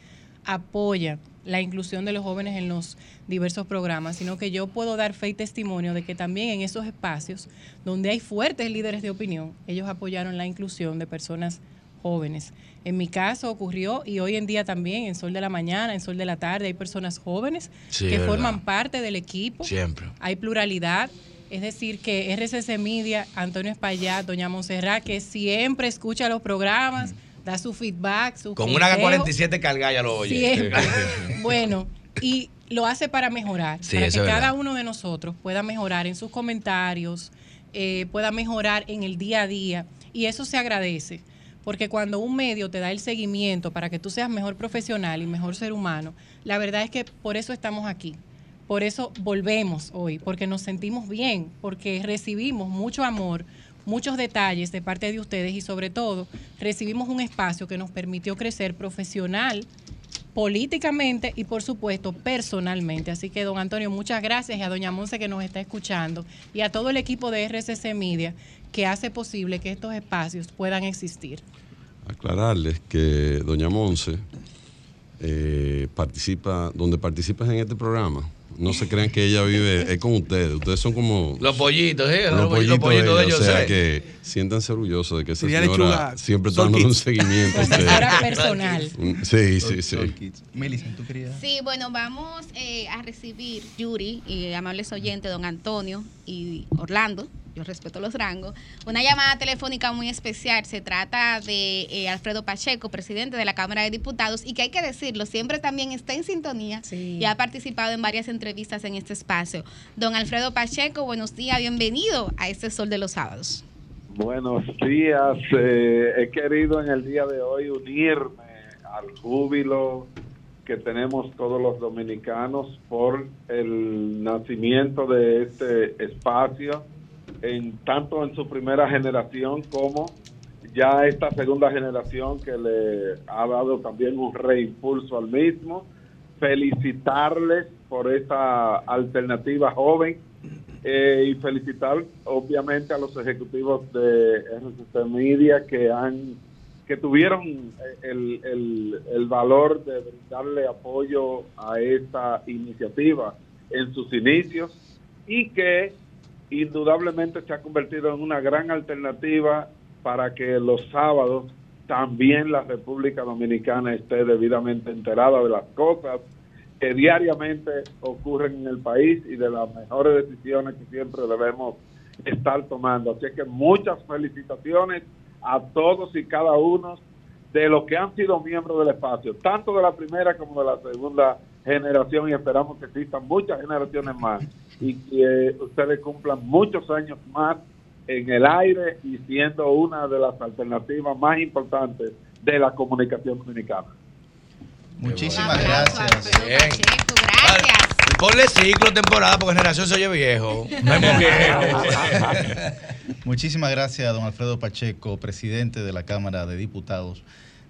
apoyan la inclusión de los jóvenes en los diversos programas, sino que yo puedo dar fe y testimonio de que también en esos espacios donde hay fuertes líderes de opinión, ellos apoyaron la inclusión de personas jóvenes. En mi caso ocurrió y hoy en día también en Sol de la Mañana, en Sol de la Tarde, hay personas jóvenes que forman parte del equipo. Siempre. Hay pluralidad. Es decir, que RCC Media, Antonio Espaillat, Doña Montserrat, que siempre escucha los programas, da su feedback, su Con una 47 cargada ya lo oye. Siempre. bueno, y lo hace para mejorar, para que cada uno de nosotros pueda mejorar en sus comentarios, eh, pueda mejorar en el día a día. Y eso se agradece, porque cuando un medio te da el seguimiento para que tú seas mejor profesional y mejor ser humano, la verdad es que por eso estamos aquí. Por eso volvemos hoy, porque nos sentimos bien, porque recibimos mucho amor, muchos detalles de parte de ustedes y sobre todo recibimos un espacio que nos permitió crecer profesional, políticamente y por supuesto personalmente. Así que don Antonio, muchas gracias y a doña Monse que nos está escuchando y a todo el equipo de RCC Media que hace posible que estos espacios puedan existir. Aclararles que doña Monse eh, participa, donde participas en este programa, no se crean que ella vive, es con ustedes. Ustedes son como. Los pollitos, ¿eh? Los, pollitos, de ellos. O sea, que siéntanse orgullosos de que esa señora siempre está dando un seguimiento. Ahora personal. Sí, sí, sí. ¿tú querías? Sí, bueno, vamos eh, a recibir Yuri y amables oyentes, don Antonio y Orlando yo respeto los rangos, una llamada telefónica muy especial. Se trata de eh, Alfredo Pacheco, presidente de la Cámara de Diputados, y que hay que decirlo, siempre también está en sintonía y ha participado en varias entrevistas en este espacio. Don Alfredo Pacheco, buenos días, bienvenido a este Sol de los Sábados. Buenos días, eh, he querido en el día de hoy unirme al júbilo que tenemos todos los dominicanos por el nacimiento de este espacio en tanto en su primera generación como ya esta segunda generación que le ha dado también un reimpulso al mismo. Felicitarles por esta alternativa joven eh, y felicitar obviamente a los ejecutivos de RCC Media que han que tuvieron el, el, el valor de darle apoyo a esta iniciativa en sus inicios y que indudablemente se ha convertido en una gran alternativa para que los sábados también la República Dominicana esté debidamente enterada de las cosas que diariamente ocurren en el país y de las mejores decisiones que siempre debemos estar tomando. Así que muchas felicitaciones a todos y cada uno de los que han sido miembros del espacio, tanto de la primera como de la segunda generación y esperamos que existan muchas generaciones más y que ustedes cumplan muchos años más en el aire y siendo una de las alternativas más importantes de la comunicación dominicana. Muchísimas gracias. Gracias. Ponle ciclo, temporada, porque generación se oye viejo. Muchísimas gracias, don Alfredo Pacheco, presidente de la Cámara de Diputados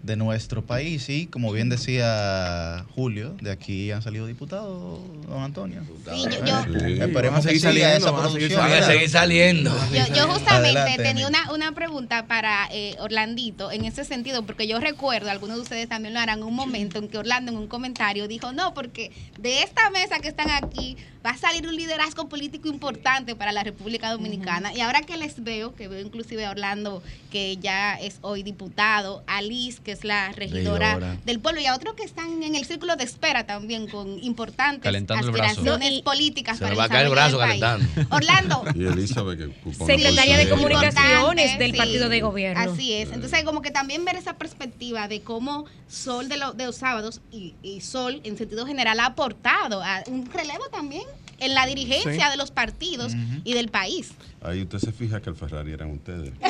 de nuestro país. Y como bien decía Julio, de aquí han salido diputados, don Antonio. Sí, yo, Esperemos seguir saliendo. Esa producción. seguir saliendo. Yo, justamente tenía una, una pregunta para eh, Orlandito en ese sentido, porque yo recuerdo, algunos de ustedes también lo harán, un momento en que Orlando en un comentario dijo, no, porque de esta mesa que están aquí va a salir un liderazgo político importante para la República Dominicana. Y ahora que les veo, que veo inclusive a Orlando, que ya es hoy diputado, a Liz, que es la regidora, del pueblo, y a otros que están en el círculo de espera también con importantes aspiraciones políticas Se para va a caer el brazo calentando. Orlando. Y Elizabeth, que Secretaria de Comunicaciones del Partido de Gobierno. Así es. Entonces, como que también ver esa perspectiva de cómo Sol de, de los sábados y, y Sol, en sentido general, ha aportado a un relevo también en la dirigencia de los partidos y del país. Ahí usted se fija que el Ferrari eran ustedes.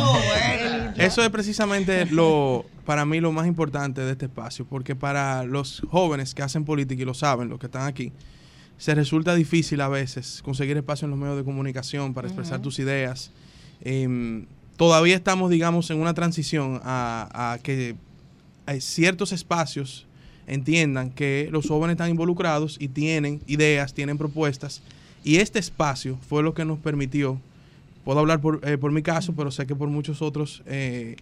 Oh, Eso es precisamente lo para mí lo más importante de este espacio, porque para los jóvenes que hacen política y lo saben, los que están aquí, se resulta difícil a veces conseguir espacio en los medios de comunicación para expresar tus ideas. Em, todavía estamos, digamos, en una transición a, a que hay ciertos espacios entiendan que los jóvenes están involucrados y tienen ideas, tienen propuestas. Y este espacio fue lo que nos permitió, puedo hablar por, eh, por mi caso, pero sé que por muchos otros, eh,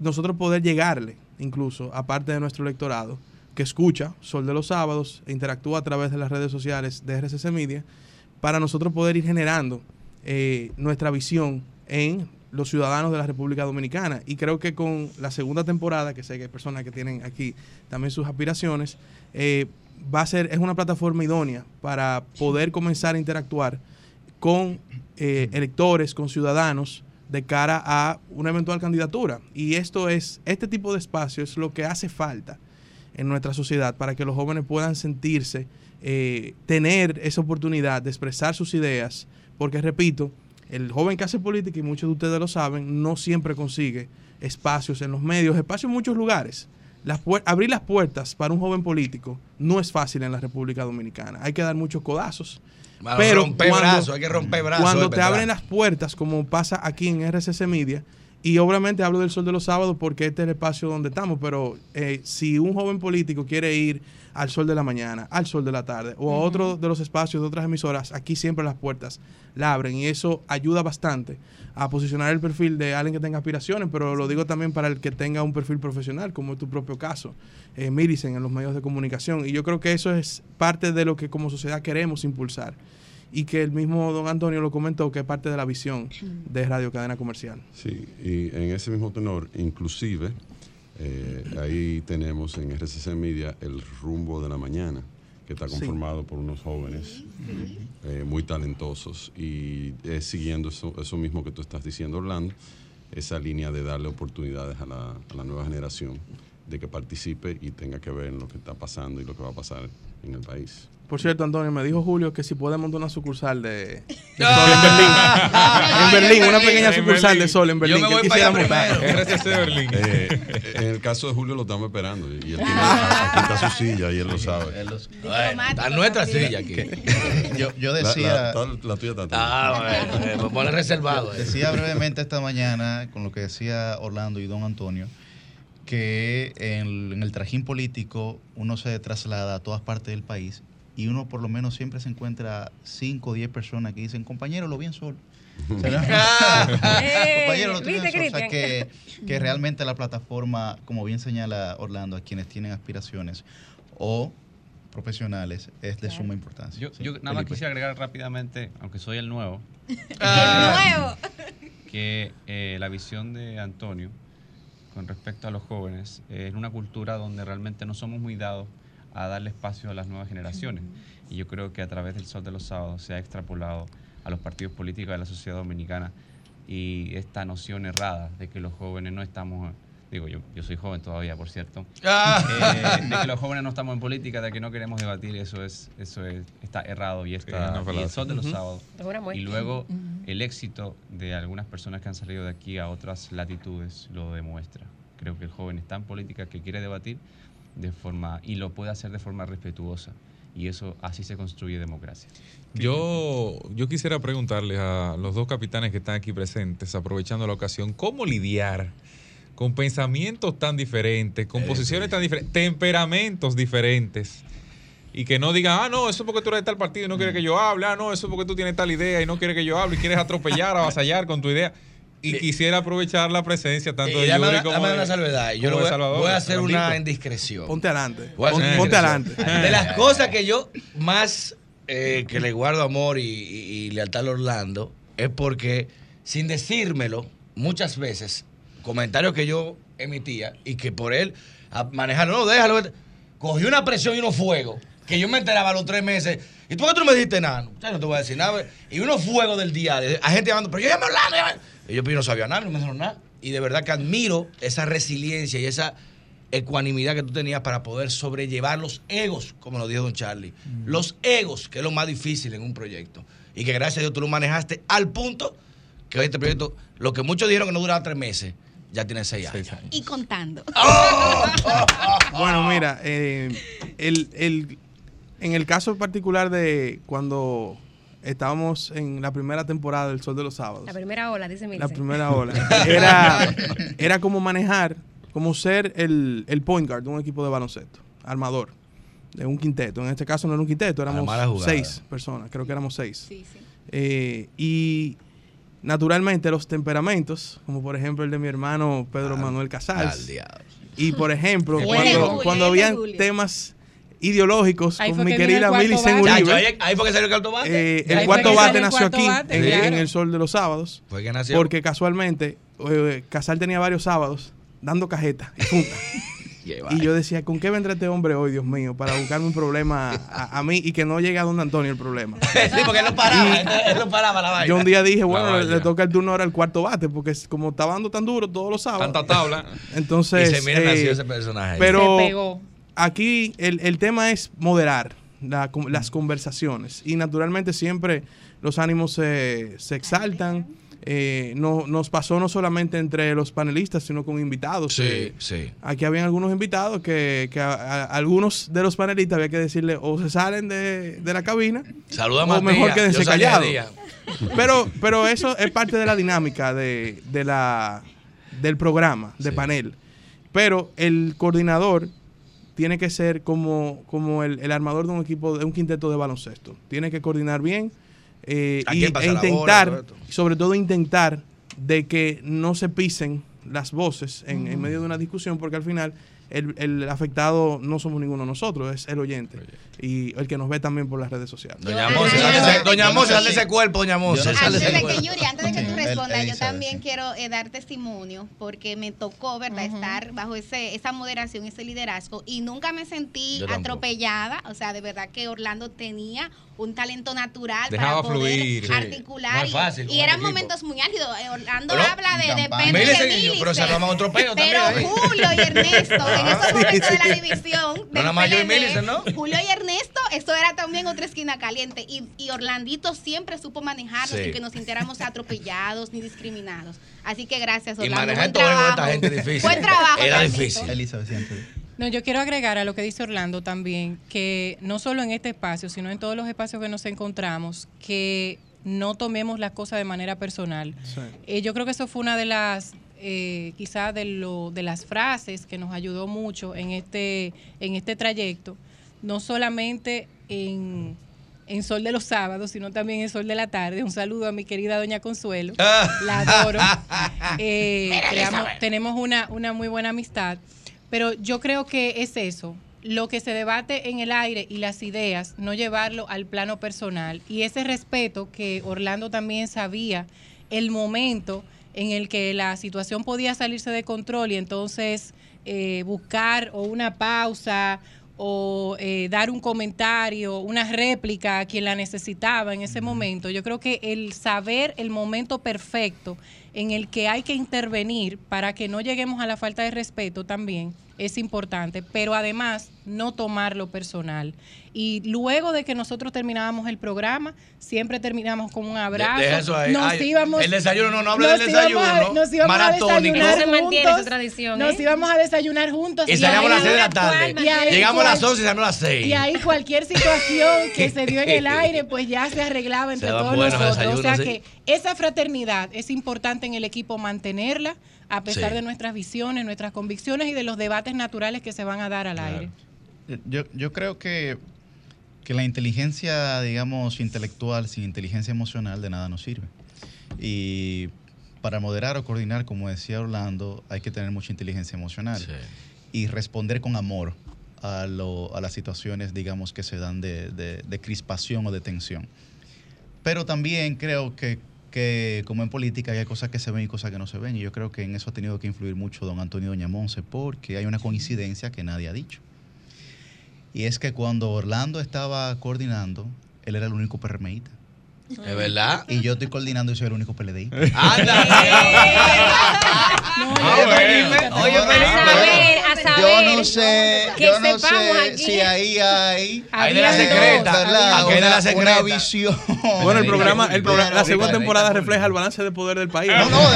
nosotros poder llegarle incluso, aparte de nuestro electorado, que escucha Sol de los Sábados e interactúa a través de las redes sociales de RCC Media, para nosotros poder ir generando eh, nuestra visión en los ciudadanos de la República Dominicana. Y creo que con la segunda temporada, que sé que hay personas que tienen aquí también sus aspiraciones, eh, va a ser, es una plataforma idónea para poder comenzar a interactuar con eh, electores, con ciudadanos de cara a una eventual candidatura. Y esto es, este tipo de espacio es lo que hace falta en nuestra sociedad para que los jóvenes puedan sentirse, eh, tener esa oportunidad de expresar sus ideas, porque repito, el joven que hace política, y muchos de ustedes lo saben, no siempre consigue espacios en los medios, espacios en muchos lugares. Abrir las puertas para un joven político no es fácil en la República Dominicana. Hay que dar muchos codazos. pero cuando, hay que romper brazos. Cuando te abren las puertas, como pasa aquí en RCC Media, y obviamente hablo del Sol de los Sábados porque este es el espacio donde estamos, pero eh, si un joven político quiere ir al Sol de la Mañana, al Sol de la Tarde o a otro de los espacios de otras emisoras, aquí siempre las puertas la abren y eso ayuda bastante a posicionar el perfil de alguien que tenga aspiraciones, pero lo digo también para el que tenga un perfil profesional, como es tu propio caso, eh, en los medios de comunicación. Y yo creo que eso es parte de lo que como sociedad queremos impulsar y que el mismo don Antonio lo comentó que es parte de la visión de Radio Cadena Comercial. Sí, y en ese mismo tenor, inclusive, eh, ahí tenemos en RCC Media el rumbo de la mañana, que está conformado por unos jóvenes eh, muy talentosos y es siguiendo eso, eso, mismo que tú estás diciendo, Orlando, esa línea de darle oportunidades a la, a la nueva generación de que participe y tenga que ver en lo que está pasando y lo que va a pasar en el país. Por cierto, Antonio, me dijo Julio que si podemos montar una sucursal de, Sol en Berlín. en Berlín, una pequeña sucursal de Sol en Berlín. Yo me voy para Gracias a Berlín. Eh, en el caso de Julio lo estamos esperando. Y él tiene, aquí está su silla y él lo sabe. está nuestra silla aquí. Yo, yo decía... La, tuya está Ah, bueno, me pone reservado. Eh. Decía brevemente esta mañana, con lo que decía Orlando y don Antonio, que en, en el trajín político uno se traslada a todas partes del país y uno por lo menos siempre se encuentra 5 o 10 personas que dicen, compañero, lo vi en sol. compañero, lo vi en sol. O sea, que, que realmente la plataforma, como bien señala Orlando, a quienes tienen aspiraciones o profesionales es de suma importancia. Yo, nada más quisiera agregar rápidamente, aunque soy el nuevo, nuevo. que eh, la visión de Antonio con respecto a los jóvenes es una cultura donde realmente no somos muy dados a darle espacio a las nuevas generaciones. Y yo creo que a través del Sol de los Sábados se ha extrapolado a los partidos políticos de la sociedad dominicana y esta noción errada de que los jóvenes no estamos, digo yo, yo soy joven todavía, por cierto, ah. eh, de que los jóvenes no estamos en política, de que no queremos debatir, eso es, eso es, está errado y está y el Sol de los Sábados. Y luego el éxito de algunas personas que han salido de aquí a otras latitudes lo demuestra. Creo que el joven está en política que quiere debatir, de forma y lo puede hacer de forma respetuosa y eso así se construye democracia. Yo, yo quisiera preguntarles a los dos capitanes que están aquí presentes, aprovechando la ocasión, ¿cómo lidiar con pensamientos tan diferentes, con posiciones tan diferentes, temperamentos diferentes? Y que no digan, ah, no, eso es porque tú eres de tal partido y no quieres que yo hable, ah, no, eso es porque tú tienes tal idea y no quieres que yo hable y quieres atropellar, avasallar con tu idea. Y quisiera aprovechar la presencia tanto de Yuri como de, una salvedad. Yo voy, voy, a hacer una indiscreción. Ponte adelante. Ponte, adelante. De las cosas que yo más eh, que le guardo amor y, lealtad a Orlando es porque, sin decírmelo, muchas veces, comentarios que yo emitía y que por él manejarlo, no, déjalo, cogió una presión y unos fuegos que yo me enteraba a los tres meses. ¿Y tú por qué tú no me dijiste nada? No, no te voy a decir nada. Y unos fuegos del día, a gente llamando, pero yo ya me Orlando, ellos no sabían nada, no me dijeron nada. Y de verdad que admiro esa resiliencia y esa ecuanimidad que tú tenías para poder sobrellevar los egos, como lo dijo don Charlie. Mm. Los egos, que es lo más difícil en un proyecto. Y que gracias a Dios tú lo manejaste al punto que hoy este proyecto, lo que muchos dijeron que no duraba tres meses, ya tiene seis años. Y contando. bueno, mira, eh, en el caso particular de cuando estábamos en la primera temporada del Sol de los Sábados. La primera ola, dice La primera ola. Era, era como manejar, como ser el, el point guard de un equipo de baloncesto, armador, de un quinteto. En este caso no era un quinteto, éramos seis personas, creo que éramos seis. Sí, sí. Eh, y naturalmente los temperamentos, como por ejemplo el de mi hermano Pedro Manuel Casals. Y por ejemplo, cuando, cuando habían temas ideológicos con mi querida Millicent Uribe. Ahí fue que salió el cuarto bate. Eh, el cuarto bate nació aquí, en, el sol de los sábados. ¿Fue que nació? Porque casualmente, eh, Casal tenía varios sábados dando cajeta y punta. y yo decía, ¿con qué vendrá este hombre hoy, Dios mío, para buscarme un problema a, mí y que no llegue a don Antonio el problema? sí, porque él no paraba, él no paraba la vaina. Yo un día dije, bueno, le, toca el turno ahora al cuarto bate, porque como estaba dando tan duro todos los sábados. Tanta tabla. Entonces. Y se mira eh, ese personaje. Pero aquí el, el, tema es moderar las conversaciones. Y naturalmente siempre los ánimos se, se exaltan eh, no, nos pasó no solamente entre los panelistas, sino con invitados. Sí, sí. Aquí habían algunos invitados que, a, algunos de los panelistas había que decirle o se salen de, la cabina Saluda o mejor quédense callados. Pero, pero eso es parte de la dinámica de, la, del programa, de panel. Pero el coordinador tiene que ser como, como el, el armador de un equipo, de un quinteto de baloncesto. Tiene que coordinar bien eh, y, e intentar, sobre todo intentar de que no se pisen las voces en, medio de una discusión, porque al final el, el, afectado no somos ninguno de nosotros, es el oyente. Y el que nos ve también por las redes sociales. Doña Mose, doña Mose, sale ese cuerpo, doña Mose. Antes de que Yuri, antes de que tú yo también quiero eh, dar testimonio, porque me tocó, ¿verdad?, estar bajo ese, esa moderación, ese liderazgo, y nunca me sentí atropellada. O sea, de verdad que Orlando tenía un talento natural para poder articular. y, eran momentos muy álgidos. Eh, Orlando habla de depende de Pero se llama otro Pero Julio y Ernesto, en esos momentos de la división, Julio y Ernesto, eso era también otra esquina caliente. Y, y Orlandito siempre supo manejarnos sin que nos sintiéramos atropellados ni discriminados. Así que gracias, Orlando. Y manejar todo esta gente difícil. Buen trabajo. Era difícil. Elizabeth, no, yo quiero agregar a lo que dice Orlando también, que no solo en este espacio, sino en todos los espacios que nos encontramos, que no tomemos las cosas de manera personal. Eh, yo creo que eso fue una de las, eh, quizás de, lo, de las frases que nos ayudó mucho en este, en este trayecto, no solamente en, en Sol de los Sábados, sino también en Sol de la Tarde. Un saludo a mi querida doña Consuelo, la adoro. Eh, tenemos una, una muy buena amistad. Pero yo creo que es eso, lo que se debate en el aire y las ideas, no llevarlo al plano personal. Y ese respeto que Orlando también sabía, el momento en el que la situación podía salirse de control y entonces eh, buscar o una pausa o eh, dar un comentario, una réplica a quien la necesitaba en ese momento. Yo creo que el saber el momento perfecto en el que hay que intervenir para que no lleguemos a la falta de respeto también es importante, pero además no tomarlo personal. Y luego de que nosotros terminábamos el programa, siempre terminamos con un abrazo. Nos íbamos, el desayuno, no, no hable del desayuno. nos íbamos a desayunar juntos. tradición, Nos ¿eh? íbamos a desayunar juntos. Y, salíamos a las 6 de la tarde. Llegamos a las 11 y salimos a las 6. Y ahí cualquier situación que se dio en el aire, pues ya se arreglaba entre todos nosotros. O sea que esa fraternidad es importante en el equipo mantenerla a pesar de nuestras visiones, nuestras convicciones y de los debates naturales que se van a dar al aire. Yo, yo creo que, que la inteligencia, digamos, intelectual sin inteligencia emocional de nada nos sirve. Y para moderar o coordinar, como decía Orlando, hay que tener mucha inteligencia emocional y responder con amor a, lo, a, las situaciones, digamos, que se dan de, de, crispación o de tensión. Pero también creo que que como en política hay cosas que se ven y cosas que no se ven. Y yo creo que en eso ha tenido que influir mucho don Antonio Doña Monse, porque hay una coincidencia que nadie ha dicho. Y es que cuando Orlando estaba coordinando, él era el único PRMista. ¿Es verdad? Y yo estoy coordinando y soy el único PLD. ¡Anda! no, oye, oye, Felipe. A saber, yo no sé, yo no sé si ahí hay. Ahí de la secreta. Aquí de la secreta. Una visión. Bueno, el programa, el programa la segunda temporada refleja el balance de poder del país. No, no,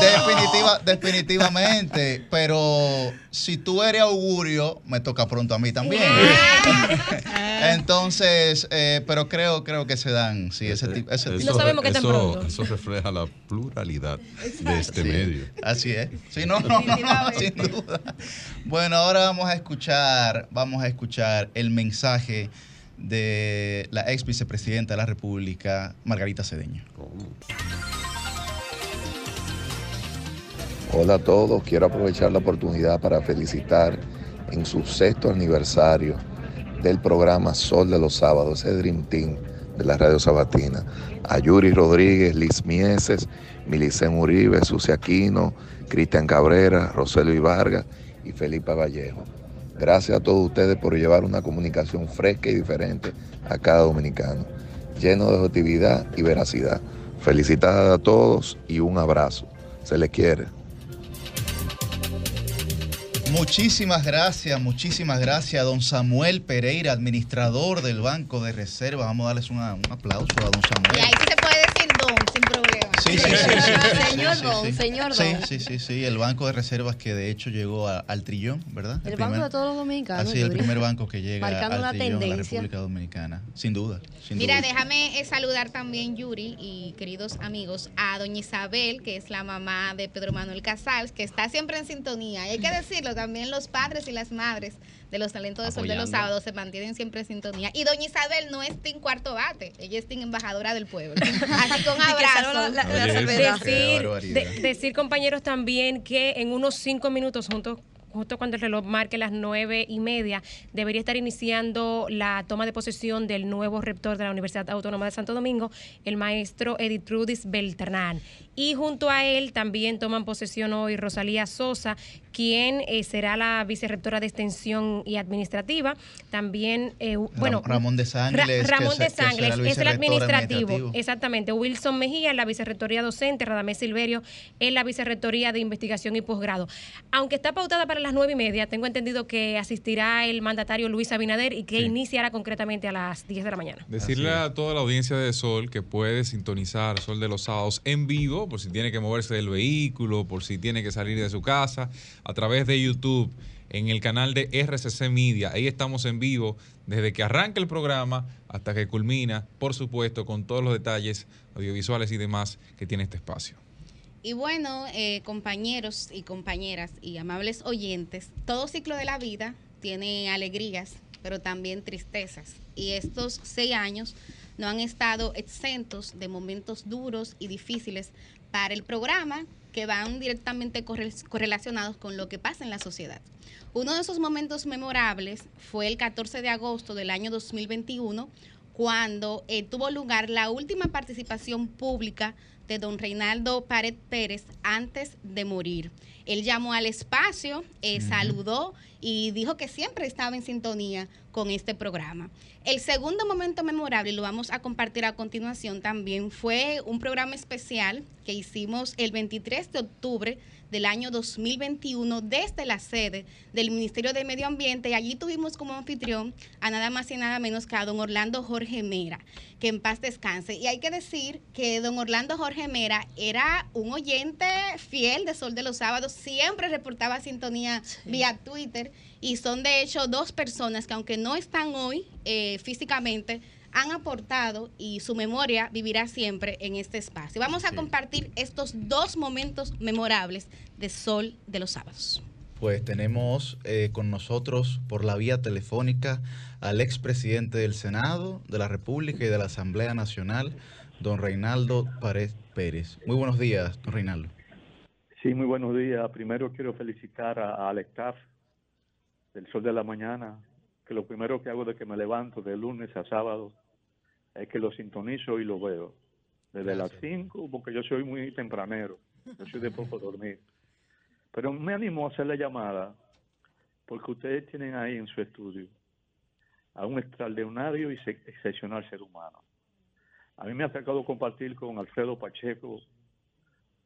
definitiva, definitivamente. Pero si tú eres augurio, me toca pronto a mí también. Entonces, eh, pero creo, creo que se dan, sí, ese, tipo. Ese eso, no sabemos qué tan pronto. Eso refleja la pluralidad de este medio. Así es. Sí, no, no, no, sin duda. Bueno, ahora vamos a escuchar, vamos a escuchar el mensaje de la ex vicepresidenta de la República, Margarita Cedeño. Hola a todos, quiero aprovechar la oportunidad para felicitar en su sexto aniversario del programa Sol de los Sábados, ese Dream Team de la Radio Sabatina. A Yuri Rodríguez, Liz Mieses, Milicen Uribe, Sucia Aquino, Cristian Cabrera, Roselio Vargas y Felipe Vallejo. Gracias a todos ustedes por llevar una comunicación fresca y diferente a cada dominicano, lleno de objetividad y veracidad. Felicidades a todos y un abrazo. Se les quiere. Muchísimas gracias, muchísimas gracias a don Samuel Pereira, administrador del Banco de Reserva. Vamos a darles un aplauso a don Samuel. Y ahí se puede decir don, sin problema. Sí, sí, sí. señor Don, señor Don. Sí, sí, sí, el Banco de Reservas que de hecho llegó al trillón, ¿verdad? El, banco de todos los dominicanos. Así, el primer banco que llega Marcando al trillón tendencia. la República Dominicana. Sin duda, sin Mira, duda. déjame eh, saludar también, Yuri y queridos amigos, a doña Isabel, que es la mamá de Pedro Manuel Casals, que está siempre en sintonía. Y hay que decirlo, también los padres y las madres de los talentos de Sol de los. Sábados se mantienen siempre en sintonía. Y doña Isabel no es Team Cuarto Bate, ella es Team Embajadora del Pueblo. Así con abrazo. decir, de- decir, compañeros, también que en unos cinco minutos, junto, justo cuando el reloj marque las nueve y media, debería estar iniciando la toma de posesión del nuevo rector de la Universidad Autónoma de Santo Domingo, el maestro Edith Rudis Beltrán. Y junto a él también toman posesión hoy Rosalía Sosa, quien eh, será la vicerrectora de Extensión y Administrativa. También, eh, bueno, Ramón de Sangles, Ra- Ramón de que será el Sangles es el administrativo. Exactamente. Wilson Mejía en la vicerrectoría docente, Radamés Silverio en la vicerrectoría de investigación y posgrado. Aunque está pautada para las nueve y media, tengo entendido que asistirá el mandatario Luis Abinader y que iniciará concretamente a las 10 de la mañana. Decirle a toda la audiencia de Sol que puede sintonizar Sol de los Sábados en vivo, por si tiene que moverse del vehículo, por si tiene que salir de su casa, a través de YouTube, en el canal de RCC Media. Ahí estamos en vivo desde que arranca el programa hasta que culmina, por supuesto, con todos los detalles audiovisuales y demás que tiene este espacio. Y bueno, eh, compañeros y compañeras y amables oyentes, todo ciclo de la vida tiene alegrías, pero también tristezas. Y estos seis años no han estado exentos de momentos duros y difíciles para el programa que van directamente corre- correlacionados con lo que pasa en la sociedad. Uno de esos momentos memorables fue el 14 de agosto del año 2021, cuando eh, tuvo lugar la última participación pública de don Reinaldo Pared Pérez antes de morir. Él llamó al espacio, eh, saludó y dijo que siempre estaba en sintonía con este programa. El segundo momento memorable, y lo vamos a compartir a continuación también, fue un programa especial que hicimos el 23 de octubre del año 2021 desde la sede del Ministerio de Medio Ambiente y allí tuvimos como anfitrión a nada más y nada menos que a don Orlando Jorge Mera, que en paz descanse. Y hay que decir que don Orlando Jorge Mera era un oyente fiel de Sol de los Sábados, siempre reportaba sintonía vía Twitter y son de hecho dos personas que aunque no están hoy eh, físicamente, han aportado y su memoria vivirá siempre en este espacio. Vamos a compartir estos dos momentos memorables de Sol de los Sábados. Pues tenemos eh, con nosotros por la vía telefónica al expresidente del Senado, de la República y de la Asamblea Nacional, don Reinaldo Pared Pérez. Muy buenos días, don Reinaldo. Sí, muy buenos días. Primero quiero felicitar a- al staff del Sol de la Mañana, que lo primero que hago de que me levanto de lunes a sábado es que lo sintonizo y lo veo. Desde las 5, porque yo soy muy tempranero, yo soy de poco dormir. Pero me animo a hacer la llamada porque ustedes tienen ahí en su estudio a un extraordinario y excepcional ser humano. A mí me ha tocado compartir con Alfredo Pacheco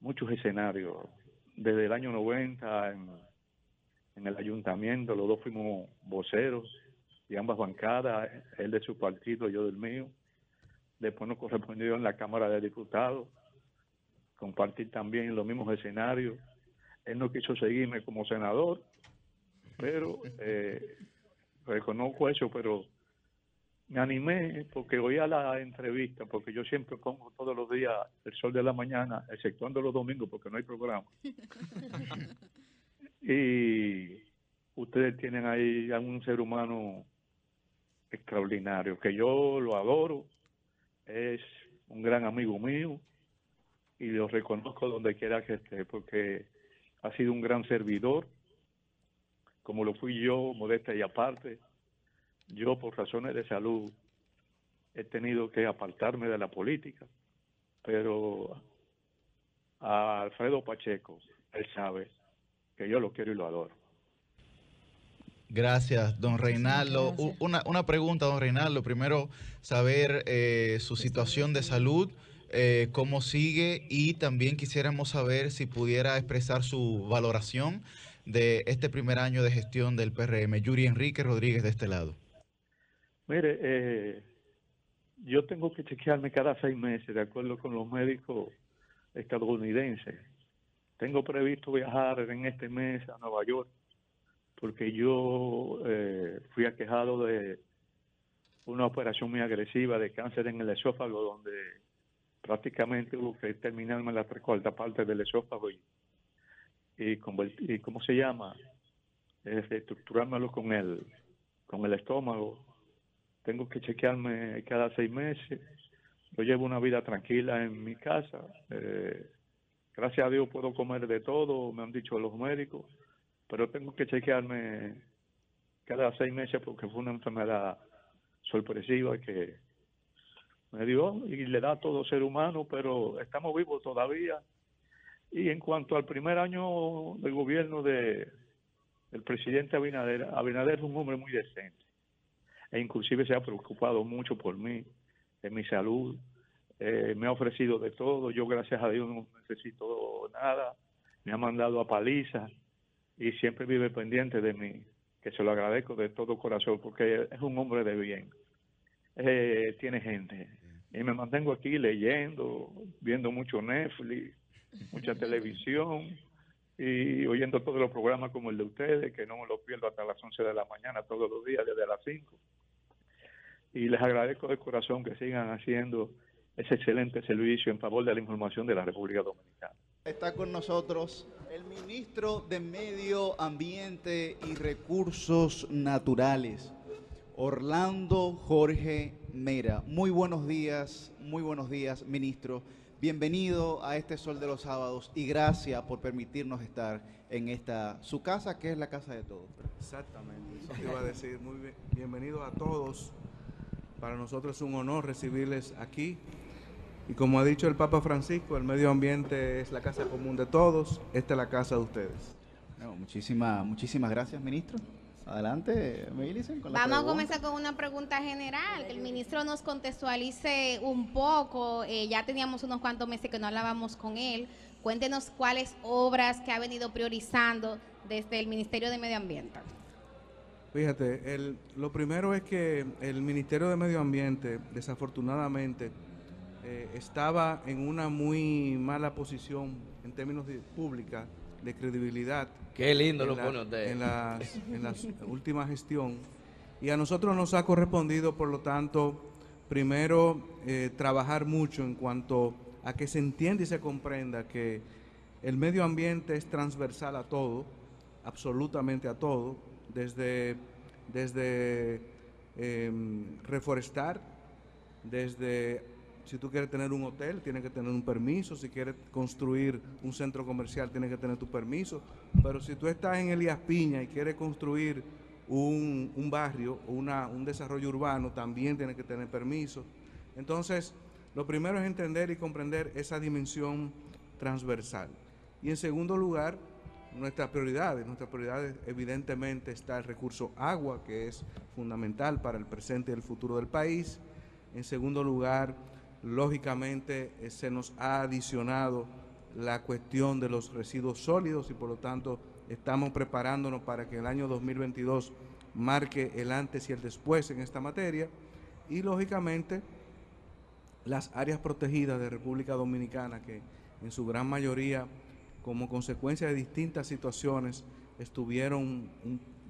muchos escenarios. Desde el año 90 en, en el ayuntamiento, los dos fuimos voceros de ambas bancadas, él de su partido, yo del mío. Después nos correspondió en la Cámara de Diputados compartir también los mismos escenarios. Él no quiso seguirme como senador, pero eh, reconozco eso, pero me animé porque oía la entrevista, porque yo siempre pongo todos los días el sol de la mañana, exceptuando los domingos porque no hay programa. y ustedes tienen ahí a un ser humano extraordinario, que yo lo adoro, es un gran amigo mío y lo reconozco donde quiera que esté, porque ha sido un gran servidor, como lo fui yo, modesta y aparte. Yo, por razones de salud, he tenido que apartarme de la política, pero a Alfredo Pacheco, él sabe que yo lo quiero y lo adoro. Gracias, don Reinaldo. Una, una, pregunta, don Reinaldo. Primero, saber eh, su situación de salud, eh, cómo sigue y también quisiéramos saber si pudiera expresar su valoración de este primer año de gestión del PRM. Yuri Enrique Rodríguez de este lado. Mire, eh, yo tengo que chequearme cada seis meses de acuerdo con los médicos estadounidenses. Tengo previsto viajar en este mes a Nueva York porque yo eh, fui aquejado de una operación muy agresiva de cáncer en el esófago donde prácticamente hubo que terminarme la tres cuarta parte del esófago y, y, y ¿cómo se llama? estructurármelo con el, con el estómago. Tengo que chequearme cada seis meses. Yo llevo una vida tranquila en mi casa. Eh, gracias a Dios puedo comer de todo, me han dicho los médicos pero tengo que chequearme cada seis meses porque fue una enfermedad sorpresiva que me dio y le da a todo ser humano, pero estamos vivos todavía. Y en cuanto al primer año del gobierno de el presidente Abinader, Abinader es un hombre muy decente. E inclusive se ha preocupado mucho por mí, en mi salud, eh, me ha ofrecido de todo, yo gracias a Dios no necesito nada, me ha mandado a paliza, y siempre vive pendiente de mí, que se lo agradezco de todo corazón, porque es un hombre de bien, eh, tiene gente. Y me mantengo aquí leyendo, viendo mucho Netflix, mucha televisión y oyendo todos los programas como el de ustedes, que no me los pierdo hasta las 11 de la mañana todos los días, desde las 5. Y les agradezco de corazón que sigan haciendo ese excelente servicio en favor de la información de la República Dominicana. Está con nosotros el ministro de Medio Ambiente y Recursos Naturales, Orlando Jorge Mera. Muy buenos días, muy buenos días, ministro. Bienvenido a este Sol de los Sábados y gracias por permitirnos estar en esta su casa, que es la casa de todos. Exactamente, eso te iba a decir. Muy bien. Bienvenido a todos. Para nosotros es un honor recibirles aquí y como ha dicho el Papa Francisco, el medio ambiente es la casa común de todos, esta es la casa de ustedes. muchísimas, muchísimas gracias, ministro. Adelante, con la Vamos a comenzar con una pregunta general, que el ministro nos contextualice un poco. Eh, ya teníamos unos cuantos meses que no hablábamos con él. Cuéntenos cuáles obras que ha venido priorizando desde el Ministerio de Medio Ambiente. Fíjate, el, lo primero es que el Ministerio de Medio Ambiente, desafortunadamente, eh, estaba en una muy mala posición en términos de pública, de credibilidad. Qué lindo lo pone usted. En la, última gestión. Y a nosotros nos ha correspondido, por lo tanto, primero eh, trabajar mucho en cuanto a que se entienda y se comprenda que el medio ambiente es transversal a todo, absolutamente a todo, desde, desde em, reforestar, desde si tú quieres tener un hotel, tienes que tener un permiso. Si quieres construir un centro comercial, tienes que tener tu permiso. Pero si tú estás en Elías Piña y quieres construir un, un barrio una, un desarrollo urbano, también tienes que tener permiso. Entonces, lo primero es entender y comprender esa dimensión transversal. Y en segundo lugar, nuestras prioridades. Nuestras prioridades evidentemente está el recurso agua, que es fundamental para el presente y el futuro del país. En segundo lugar, lógicamente eh, se nos ha adicionado la cuestión de los residuos sólidos y por lo tanto estamos preparándonos para que el año 2022 marque el antes y el después en esta materia. Y lógicamente las áreas protegidas de República Dominicana que en su gran mayoría como consecuencia de distintas situaciones estuvieron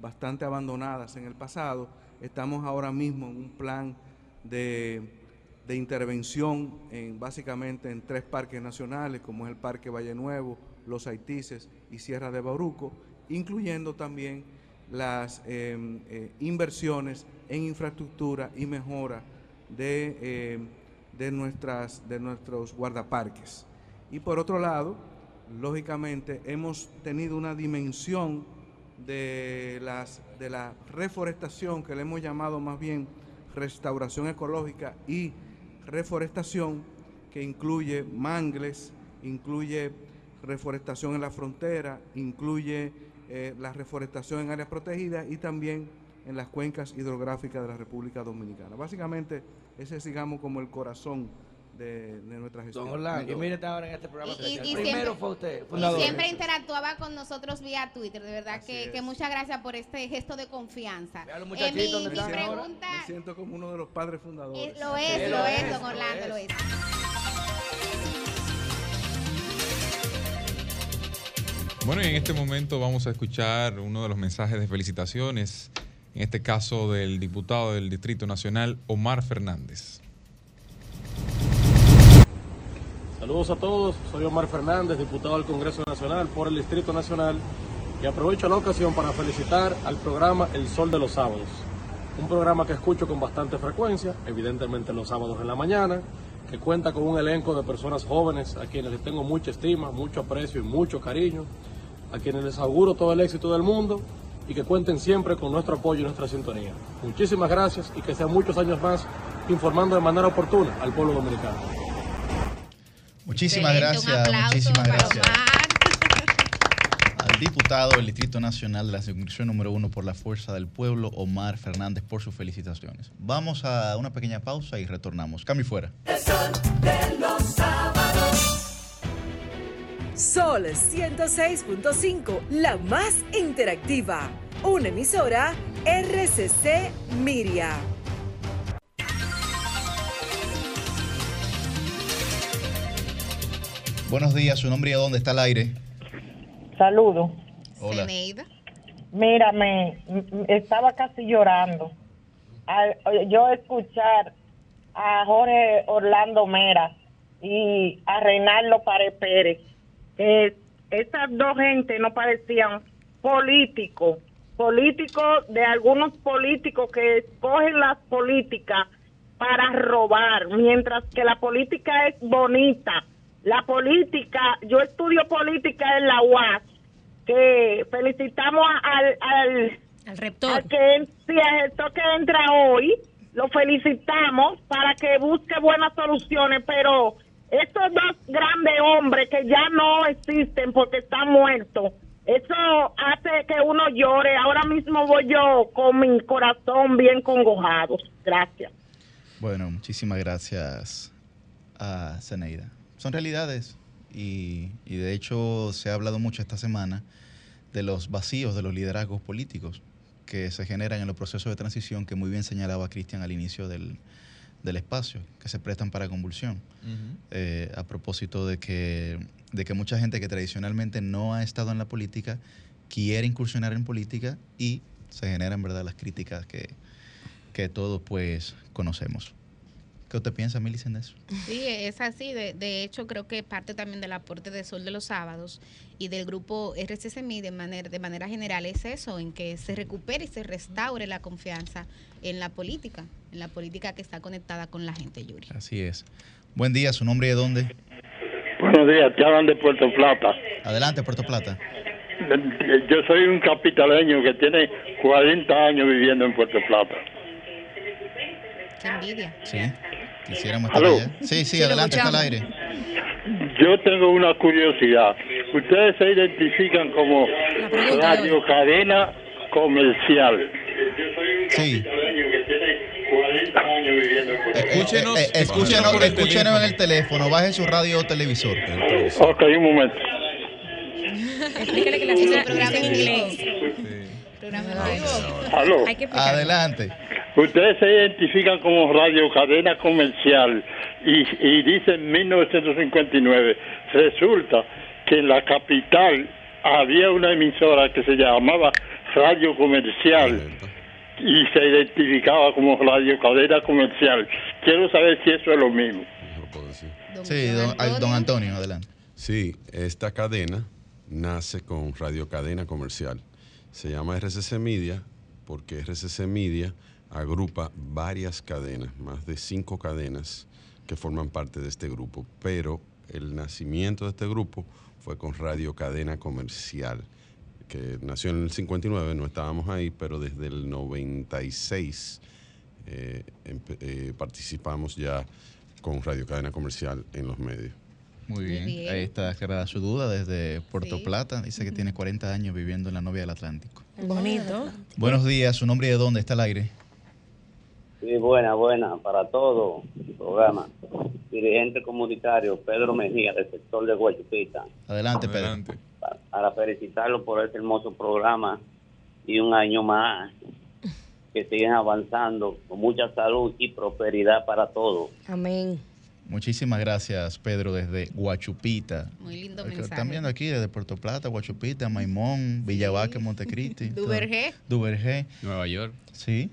bastante abandonadas en el pasado, estamos ahora mismo en un plan de de intervención en, básicamente en tres parques nacionales, como es el Parque Valle Nuevo, Los Haitises y Sierra de Bauruco, incluyendo también las em, eh, inversiones en infraestructura y mejora de, em, de, nuestras, de nuestros guardaparques. Y por otro lado, lógicamente, hemos tenido una dimensión de, las, de la reforestación, que le hemos llamado más bien restauración ecológica y reforestación, que incluye mangles, incluye reforestación en la frontera, incluye eh, la reforestación en áreas protegidas y también en las cuencas hidrográficas de la República Dominicana. Básicamente, ese es, digamos, como el corazón de, nuestra gestión. Don Orlando, mire ahora en este programa. Y, Primero siempre, fue usted, Y siempre interactuaba con nosotros vía Twitter, de verdad que, que, muchas gracias por este gesto de confianza. Eh, mi, mi pregunta... Me siento como uno de los padres fundadores. Eh, lo es, lo, es, don Orlando, lo es. Bueno, y en este momento vamos a escuchar uno de los mensajes de felicitaciones, en este caso del diputado del Distrito Nacional, Omar Fernández. Saludos a todos, soy Omar Fernández, diputado del Congreso Nacional por el Distrito Nacional y aprovecho la ocasión para felicitar al programa El Sol de los Sábados, un programa que escucho con bastante frecuencia, evidentemente los sábados en la mañana, que cuenta con un elenco de personas jóvenes a quienes les tengo mucha estima, mucho aprecio y mucho cariño a quienes les auguro todo el éxito del mundo y que cuenten siempre con nuestro apoyo y nuestra sintonía. Muchísimas gracias y que sean muchos años más informando de manera oportuna al pueblo dominicano. Muchísimas gracias, muchísimas gracias. Al diputado del Distrito Nacional de la Circunscripción número uno por la Fuerza del Pueblo, Omar Fernández, por sus felicitaciones. Vamos a una pequeña pausa y retornamos. Cambio fuera. Sol 106.5, la más interactiva. Una emisora RCC Miria. Buenos días, su nombre y a dónde está el aire. Saludos. Hola. Mírame, estaba casi llorando. yo escuchar a Jorge Orlando Mera y a Reinaldo Párez Pérez eh, esas dos gente no parecían políticos, políticos de algunos políticos que escogen las políticas para robar, mientras que la política es bonita. La política, yo estudio política en la UAS, que felicitamos al, al, al rector. que, sí, al que entra hoy, lo felicitamos para que busque buenas soluciones, pero estos dos grandes hombres que ya no existen porque están muertos, eso hace que uno llore. Ahora mismo voy yo con mi corazón bien congojado. Gracias. Bueno, muchísimas gracias a Zeneida. Son realidades y, y de hecho se ha hablado mucho esta semana de los vacíos de los liderazgos políticos que se generan en los procesos de transición que muy bien señalaba Cristian al inicio del, del espacio que se prestan para convulsión. Eh, a propósito de que, de que mucha gente que tradicionalmente no ha estado en la política quiere incursionar en política y se generan verdad las críticas que, que todos pues conocemos. ¿Qué usted piensa, Milicen, de eso? Sí, es así. De, de, hecho, creo que parte también del aporte de Sol de los Sábados y del grupo RCCMI de manera, de manera general es eso, en que se recupere y se restaure la confianza en la política, en la política que está conectada con la gente, Yuri. Así es. Buen día, ¿su nombre y de dónde? Buenos días, te hablan de Puerto Plata. Adelante, Puerto Plata. Yo soy un capitaleño que tiene 40 años viviendo en Puerto Plata. Qué envidia. Sí. Quisiéramos estar allá. Sí, sí, adelante, está al aire. Yo tengo una curiosidad. Ustedes se identifican como radio cadena comercial. Sí. Escúchenos, eh, escúchenos, escúchenos en el teléfono, baje su radio o televisor. Ok, un momento. Explícale que la el programa en inglés. Programa en vivo. Adelante. Ustedes se identifican como radio cadena comercial y, y dicen 1959. Resulta que en la capital había una emisora que se llamaba Radio Comercial y se identificaba como radio cadena comercial. Quiero saber si eso es lo mismo. Sí, don, don Antonio, adelante. Sí, esta cadena nace con radio cadena comercial. Se llama RCC Media porque RCC Media agrupa varias cadenas, más de cinco cadenas que forman parte de este grupo, pero el nacimiento de este grupo fue con Radio Cadena Comercial, que nació en el 59, no estábamos ahí, pero desde el 96 participamos ya con Radio Cadena Comercial en los medios. Muy bien. Ahí está aclarada su duda desde Puerto Plata. Dice que tiene 40 años viviendo en la novia del Atlántico. Bonito. Buenos días. ¿Su nombre y de dónde está el aire? Sí, buena, buena. Para todo el programa. Dirigente comunitario Pedro Mejía, del sector de Guachupita. Adelante, Pedro. Para, para felicitarlo por este hermoso programa y un año más que siguen avanzando con mucha salud y prosperidad para todos. Amén. Muchísimas gracias, Pedro, desde Guachupita. Muy lindo Porque mensaje. Están viendo aquí desde Puerto Plata, Guachupita, Maimón, Villabaque, Montecristi. Duvergé. Duvergé. Nueva York.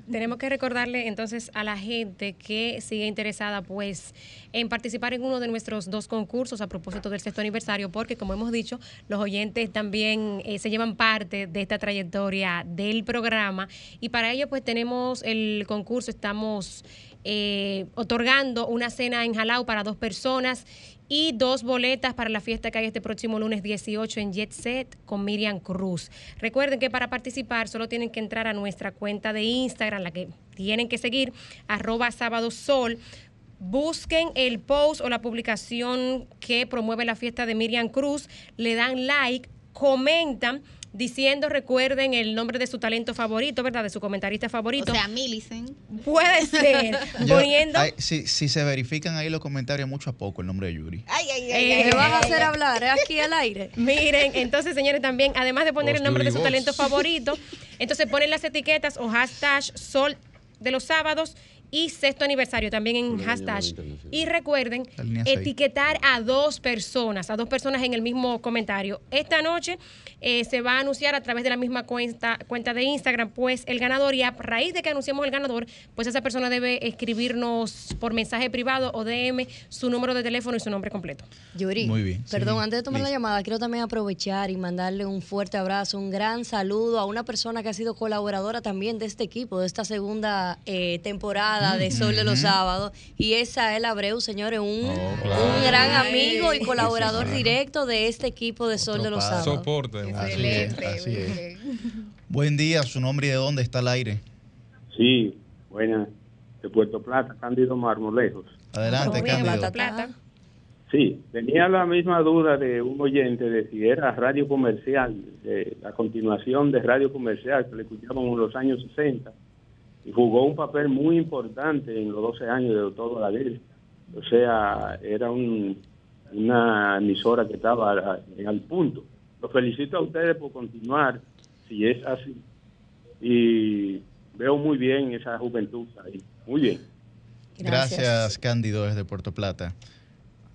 Tenemos que recordarle entonces a la gente que sigue interesada pues en participar en uno de nuestros dos concursos a propósito del sexto aniversario, porque como hemos dicho, los oyentes también eh, se llevan parte de esta trayectoria del programa. Y para ello pues tenemos el concurso, estamos eh, otorgando una cena en Jalao para dos personas y dos boletas para la fiesta que hay este próximo lunes 18 en Jet Set con Miriam Cruz. Recuerden que para participar solo tienen que entrar a nuestra cuenta de Instagram, la que tienen que seguir, arroba sábado sol. Busquen el post o la publicación que promueve la fiesta de Miriam Cruz, le dan like, comentan diciendo, recuerden el nombre de su talento favorito, ¿verdad? De su comentarista favorito. O sea, Millicent. Puede ser. Yo- poniendo... ay, si, si se verifican ahí los comentarios, mucho a poco el nombre de Yuri. Ay, ay, Eh, ¿Me vas a hacer hablar eh, aquí al aire? Miren, entonces, señores, también, además de poner el nombre de su talento favorito, entonces ponen las etiquetas o hashtag sol de los sábados y sexto aniversario también en hashtag. Y recuerden etiquetar a dos personas, a dos personas en el mismo comentario. Esta noche eh, se va a anunciar a través de la misma cuenta, cuenta de Instagram, pues el ganador, y a raíz de que anunciemos el ganador, pues esa persona debe escribirnos por mensaje privado o DM su número de teléfono y su nombre completo. Yuri, Muy bien, perdón, sí, antes de tomar la llamada, quiero también aprovechar y mandarle un fuerte abrazo, un gran saludo a una persona que ha sido colaboradora también de este equipo, de esta segunda eh, temporada de Sol de los. Sábados, y es Ael Abreu, señores, un, Oh, claro. un gran amigo y colaborador directo de este equipo de Sol de los. Sábados. Soporte. Así es, así es. Buen día, su nombre y de dónde está el aire. Sí, buena. De Puerto Plata, Cándido Marmolejos. Adelante, Cándido. Plata. Sí, tenía la misma duda de un oyente de si era radio comercial, de la continuación de radio comercial que le escuchábamos en los años 60 y jugó un papel muy importante en los 12 años de Doctor Balaguer. O sea, era un- una emisora que estaba en al punto. Los felicito a ustedes por continuar, si es así. Y veo muy bien esa juventud ahí. Muy bien. Gracias. Cándido, desde Puerto Plata.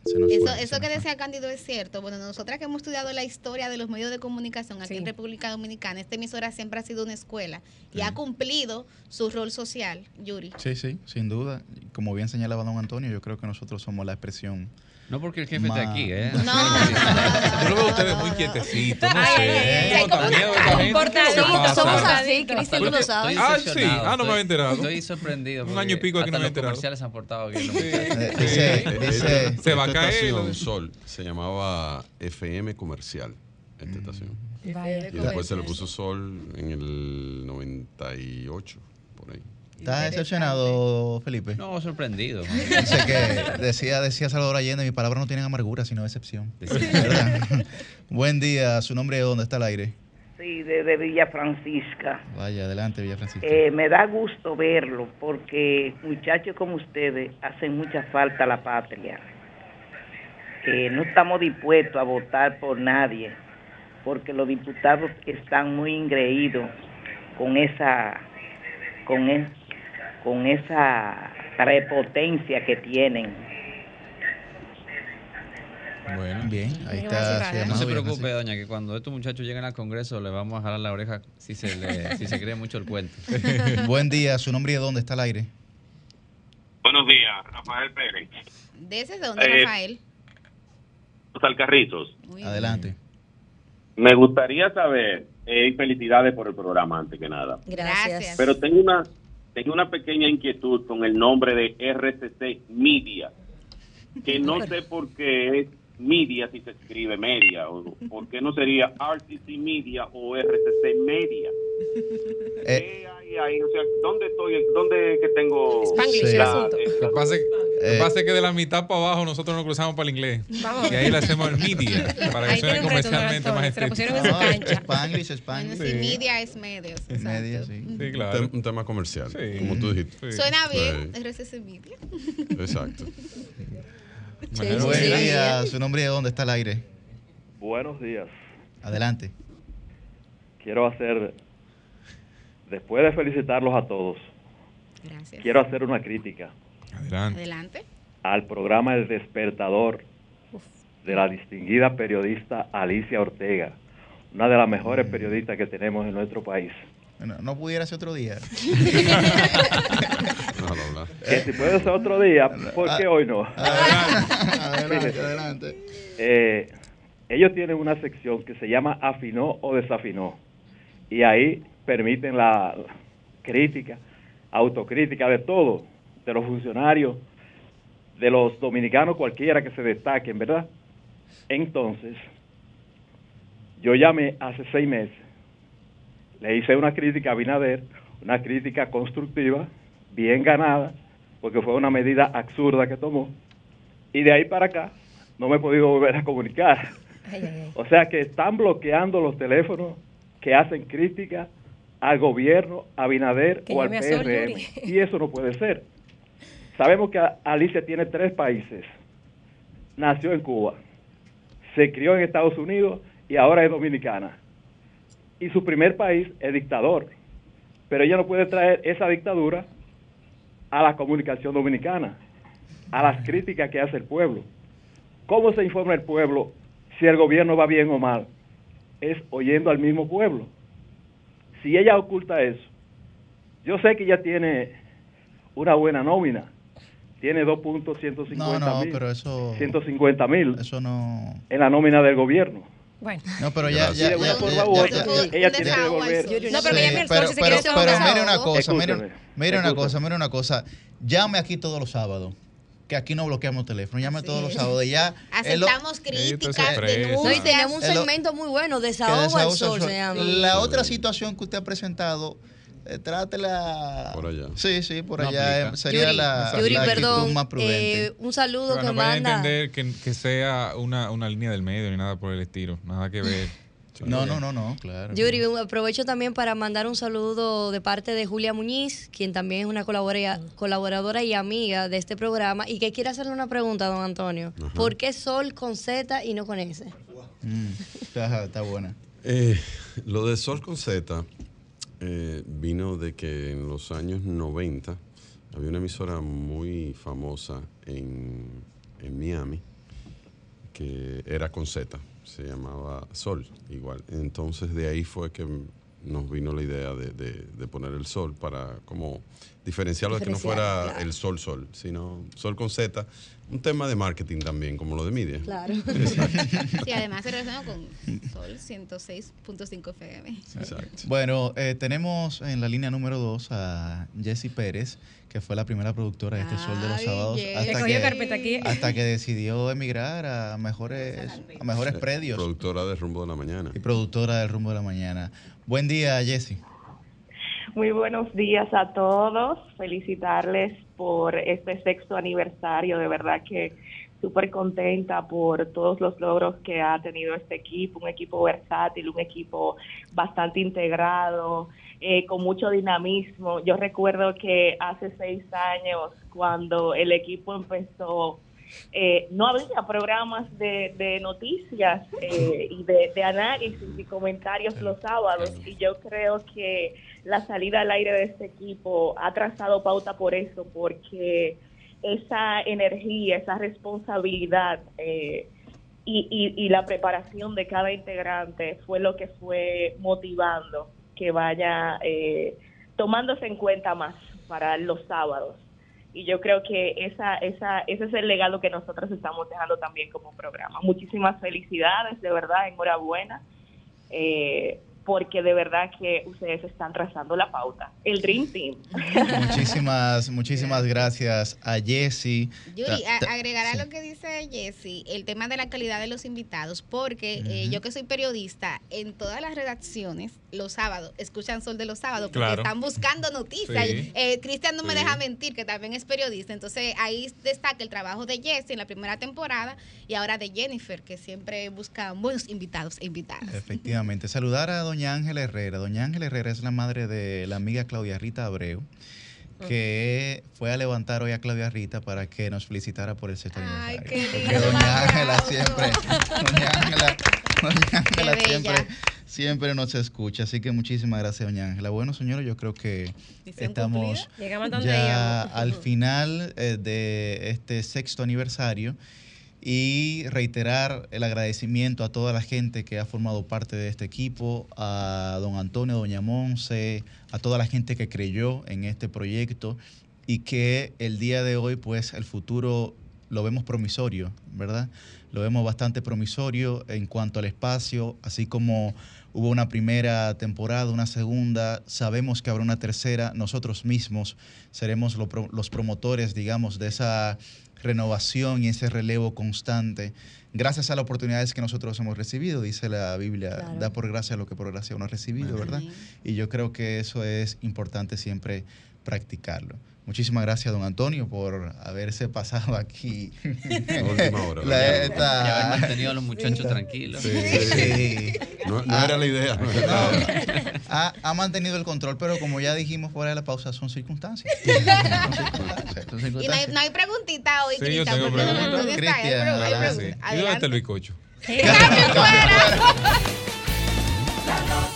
Se nos Eso, fue, se eso nos que fue. decía Cándido es cierto. Bueno, nosotras que hemos estudiado la historia de los medios de comunicación aquí en República Dominicana, esta emisora siempre ha sido una escuela y ha cumplido su rol social, Yuri. Sí, sí, sin duda. Como bien señalaba don Antonio, yo creo que nosotros somos la expresión. No porque el jefe esté más- aquí, ¿eh? Yo lo veo a ustedes muy quietecitos, no sé. somos así, Cristian, tú lo sabes. Ah, sí. Ah, no me había enterado. Estoy sorprendido. Un año y pico aquí no me los he enterado. comerciales han portado bien. los. Dice- Se va a caer, lo- Sol se llamaba FM Comercial, esta estación. Y después se le puso Sol en el 98, por ahí. ¿Estás decepcionado, Felipe? No, sorprendido. Dice que decía, decía Salvador Allende, mis palabras no tienen amargura, sino decepción. Buen día, su nombre de dónde está el aire. Sí, de, Villa Francisca. Vaya, adelante, Villa Francisco. Eh, me da gusto verlo porque muchachos como ustedes hacen mucha falta a la patria. Eh, no estamos dispuestos a votar por nadie porque los diputados están muy ingreídos con esa con, es- con esa prepotencia que tienen. Bueno, bien, ahí No está. su se preocupe, doña, que cuando estos muchachos lleguen al Congreso le vamos a jalar la oreja si se, le, si se cree mucho el cuento. Buen día, su nombre de dónde está el aire. Buenos días, Rafael Pérez. ¿De ese de dónde, Eh, Rafael? Los Alcarrizos. Adelante. Me gustaría saber, eh, y felicidades por el programa antes que nada. Gracias. Pero tengo una, tengo una pequeña inquietud con el nombre de RCC Media, que no sé por qué es media si se escribe media? ¿O ¿Por qué no sería RCC Media o RCC Media? Eh, ahí, O sea, ¿dónde estoy? ¿Dónde que tengo Spanglish, el asunto? Lo que pasa es que de la mitad para abajo nosotros nos cruzamos para el inglés. Vamos. Y ahí le hacemos el media para que suene comercialmente más Se pusieron en cancha. Spanglish, Spanglish. Sí. media es medios. Media, sí. sí claro. Un, tema comercial, como tú dijiste. Suena bien, RCC Media. Exacto. Buenos días, su nombre y de dónde está el aire. Buenos días. Adelante. Quiero hacer después de felicitarlos a todos, quiero hacer una crítica. Adelante. Al programa El Despertador de la distinguida periodista Alicia Ortega, una de las mejores mm. periodistas que tenemos en nuestro país. Bueno, no pudiera ser otro día. que si puede ser otro día, ¿por qué hoy no? Adelante, adelante. Eh, ellos tienen una sección que se llama Afinó o Desafinó. Y ahí permiten la crítica, autocrítica de todo, de los funcionarios, de los dominicanos cualquiera que se destaquen, ¿verdad? Entonces, yo llamé hace seis meses, le hice una crítica a Binader, una crítica constructiva, bien ganada, porque fue una medida absurda que tomó, y de ahí para acá no me he podido volver a comunicar. O sea que están bloqueando los teléfonos que hacen crítica al gobierno, a Binader o al PRM. Y eso no puede ser. Sabemos que Alicia tiene tres países. Nació en Cuba, se crió en Estados Unidos y ahora es dominicana. Y su primer país es dictador. Pero ella no puede traer esa dictadura a la comunicación dominicana, a las críticas que hace el pueblo. ¿Cómo se informa el pueblo si el gobierno va bien o mal? Es oyendo al mismo pueblo si ella oculta eso, yo sé que ella tiene una buena nómina. Tiene 2.150 no, no, mil. pero eso... 150 mil. Eso no... En la nómina del gobierno. Bueno. No, pero ya, ya, ya, ella tiene que devolver. No, pero, pero, pero, pero mire una cosa, mire, mire una cosa, mire una cosa. Llame aquí todos los sábados que aquí no bloqueamos teléfono. Llame todos los sábados. Ya Aceptamos críticas, denuncias. y tenemos un segmento muy bueno, desahogo al sol, La otra situación que usted ha presentado, eh, trátela. Por allá. Sí, sí, por allá eh, sería la, Yuri, perdón, más prudente. Eh, un saludo que no manda. a entender que, que sea una, una línea del medio ni nada por el estilo. Nada que ver. No, no, no, no, claro. Yuri, aprovecho también para mandar un saludo de parte de Julia Muñiz, quien también es una colaboradora y amiga de este programa y que quiere hacerle una pregunta, don Antonio. ¿Por qué Sol con Z y no con S? Mm, está, buena. Eh, lo de Sol con Z eh, vino de que en los años 90 había una emisora muy famosa en, en Miami que era con Z se llamaba Sol, igual. Entonces de ahí fue que nos vino la idea de, de, poner el sol para como diferenciarlo de que no fuera el sol sol, sino sol con Z, un tema de marketing también, como lo de media. Claro. sí, además se relaciona con Sol 106.5 FM. Exacto. Bueno, eh, tenemos en la línea número 2 a Jessie Pérez, que fue la primera productora de este Sol de los Sábados, hasta, que, hasta que decidió emigrar a mejores, a mejores predios. Productora del Rumbo de la Mañana. Y productora del Rumbo de la Mañana. Buen día, Jessie. Muy buenos días a todos. Felicitarles por este sexto aniversario. De verdad que súper contenta por todos los logros que ha tenido este equipo, un equipo versátil, un equipo bastante integrado, eh, con mucho dinamismo. Yo recuerdo que hace seis años, cuando el equipo empezó eh, no había programas de, noticias eh, y de, análisis y comentarios los sábados y yo creo que la salida al aire de este equipo ha trazado pauta por eso, porque esa energía, esa responsabilidad eh, y, y, la preparación de cada integrante fue lo que fue motivando que vaya tomándose en cuenta más para los sábados y yo creo que esa, esa, ese es el legado que nosotros estamos dejando también como programa. Muchísimas felicidades, de verdad, enhorabuena. Eh, porque de verdad que ustedes están trazando la pauta. El Dream Team. Muchísimas, muchísimas gracias a Jesse. Yuri, agregará lo que dice Jesse, el tema de la calidad de los invitados, porque eh, yo que soy periodista, en todas las redacciones, los sábados, escuchan Sol de los sábados, porque están buscando noticias. Eh, Cristian no me deja mentir, que también es periodista, entonces ahí destaca el trabajo de Jesse en la primera temporada y ahora de Jennifer, que siempre busca buenos invitados e invitadas. Efectivamente. Saludar a doña Ángela Herrera. Doña Ángela Herrera es la madre de la amiga Claudia Rita Abreu que fue a levantar hoy a Claudia Rita para que nos felicitara por el sexto Ay, aniversario. Qué Porque doña Ángela siempre, doña Ángela, doña Ángela siempre, siempre nos escucha. Así que muchísimas gracias, doña Ángela. Bueno, señores, yo creo que estamos ya al final eh, de este sexto aniversario y reiterar el agradecimiento a toda la gente que ha formado parte de este equipo, a don Antonio, doña Monse, a toda la gente que creyó en este proyecto y que el día de hoy pues el futuro lo vemos promisorio, ¿verdad? Lo vemos bastante promisorio en cuanto al espacio, así como hubo una primera temporada, una segunda, sabemos que habrá una tercera, nosotros mismos seremos los promotores, digamos, de esa renovación y ese relevo constante, gracias a las oportunidades que nosotros hemos recibido, dice la Biblia, da por gracia lo que por gracia uno ha recibido, ¿verdad? Y yo creo que eso es importante siempre practicarlo. Muchísimas gracias, don Antonio, por haberse pasado aquí. última hora. La, Y haber mantenido a los muchachos tranquilos. Sí, No, era la idea. ha, mantenido el control, pero como ya dijimos fuera de la pausa, son circunstancias. Y no hay, preguntita hoy, sí, Cristian. Yo tengo preguntas. Cristian, ¿Y dónde está el bizcocho?